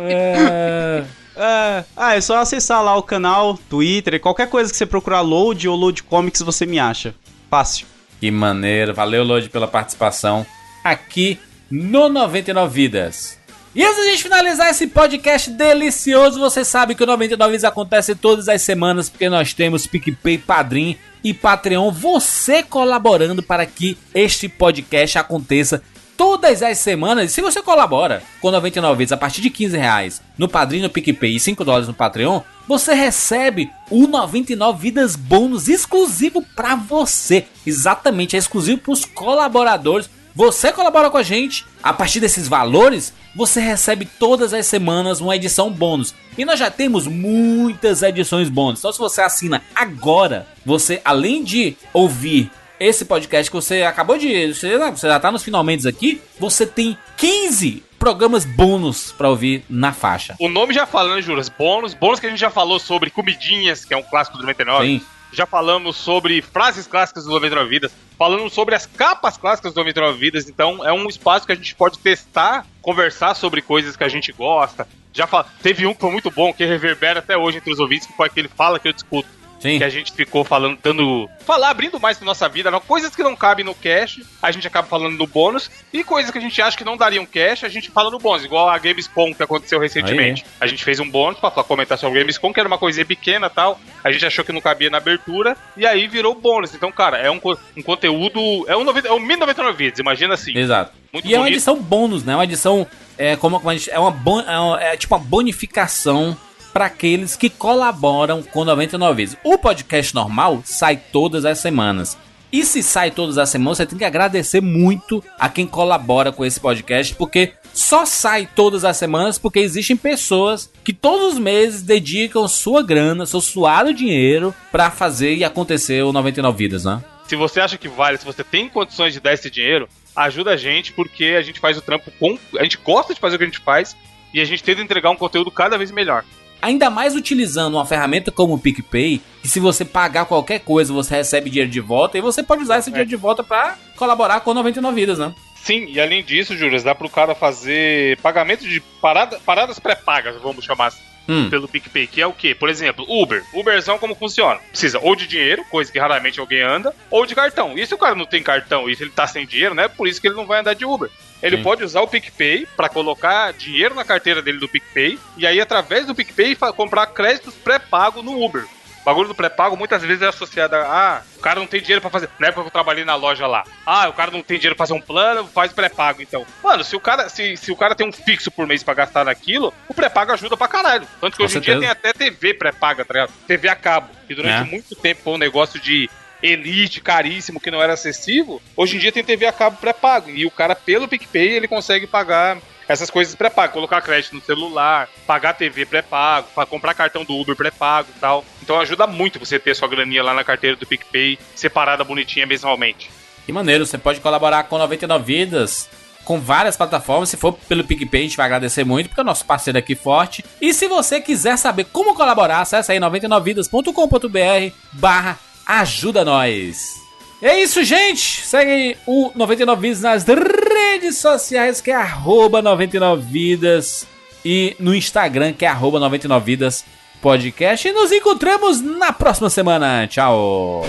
É... É, ah, é só acessar lá o canal, Twitter, qualquer coisa que você procurar Load ou Load Comics você me acha. Fácil. Que maneiro. Valeu, Lodi, pela participação aqui no 99 Vidas. E antes da gente finalizar esse podcast delicioso, você sabe que o 99 Vidas acontece todas as semanas, porque nós temos PicPay, Padrim e Patreon, você colaborando para que este podcast aconteça todas as semanas. Se você colabora com 99 Vidas a partir de 15 reais no Padrim, no PicPay e 5 dólares no Patreon, você recebe o 99 Vidas bônus exclusivo para você. Exatamente, é exclusivo para os colaboradores. Você colabora com a gente, a partir desses valores, você recebe todas as semanas uma edição bônus. E nós já temos muitas edições bônus. Então se você assina agora, você além de ouvir esse podcast que você acabou de. Você, você já tá nos finalmente aqui. Você tem 15 programas bônus pra ouvir na faixa. O nome já fala, né, Juras? Bônus. Bônus que a gente já falou sobre comidinhas, que é um clássico do 99. Sim. Já falamos sobre frases clássicas do 99 Vidas. Falamos sobre as capas clássicas do 99 Vidas. Então é um espaço que a gente pode testar, conversar sobre coisas que a gente gosta. Já fala, teve um que foi muito bom, que reverbera até hoje entre os ouvintes, que foi aquele Fala que eu discuto. Sim. Que a gente ficou falando, dando. Falar, abrindo mais pra nossa vida, não? coisas que não cabem no cash, a gente acaba falando no bônus, e coisas que a gente acha que não dariam cash, a gente fala no bônus, igual a Gamescom que aconteceu recentemente. A gente fez um bônus pra comentar sobre a Gamescom, que era uma coisinha pequena e tal, a gente achou que não cabia na abertura, e aí virou bônus. Então, cara, é um, um conteúdo. É um, 90, é um 1099 vídeos, imagina assim. Exato. Muito e é uma bonito. edição bônus, né? Uma edição. É, como, é, uma é, uma- é tipo uma bonificação para aqueles que colaboram com 99 vezes. O podcast normal sai todas as semanas. E se sai todas as semanas, você tem que agradecer muito a quem colabora com esse podcast, porque só sai todas as semanas porque existem pessoas que todos os meses dedicam sua grana, seu suado dinheiro para fazer e acontecer o 99 vidas, né? Se você acha que vale, se você tem condições de dar esse dinheiro, ajuda a gente, porque a gente faz o trampo com. A gente gosta de fazer o que a gente faz e a gente tenta entregar um conteúdo cada vez melhor. Ainda mais utilizando uma ferramenta como o PicPay, que se você pagar qualquer coisa, você recebe dinheiro de volta e você pode usar esse dinheiro de volta para colaborar com 99 vidas, né? Sim, e além disso, Júlio, dá pro cara fazer pagamento de parada, paradas pré-pagas, vamos chamar assim, Hum. pelo PicPay, que é o quê? Por exemplo, Uber. Uberzão como funciona? Precisa ou de dinheiro, coisa que raramente alguém anda, ou de cartão. E se o cara não tem cartão e se ele tá sem dinheiro, né? Por isso que ele não vai andar de Uber. Ele Sim. pode usar o PicPay para colocar dinheiro na carteira dele do PicPay e aí através do PicPay comprar créditos pré-pago no Uber. Bagulho do pré-pago muitas vezes é associado a. Ah, o cara não tem dinheiro pra fazer. Na época que eu trabalhei na loja lá. Ah, o cara não tem dinheiro pra fazer um plano, faz pré-pago. Então, mano, se o cara se, se o cara tem um fixo por mês pra gastar naquilo, o pré-pago ajuda pra caralho. Tanto que Com hoje em dia tem até TV pré-paga, tá ligado? TV a cabo. E durante É. muito tempo foi um negócio de elite, caríssimo, que não era acessível. Hoje em dia tem TV a cabo pré-pago. E o cara, pelo PicPay, ele consegue pagar essas coisas pré-pago. Colocar crédito no celular, pagar TV pré-pago, pra comprar cartão do Uber pré-pago e tal. Então ajuda muito você ter sua graninha lá na carteira do PicPay, separada bonitinha mensalmente. Que maneiro, você pode colaborar com 99 Vidas com várias plataformas. Se for pelo PicPay, a gente vai agradecer muito, porque é o nosso parceiro aqui forte. E se você quiser saber como colaborar, acessa aí 99vidas.com.br barra ajuda nós. É isso, gente! Segue o 99 Vidas nas redes sociais, que é arroba 99vidas. E no Instagram, que é arroba 99vidas podcast. E nos encontramos na próxima semana. Tchau!